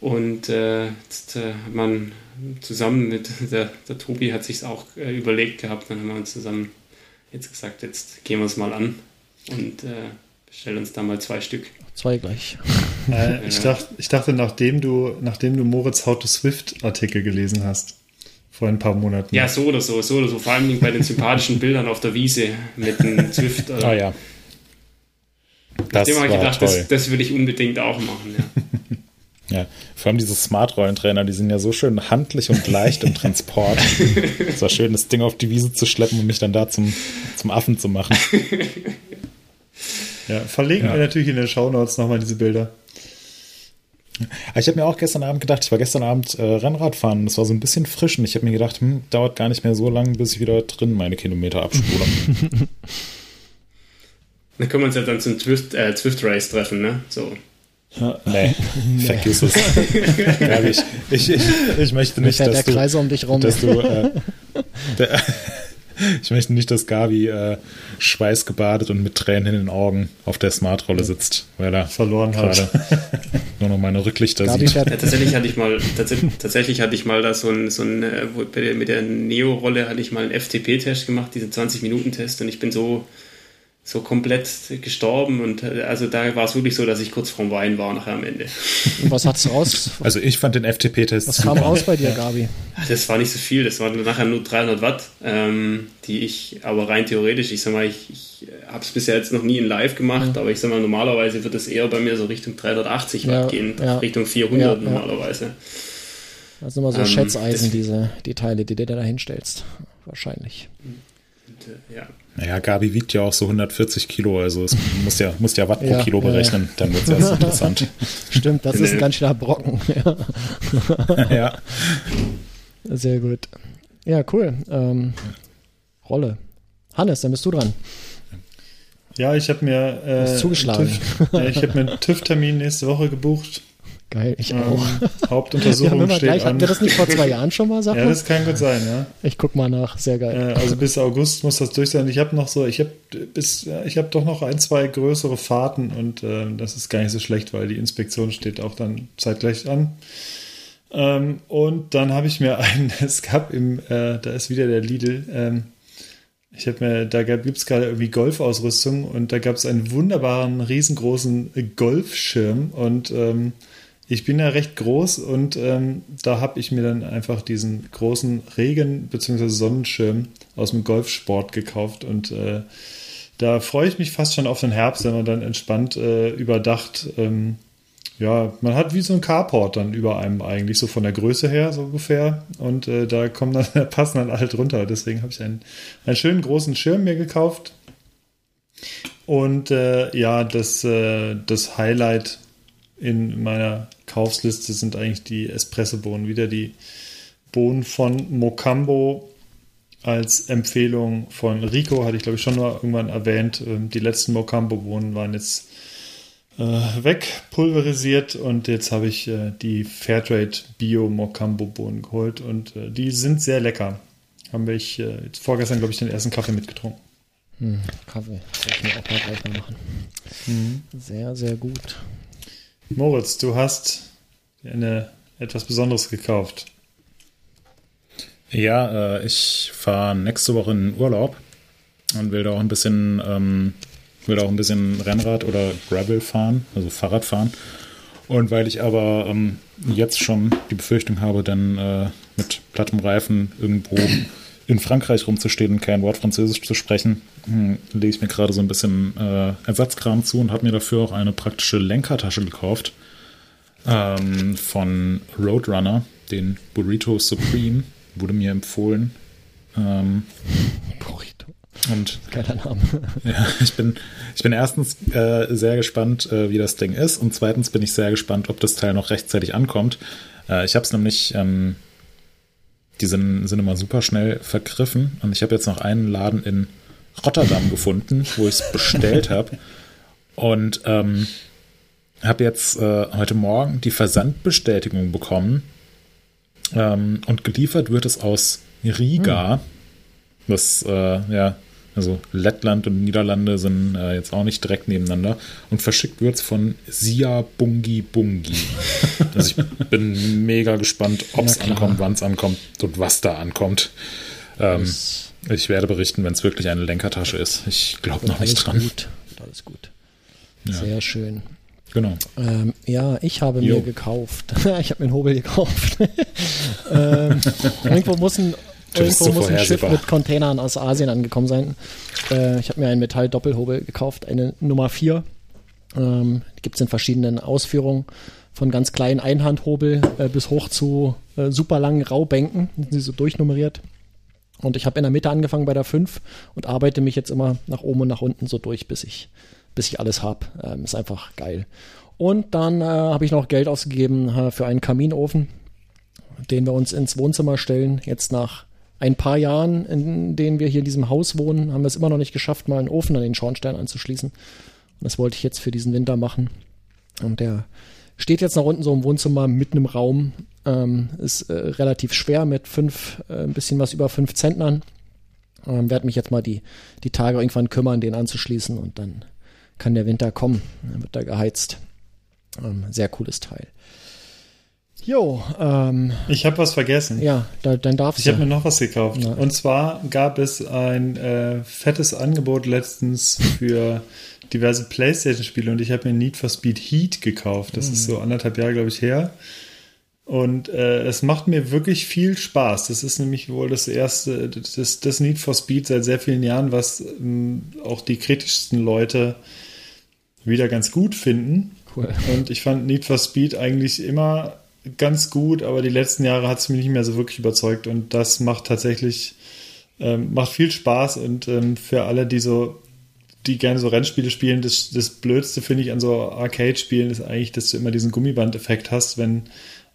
Und äh, jetzt äh, hat man zusammen mit der, der Tobi hat sich auch äh, überlegt gehabt, dann haben wir uns zusammen jetzt gesagt, jetzt gehen wir es mal an und äh, bestellen uns da mal zwei Stück. Zwei gleich. äh, ich, dachte, ich dachte, nachdem du, nachdem du Moritz How to Swift Artikel gelesen hast, vor ein paar Monaten. Ja, so oder so, so oder so. Vor allem bei den sympathischen Bildern auf der Wiese mit dem Zwift. Ah ja. Das Dem habe ich war gedacht, toll. das, das würde ich unbedingt auch machen. Ja. Ja, vor allem diese Smart-Rollentrainer, die sind ja so schön handlich und leicht im Transport. Es war schön, das Ding auf die Wiese zu schleppen und mich dann da zum, zum Affen zu machen. Ja, verlegen Ja. wir natürlich in den Shownotes nochmal diese Bilder. Ich habe mir auch gestern Abend gedacht, ich war gestern Abend äh, Rennrad fahren, das war so ein bisschen frisch und ich habe mir gedacht, hm, dauert gar nicht mehr so lange, bis ich wieder drin meine Kilometer abspule. Dann können wir uns ja dann zum Zwift, äh, Zwift Race treffen, ne? So. nee, vergiss es. Ja, ich, ich, ich, ich möchte nicht, fährt der dass du, Kreis um dich rum. dass du äh, der, ich möchte nicht, dass Gabi äh, schweißgebadet und mit Tränen in den Augen auf der Smartrolle sitzt, weil er Verloren hat. gerade nur noch meine Rücklichter Gabi sieht. Ja, tatsächlich hatte ich mal, tatsächlich, tatsächlich hatte ich mal da so ein, so ein äh, mit der Neo-Rolle hatte ich mal einen FTP-Test gemacht, diesen 20-Minuten-Test und ich bin so, so komplett gestorben und äh, also da war es wirklich so, dass ich kurz vorm Wein war nachher am Ende. Was hat's raus? Also ich fand den FTP-Test Was kam raus bei dir, Gabi? Das war nicht so viel, das waren nachher nur 300 Watt, ähm, die ich aber rein theoretisch, ich sag mal, ich, ich habe es bisher jetzt noch nie in Live gemacht, aber ich sag mal, normalerweise wird es eher bei mir so Richtung 380 Watt Ja, gehen, ja. Richtung 400 Ja, ja. normalerweise. Das sind immer so Ähm, Schätzeisen, das- diese die Teile, die du da hinstellst. Wahrscheinlich. Und, äh, ja. Naja, Gabi wiegt ja auch so 140 Kilo, also es muss ja, muss ja Watt pro Ja, Kilo ja, berechnen, dann wird es erst interessant. Stimmt, das ist ein Nee. ganz schöner Brocken. Ja, ja. sehr gut. Ja, cool. Ähm, Rolle. Hannes, dann bist du dran. Ja, ich habe mir, äh. TÜV, ja, ich habe mir einen TÜV-Termin nächste Woche gebucht. Geil, ich ähm, auch. Hauptuntersuchung ja, steht gleich, an. Hatten wir das nicht vor zwei Jahren schon mal, sag Ja, das kann gut sein, ja. Ich guck mal nach, sehr geil. Äh, also bis August muss das durch sein. Ich habe noch so, ich habe bis, ich habe doch noch ein, zwei größere Fahrten und äh, das ist gar nicht so schlecht, weil die Inspektion steht auch dann zeitgleich an. Ähm, und dann habe ich mir einen, es gab im, äh, da ist wieder der Lidl, ähm, ich habe mir, da gibt es gerade irgendwie Golfausrüstung und da gab es einen wunderbaren, riesengroßen Golfschirm und ähm, ich bin ja recht groß und ähm, da habe ich mir dann einfach diesen großen Regen- bzw. Sonnenschirm aus dem Golfsport gekauft und äh, da freue ich mich fast schon auf den Herbst, wenn man dann entspannt äh, überdacht, ähm, ja, man hat wie so ein Carport dann über einem eigentlich, so von der Größe her so ungefähr und äh, da kommen dann, passen dann alle drunter, deswegen habe ich einen, einen schönen großen Schirm mir gekauft und äh, ja, das, äh, das Highlight in meiner Kaufsliste sind eigentlich die Espresso-Bohnen. Wieder die Bohnen von Mocambo als Empfehlung von Rico, hatte ich glaube ich schon mal irgendwann erwähnt. Ähm, die letzten Mocambo-Bohnen waren jetzt äh, wegpulverisiert und jetzt habe ich äh, die Fairtrade Bio Mocambo-Bohnen geholt und äh, die sind sehr lecker. Haben wir ich äh, vorgestern, glaube ich, den ersten Kaffee mitgetrunken. Hm, Kaffee, soll ich mir auch mal gleich mal machen. Mhm. Sehr, sehr gut. Moritz, du hast eine, etwas Besonderes gekauft. Ja, äh, ich fahre nächste Woche in Urlaub und will da auch ein bisschen, ähm, will auch ein bisschen Rennrad oder Gravel fahren, also Fahrrad fahren. Und weil ich aber ähm, jetzt schon die Befürchtung habe, dann äh, mit plattem Reifen irgendwo in Frankreich rumzustehen und kein Wort Französisch zu sprechen, hm, lege ich mir gerade so ein bisschen äh, Ersatzkram zu und habe mir dafür auch eine praktische Lenkertasche gekauft ähm, von Roadrunner, den Burrito Supreme, wurde mir empfohlen. Ähm, Burrito. Und Geiler Name. Ja, ich bin, ich bin erstens äh, sehr gespannt, äh, wie das Ding ist, und zweitens bin ich sehr gespannt, ob das Teil noch rechtzeitig ankommt. Äh, ich habe es nämlich ähm, die sind, sind immer super schnell vergriffen. Und ich habe jetzt noch einen Laden in Rotterdam gefunden, wo ich es bestellt habe. Und ähm, habe jetzt äh, heute Morgen die Versandbestätigung bekommen. Ähm, und geliefert wird es aus Riga. Hm. Was äh, ja also Lettland und Niederlande sind äh, jetzt auch nicht direkt nebeneinander. Und verschickt wird es von Sia Bungi Bungi. also ich bin mega gespannt, ob es ankommt, wann es ankommt und was da ankommt. Ähm, ich werde berichten, wenn es wirklich eine Lenkertasche ist. Ich glaube noch nicht dran. Gut. Alles gut. Ja. Sehr schön. Genau. Ähm, ja, ich habe jo. mir gekauft. ich habe mir einen Hobel gekauft. ähm, irgendwo muss ein Irgendwo muss ein Schiff mit Containern aus Asien angekommen sein. Äh, ich habe mir einen Metall-Doppelhobel gekauft, eine Nummer 4. Ähm, Gibt es in verschiedenen Ausführungen. Von ganz kleinen Einhandhobel äh, bis hoch zu äh, super langen Raubänken. Die sind so durchnummeriert. Und ich habe in der Mitte angefangen bei der 5 und arbeite mich jetzt immer nach oben und nach unten so durch, bis ich, bis ich alles habe. Ähm, ist einfach geil. Und dann äh, habe ich noch Geld ausgegeben äh, für einen Kaminofen, den wir uns ins Wohnzimmer stellen. Jetzt nach ein paar Jahren, in denen wir hier in diesem Haus wohnen, haben wir es immer noch nicht geschafft, mal einen Ofen an den Schornstein anzuschließen. Und das wollte ich jetzt für diesen Winter machen. Und der steht jetzt nach unten so im Wohnzimmer mitten im Raum. Ähm, ist äh, relativ schwer mit fünf, äh, ein bisschen was über fünf Zentnern. Ähm, werde mich jetzt mal die, die Tage irgendwann kümmern, den anzuschließen und dann kann der Winter kommen. Dann wird da geheizt. Ähm, sehr cooles Teil. Jo, ähm, ich habe was vergessen. Ja, da, dann darfst du. Ich habe mir noch was gekauft. Ja. Und zwar gab es ein äh, fettes Angebot letztens für diverse PlayStation-Spiele und ich habe mir Need for Speed Heat gekauft. Das mhm. ist so anderthalb Jahre, glaube ich, her. Und äh, es macht mir wirklich viel Spaß. Das ist nämlich wohl das erste, das, das Need for Speed seit sehr vielen Jahren, was ähm, auch die kritischsten Leute wieder ganz gut finden. Cool. Und ich fand Need for Speed eigentlich immer ganz gut, aber die letzten Jahre hat es mich nicht mehr so wirklich überzeugt und das macht tatsächlich ähm, macht viel Spaß und ähm, für alle, die so die gerne so Rennspiele spielen, das, das Blödste finde ich an so Arcade-Spielen ist eigentlich, dass du immer diesen Gummiband-Effekt hast, wenn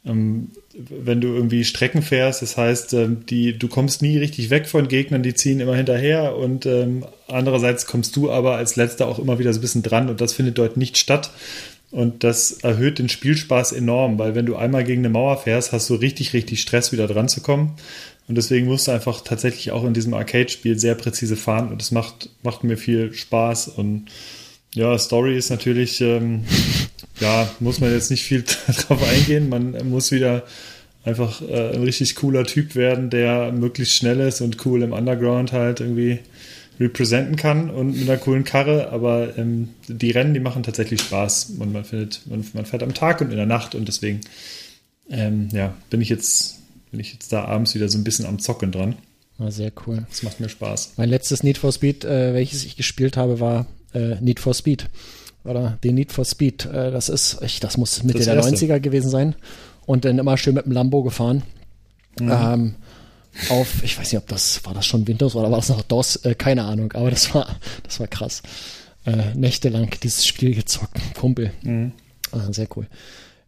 ähm, wenn du irgendwie Strecken fährst, das heißt, ähm, die, du kommst nie richtig weg von Gegnern, die ziehen immer hinterher und ähm, andererseits kommst du aber als letzter auch immer wieder so ein bisschen dran und das findet dort nicht statt. Und das erhöht den Spielspaß enorm, weil wenn du einmal gegen eine Mauer fährst, hast du richtig, richtig Stress, wieder dran zu kommen. Und deswegen musst du einfach tatsächlich auch in diesem Arcade-Spiel sehr präzise fahren und das macht, macht mir viel Spaß. Und ja, Story ist natürlich, ähm, ja, muss man jetzt nicht viel drauf eingehen. Man muss wieder einfach äh, ein richtig cooler Typ werden, der möglichst schnell ist und cool im Underground halt irgendwie representen kann und mit einer coolen Karre, aber ähm, die Rennen, die machen tatsächlich Spaß und man findet, man, man fährt am Tag und in der Nacht und deswegen ähm, ja, bin ich jetzt bin ich jetzt da abends wieder so ein bisschen am Zocken dran. War sehr cool. Das macht mir Spaß. Mein letztes Need for Speed, äh, welches ich gespielt habe, war äh, Need for Speed. Oder den Need for Speed. Äh, das ist, ich, das muss Mitte das der erste. 90er gewesen sein. Und dann immer schön mit dem Lambo gefahren. Mhm. Ähm, auf, ich weiß nicht, ob das, war das schon Windows oder war das noch DOS? Äh, keine Ahnung, aber das war, das war krass. Äh, nächtelang dieses Spiel gezockt. Kumpel. Mhm. Ah, sehr cool.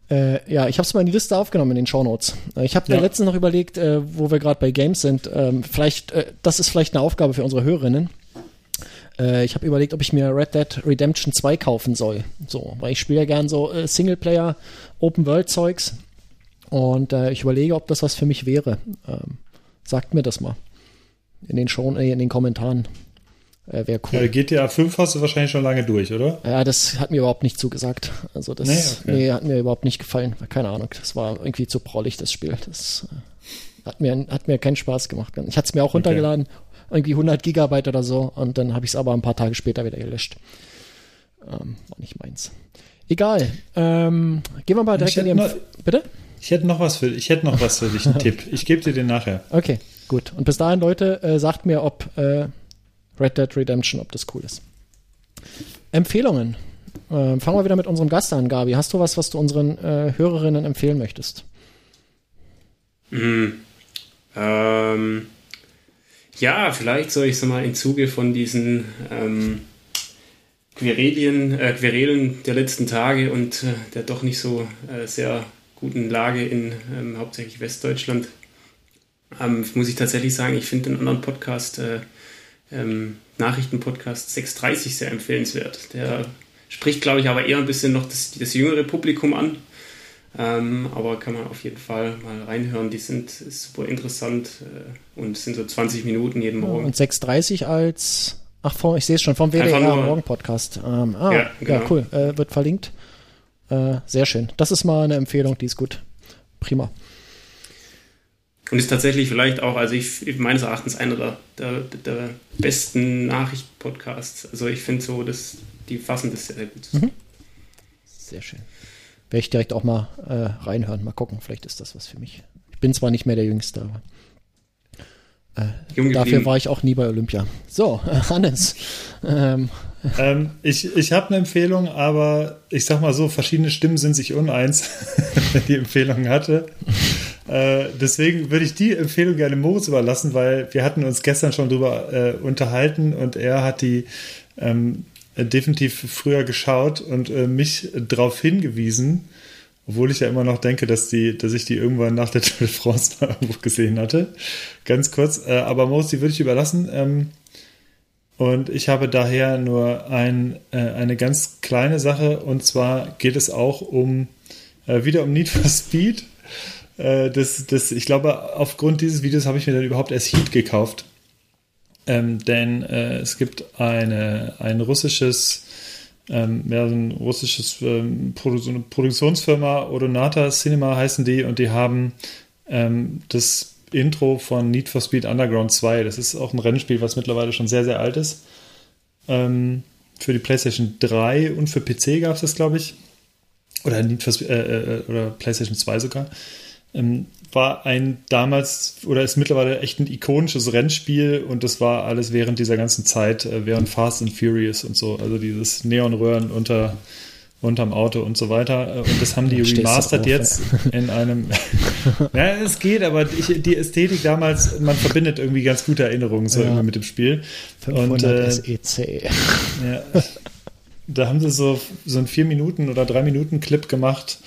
Äh, ja, ich habe es mal in die Liste aufgenommen in den Shownotes. Äh, ich habe ja. mir letztens noch überlegt, äh, wo wir gerade bei Games sind. Ähm, vielleicht, äh, das ist vielleicht eine Aufgabe für unsere Hörerinnen. Äh, ich habe überlegt, ob ich mir Red Dead Redemption 2 kaufen soll. So, weil ich spiele ja gern so äh, Singleplayer, Open World Zeugs. Und ich überlege, ob das was für mich wäre. Ähm, sagt mir das mal in den Show, in den Kommentaren. Äh, Wäre cool. Ja, GTA 5 hast du wahrscheinlich schon lange durch, oder? Ja, das hat mir überhaupt nicht zugesagt. Also das nee, okay. nee, hat mir überhaupt nicht gefallen. Keine Ahnung. Das war irgendwie zu prollig, das Spiel. Das äh, hat mir, hat mir keinen Spaß gemacht. Ich hatte es mir auch runtergeladen, okay. irgendwie 100 Gigabyte oder so, und dann habe ich es aber ein paar Tage später wieder gelöscht. Ähm, war nicht meins. Egal. Ähm, gehen wir mal direkt in die noch, Bitte? Ich hätte noch was für, ich hätte noch was für dich, einen Tipp. Ich gebe dir den nachher. Okay, gut. Und bis dahin, Leute, äh, sagt mir, ob äh, Red Dead Redemption, ob das cool ist. Empfehlungen. Äh, fangen wir wieder mit unserem Gast an, Gabi. Hast du was, was du unseren äh, Hörerinnen empfehlen möchtest? Mhm. Ähm, ja, vielleicht soll ich so mal im Zuge von diesen ähm, Querelien, äh, Querelen der letzten Tage und äh, der doch nicht so äh, sehr guten Lage in ähm, hauptsächlich Westdeutschland, ähm, muss ich tatsächlich sagen, ich finde den anderen Podcast äh, ähm, Nachrichtenpodcast 630 sehr empfehlenswert. Der spricht, glaube ich, aber eher ein bisschen noch das, das jüngere Publikum an. Ähm, aber kann man auf jeden Fall mal reinhören. Die sind super interessant äh, und sind so 20 Minuten jeden Morgen. und 630 als, ach, ich sehe es schon, vom WDR Morgen Podcast. Ähm, ah, ja, genau. ja cool. Äh, wird verlinkt. Äh, sehr schön. Das ist mal eine Empfehlung, die ist gut. Prima. Und ist tatsächlich vielleicht auch, also ich meines Erachtens einer der, der, der besten Nachrichtenpodcasts. Also ich finde so, dass die fassen das sehr, sehr gut. Mhm. Sehr schön. Werde ich direkt auch mal äh, reinhören, mal gucken, vielleicht ist das was für mich. Ich bin zwar nicht mehr der Jüngste, aber äh, dafür war ich auch nie bei Olympia. So, äh, Hannes. Ähm. Ähm, ich ich habe eine Empfehlung, aber ich sag mal so, verschiedene Stimmen sind sich uneins, die Empfehlung hatte. Äh, deswegen würde ich die Empfehlung gerne Moritz überlassen, weil wir hatten uns gestern schon drüber äh, unterhalten und er hat die ähm, definitiv früher geschaut und äh, mich darauf hingewiesen, obwohl ich ja immer noch denke, dass, die, dass ich die irgendwann nach der Tour de France mal irgendwo gesehen hatte. Ganz kurz. Äh, aber Moritz, die würde ich überlassen. Ähm, und ich habe daher nur ein, äh, eine ganz kleine Sache und zwar geht es auch um wieder um Need for Speed äh, das, das, ich glaube, aufgrund dieses Videos habe ich mir dann überhaupt erst Heat gekauft. Ähm, denn äh, es gibt eine, ein russisches, ähm, ja, ein russisches ähm, Produ so eine Produktionsfirma, Odonata Cinema heißen die, und die haben ähm, das Intro von Need for Speed Underground 2. Das ist auch ein Rennspiel, was mittlerweile schon sehr, sehr alt ist. Ähm, für die PlayStation 3 und für PC gab es das, glaube ich. Oder Need for Speed, äh, äh, oder PlayStation 2 sogar ähm, war ein damals oder ist mittlerweile echt ein ikonisches Rennspiel und das war alles während dieser ganzen Zeit, äh, während Fast and Furious und so, also dieses Neonröhren unter unterm Auto und so weiter. Äh, und das haben die remastered auf, jetzt ja. in einem. ja, es geht, aber ich, die Ästhetik damals, man verbindet irgendwie ganz gute Erinnerungen so ja. mit dem Spiel. 500 und, äh, SEC. Ja, da haben sie so, so einen 4 Minuten oder 3 Minuten Clip gemacht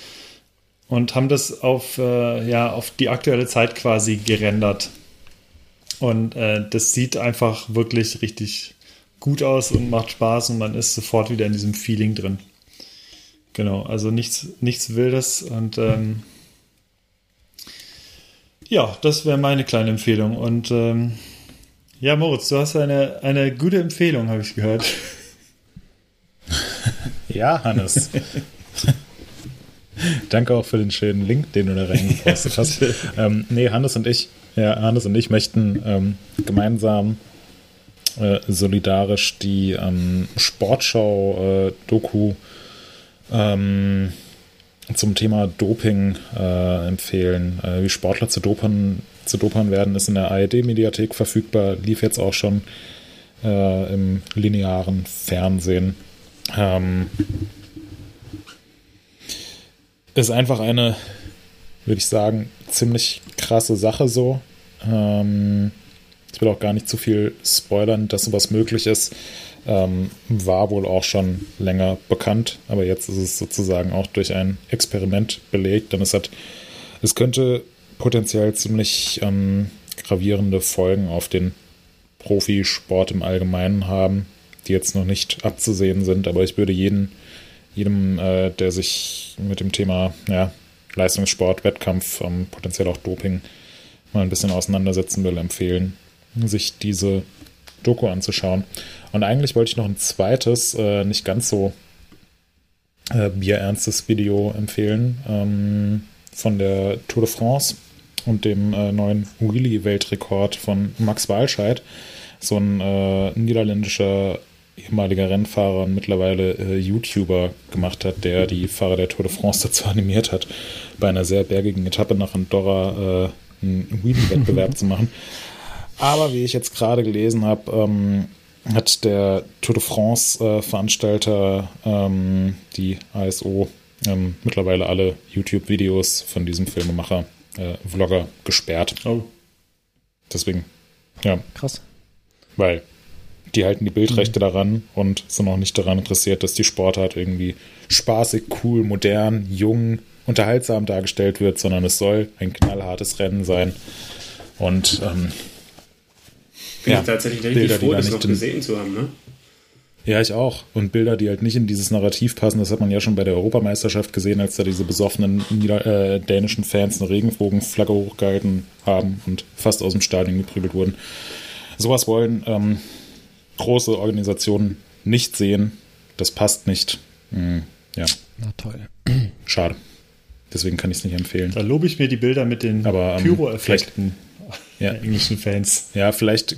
und haben das auf, äh, ja, auf die aktuelle Zeit quasi gerendert. Und äh, das sieht einfach wirklich richtig gut aus und macht Spaß und man ist sofort wieder in diesem Feeling drin. Genau, also nichts, nichts Wildes und ähm, ja, das wäre meine kleine Empfehlung. Und ähm, ja, Moritz, du hast eine, eine gute Empfehlung, habe ich gehört. ja, Hannes. Danke auch für den schönen Link, den du da reingepostet hast. ähm, nee, Hannes und ich, ja, Hannes und ich möchten ähm, gemeinsam äh, solidarisch die ähm, Sportschau-Doku äh, ähm, zum Thema Doping äh, empfehlen. Äh, wie Sportler zu Dopern, zu Dopern werden, ist in der ARD-Mediathek verfügbar, lief jetzt auch schon äh, im linearen Fernsehen. Ähm, ist einfach eine, würde ich sagen, ziemlich krasse Sache so. Ähm, ich will auch gar nicht zu viel spoilern, dass sowas möglich ist. Ähm, war wohl auch schon länger bekannt, aber jetzt ist es sozusagen auch durch ein Experiment belegt, denn es hat, es könnte potenziell ziemlich ähm, gravierende Folgen auf den Profisport im Allgemeinen haben, die jetzt noch nicht abzusehen sind, aber ich würde jeden, jedem, äh, der sich mit dem Thema ja, Leistungssport, Wettkampf, ähm, potenziell auch Doping mal ein bisschen auseinandersetzen will, empfehlen, sich diese Doku anzuschauen. Und eigentlich wollte ich noch ein zweites, äh, nicht ganz so äh, bierernstes Video empfehlen ähm, von der Tour de France und dem äh, neuen Wheelie-Weltrekord von Max Walscheid. So ein äh, niederländischer ehemaliger Rennfahrer und mittlerweile äh, YouTuber gemacht hat, der die Fahrer der Tour de France dazu animiert hat, bei einer sehr bergigen Etappe nach Andorra äh, einen Wheelie-Wettbewerb zu machen. Aber wie ich jetzt gerade gelesen habe, ähm, hat der Tour de France-Veranstalter, äh, ähm, die ASO, ähm, mittlerweile alle YouTube-Videos von diesem Filmemacher, äh, Vlogger, gesperrt. Oh. Deswegen, ja. Krass. Weil die halten die Bildrechte mhm. daran und sind auch nicht daran interessiert, dass die Sportart irgendwie spaßig, cool, modern, jung, unterhaltsam dargestellt wird, sondern es soll ein knallhartes Rennen sein. Und ähm, bin ja, ich tatsächlich richtig Bilder, froh, das noch gesehen zu haben, ne? Ja, ich auch. Und Bilder, die halt nicht in dieses Narrativ passen, das hat man ja schon bei der Europameisterschaft gesehen, als da diese besoffenen Nieder äh, dänischen Fans eine Regenbogenflagge hochgehalten haben und fast aus dem Stadion geprügelt wurden. Sowas wollen ähm, große Organisationen nicht sehen. Das passt nicht. Hm, ja. Na toll. Schade. Deswegen kann ich es nicht empfehlen. Da lobe ich mir die Bilder mit den ähm, Pyro-Effekten ja. der englischen Fans. Ja, vielleicht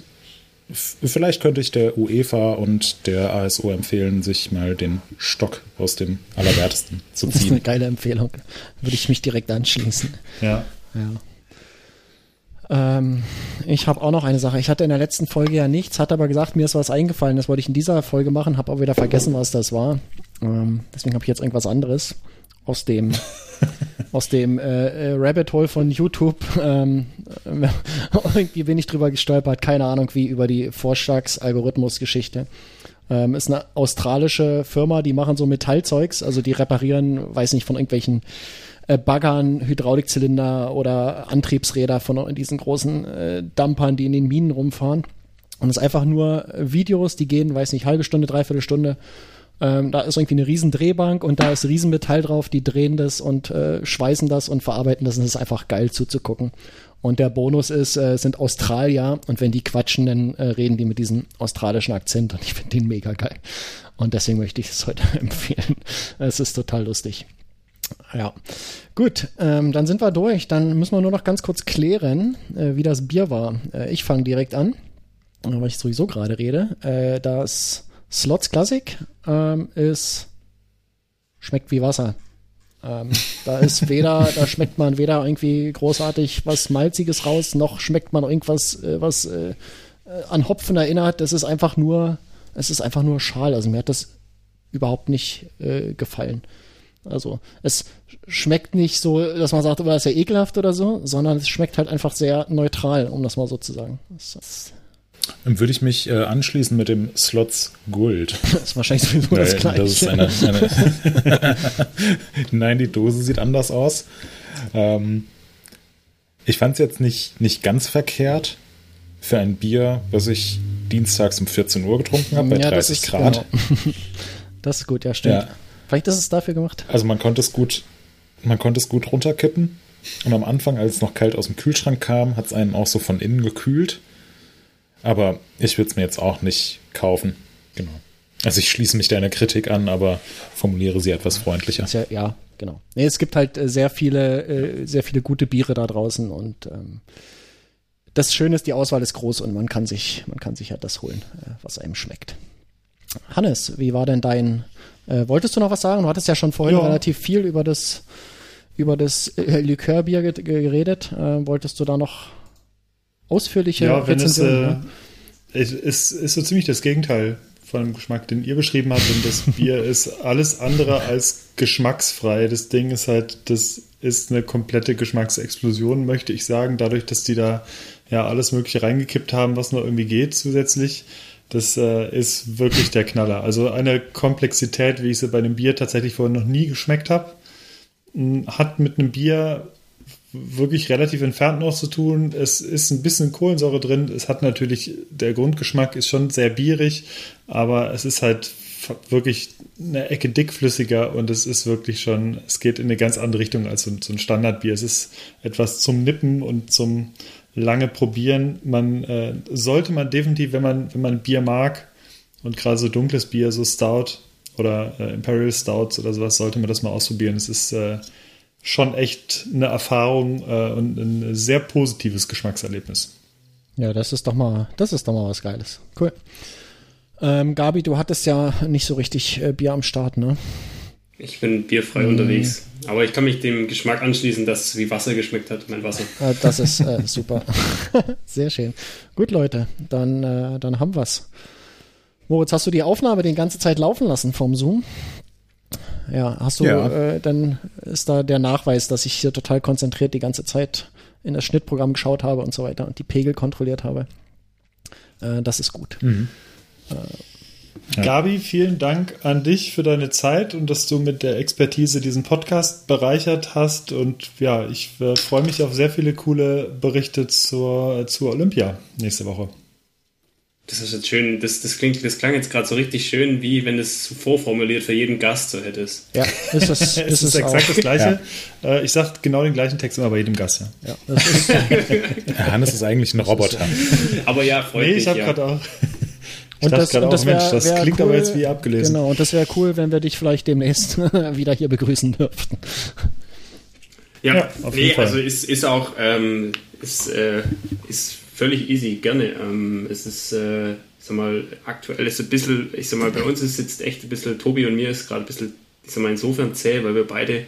Vielleicht könnte ich der UEFA und der ASO empfehlen, sich mal den Stock aus dem Allerwertesten zu ziehen. Das ist eine geile Empfehlung. Würde ich mich direkt anschließen. Ja. ja. Ähm, ich habe auch noch eine Sache. Ich hatte in der letzten Folge ja nichts, hatte aber gesagt, mir ist was eingefallen. Das wollte ich in dieser Folge machen, habe auch wieder vergessen, was das war. Ähm, deswegen habe ich jetzt irgendwas anderes aus dem aus dem äh, äh, Rabbit Hole von YouTube ähm, irgendwie bin ich drüber gestolpert, keine Ahnung wie über die Vorschlagsalgorithmus-Geschichte. Ähm, ist eine australische Firma, die machen so Metallzeugs, also die reparieren, weiß nicht, von irgendwelchen äh, Baggern, Hydraulikzylinder oder Antriebsräder von diesen großen äh, Dampern, die in den Minen rumfahren. Und es ist einfach nur Videos, die gehen, weiß nicht, halbe Stunde, dreiviertel Stunde ähm, da ist irgendwie eine riesen Drehbank und da ist Riesenmetall drauf, die drehen das und äh, schweißen das und verarbeiten das und es ist einfach geil zuzugucken. Und der Bonus ist, äh, sind Australier und wenn die quatschen, dann äh, reden die mit diesem australischen Akzent und ich finde den mega geil. Und deswegen möchte ich es heute empfehlen. Es ist total lustig. Ja, gut, ähm, dann sind wir durch. Dann müssen wir nur noch ganz kurz klären, äh, wie das Bier war. Äh, ich fange direkt an, weil ich sowieso gerade rede. Äh, das Slots Classic ähm, ist schmeckt wie Wasser. Ähm, da ist weder, da schmeckt man weder irgendwie großartig was Malziges raus, noch schmeckt man irgendwas, äh, was äh, äh, an Hopfen erinnert. Das ist einfach nur, es ist einfach nur Schal. Also mir hat das überhaupt nicht äh, gefallen. Also es schmeckt nicht so, dass man sagt, oh, das ist ja ekelhaft oder so, sondern es schmeckt halt einfach sehr neutral, um das mal so zu sagen. Dann würde ich mich äh, anschließen mit dem Slots Gold. Das ist wahrscheinlich sowieso das Gleiche. Das eine, eine Nein, die Dose sieht anders aus. Ähm, ich fand es jetzt nicht, nicht ganz verkehrt für ein Bier, was ich dienstags um 14 Uhr getrunken habe, bei ja, 30 Grad. Genau. Das ist gut, ja, stimmt. Ja. Vielleicht ist es dafür gemacht. Also man konnte es gut, man konnte es gut runterkippen. Und am Anfang, als es noch kalt aus dem Kühlschrank kam, hat es einen auch so von innen gekühlt. Aber ich würde es mir jetzt auch nicht kaufen. Genau. Also ich schließe mich deiner Kritik an, aber formuliere sie etwas freundlicher. Ja, ja, genau. Nee, es gibt halt äh, sehr viele, äh, sehr viele gute Biere da draußen und ähm, das Schöne ist, die Auswahl ist groß und man kann sich, man kann sich halt das holen, äh, was einem schmeckt. Hannes, wie war denn dein, äh, wolltest du noch was sagen? Du hattest ja schon vorhin ja. relativ viel über das, über das äh, Likörbier geredet. Äh, wolltest du da noch ausführliche ja, wenn? Es, äh, ist, ist so ziemlich das Gegenteil von dem Geschmack, den ihr beschrieben habt. Und das Bier ist alles andere als geschmacksfrei. Das Ding ist halt, das ist eine komplette Geschmacksexplosion, möchte ich sagen, dadurch, dass die da ja alles Mögliche reingekippt haben, was noch irgendwie geht zusätzlich. Das äh, ist wirklich der Knaller. Also eine Komplexität, wie ich sie bei einem Bier tatsächlich vorher noch nie geschmeckt habe, hat mit einem Bier wirklich relativ entfernt noch zu tun. Es ist ein bisschen Kohlensäure drin. Es hat natürlich, der Grundgeschmack ist schon sehr bierig, aber es ist halt wirklich eine Ecke dickflüssiger und es ist wirklich schon, es geht in eine ganz andere Richtung als so, ein Standardbier. Es ist etwas zum Nippen und zum lange probieren. Man äh, sollte man definitiv, wenn man, wenn man Bier mag und gerade so dunkles Bier, so Stout oder äh, Imperial Stouts oder sowas, sollte man das mal ausprobieren. Es ist äh, schon echt eine Erfahrung äh, und ein sehr positives Geschmackserlebnis. Ja, das ist doch mal, das ist doch mal was Geiles. Cool. Ähm, Gabi, du hattest ja nicht so richtig äh, Bier am Start, ne? Ich bin bierfrei mm. unterwegs. Aber ich kann mich dem Geschmack anschließen, dass es wie Wasser geschmeckt hat, mein Wasser. Äh, das ist äh, super. Sehr schön. Gut, Leute, dann, äh, dann haben wir's. Moritz, hast du die Aufnahme die ganze Zeit laufen lassen vom Zoom? Ja, hast du, ja. Äh, dann ist da der Nachweis, dass ich hier total konzentriert die ganze Zeit in das Schnittprogramm geschaut habe und so weiter und die Pegel kontrolliert habe. Äh, das ist gut. Mhm. Ja. Gabi, vielen Dank an dich für deine Zeit und dass du mit der Expertise diesen Podcast bereichert hast. Und ja, ich äh, freue mich auf sehr viele coole Berichte zur, zur Olympia nächste Woche. Das ist jetzt schön, das, das, klingt, das klang jetzt gerade so richtig schön, wie wenn es vorformuliert für jeden Gast so hättest. Ja, ist das, ist es ist exakt auch. das Gleiche. Ja. Äh, ich sage genau den gleichen Text immer bei jedem Gast. Ja. ja das ist, Hannes ist eigentlich ein Roboter. Aber ja, freut nee, ich habe ja. gerade auch. Ich und das, und das, wär, Mensch, das klingt cool, aber jetzt wie abgelesen. Genau, und das wäre cool, wenn wir dich vielleicht demnächst wieder hier begrüßen dürften. Ja, ja auf nee, jeden Fall. also ist, ist auch ähm, ist, äh, ist völlig easy, gerne. Ähm, es ist, äh, sag mal, aktuell ist ein bisschen, ich sag mal, bei uns ist jetzt echt ein bisschen, Tobi und mir ist gerade ein bisschen, ich sag mal, insofern zäh, weil wir beide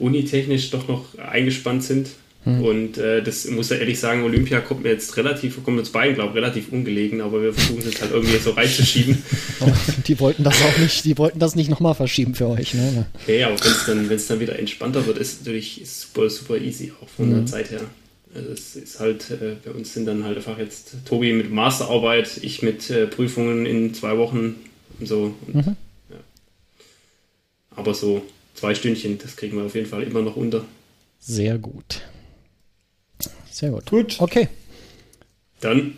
unitechnisch doch noch eingespannt sind. Hm. Und äh, das muss ja ehrlich sagen, Olympia kommt mir jetzt relativ, kommt uns beiden, glaube ich, relativ ungelegen, aber wir versuchen es jetzt halt irgendwie so reinzuschieben. Oh, die wollten das auch nicht, die wollten das nicht nochmal verschieben für euch, ne? Ja, aber wenn es dann, dann wieder entspannter wird, ist es natürlich super, super easy, auch von hm. der Zeit her. Also es ist halt, äh, bei uns sind dann halt einfach jetzt Tobi mit Masterarbeit, ich mit äh, Prüfungen in zwei Wochen und so. Und, mhm. ja. Aber so zwei Stündchen, das kriegen wir auf jeden Fall immer noch unter. Sehr gut. Sehr gut. Gut. Okay. Dann.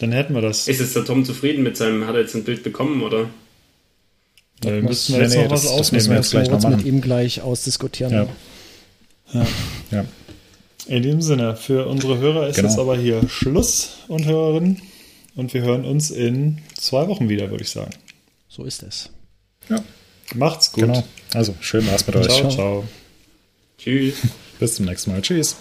Dann hätten wir das. Ist jetzt der Tom zufrieden mit seinem, hat er jetzt ein Bild bekommen, oder? Ja, müssen wir jetzt nee, noch was das, aufnehmen. Das müssen wir jetzt gleich noch machen. mit ihm gleich ausdiskutieren. Ja. ja. ja. In diesem Sinne, für unsere Hörer ist genau. jetzt aber hier Schluss und Hörerinnen. Und wir hören uns in zwei Wochen wieder, würde ich sagen. So ist es. Ja. Macht's gut. Genau. Also, schön war's mit euch. Ciao, ciao. Tschüss. Bis zum nächsten Mal. Tschüss.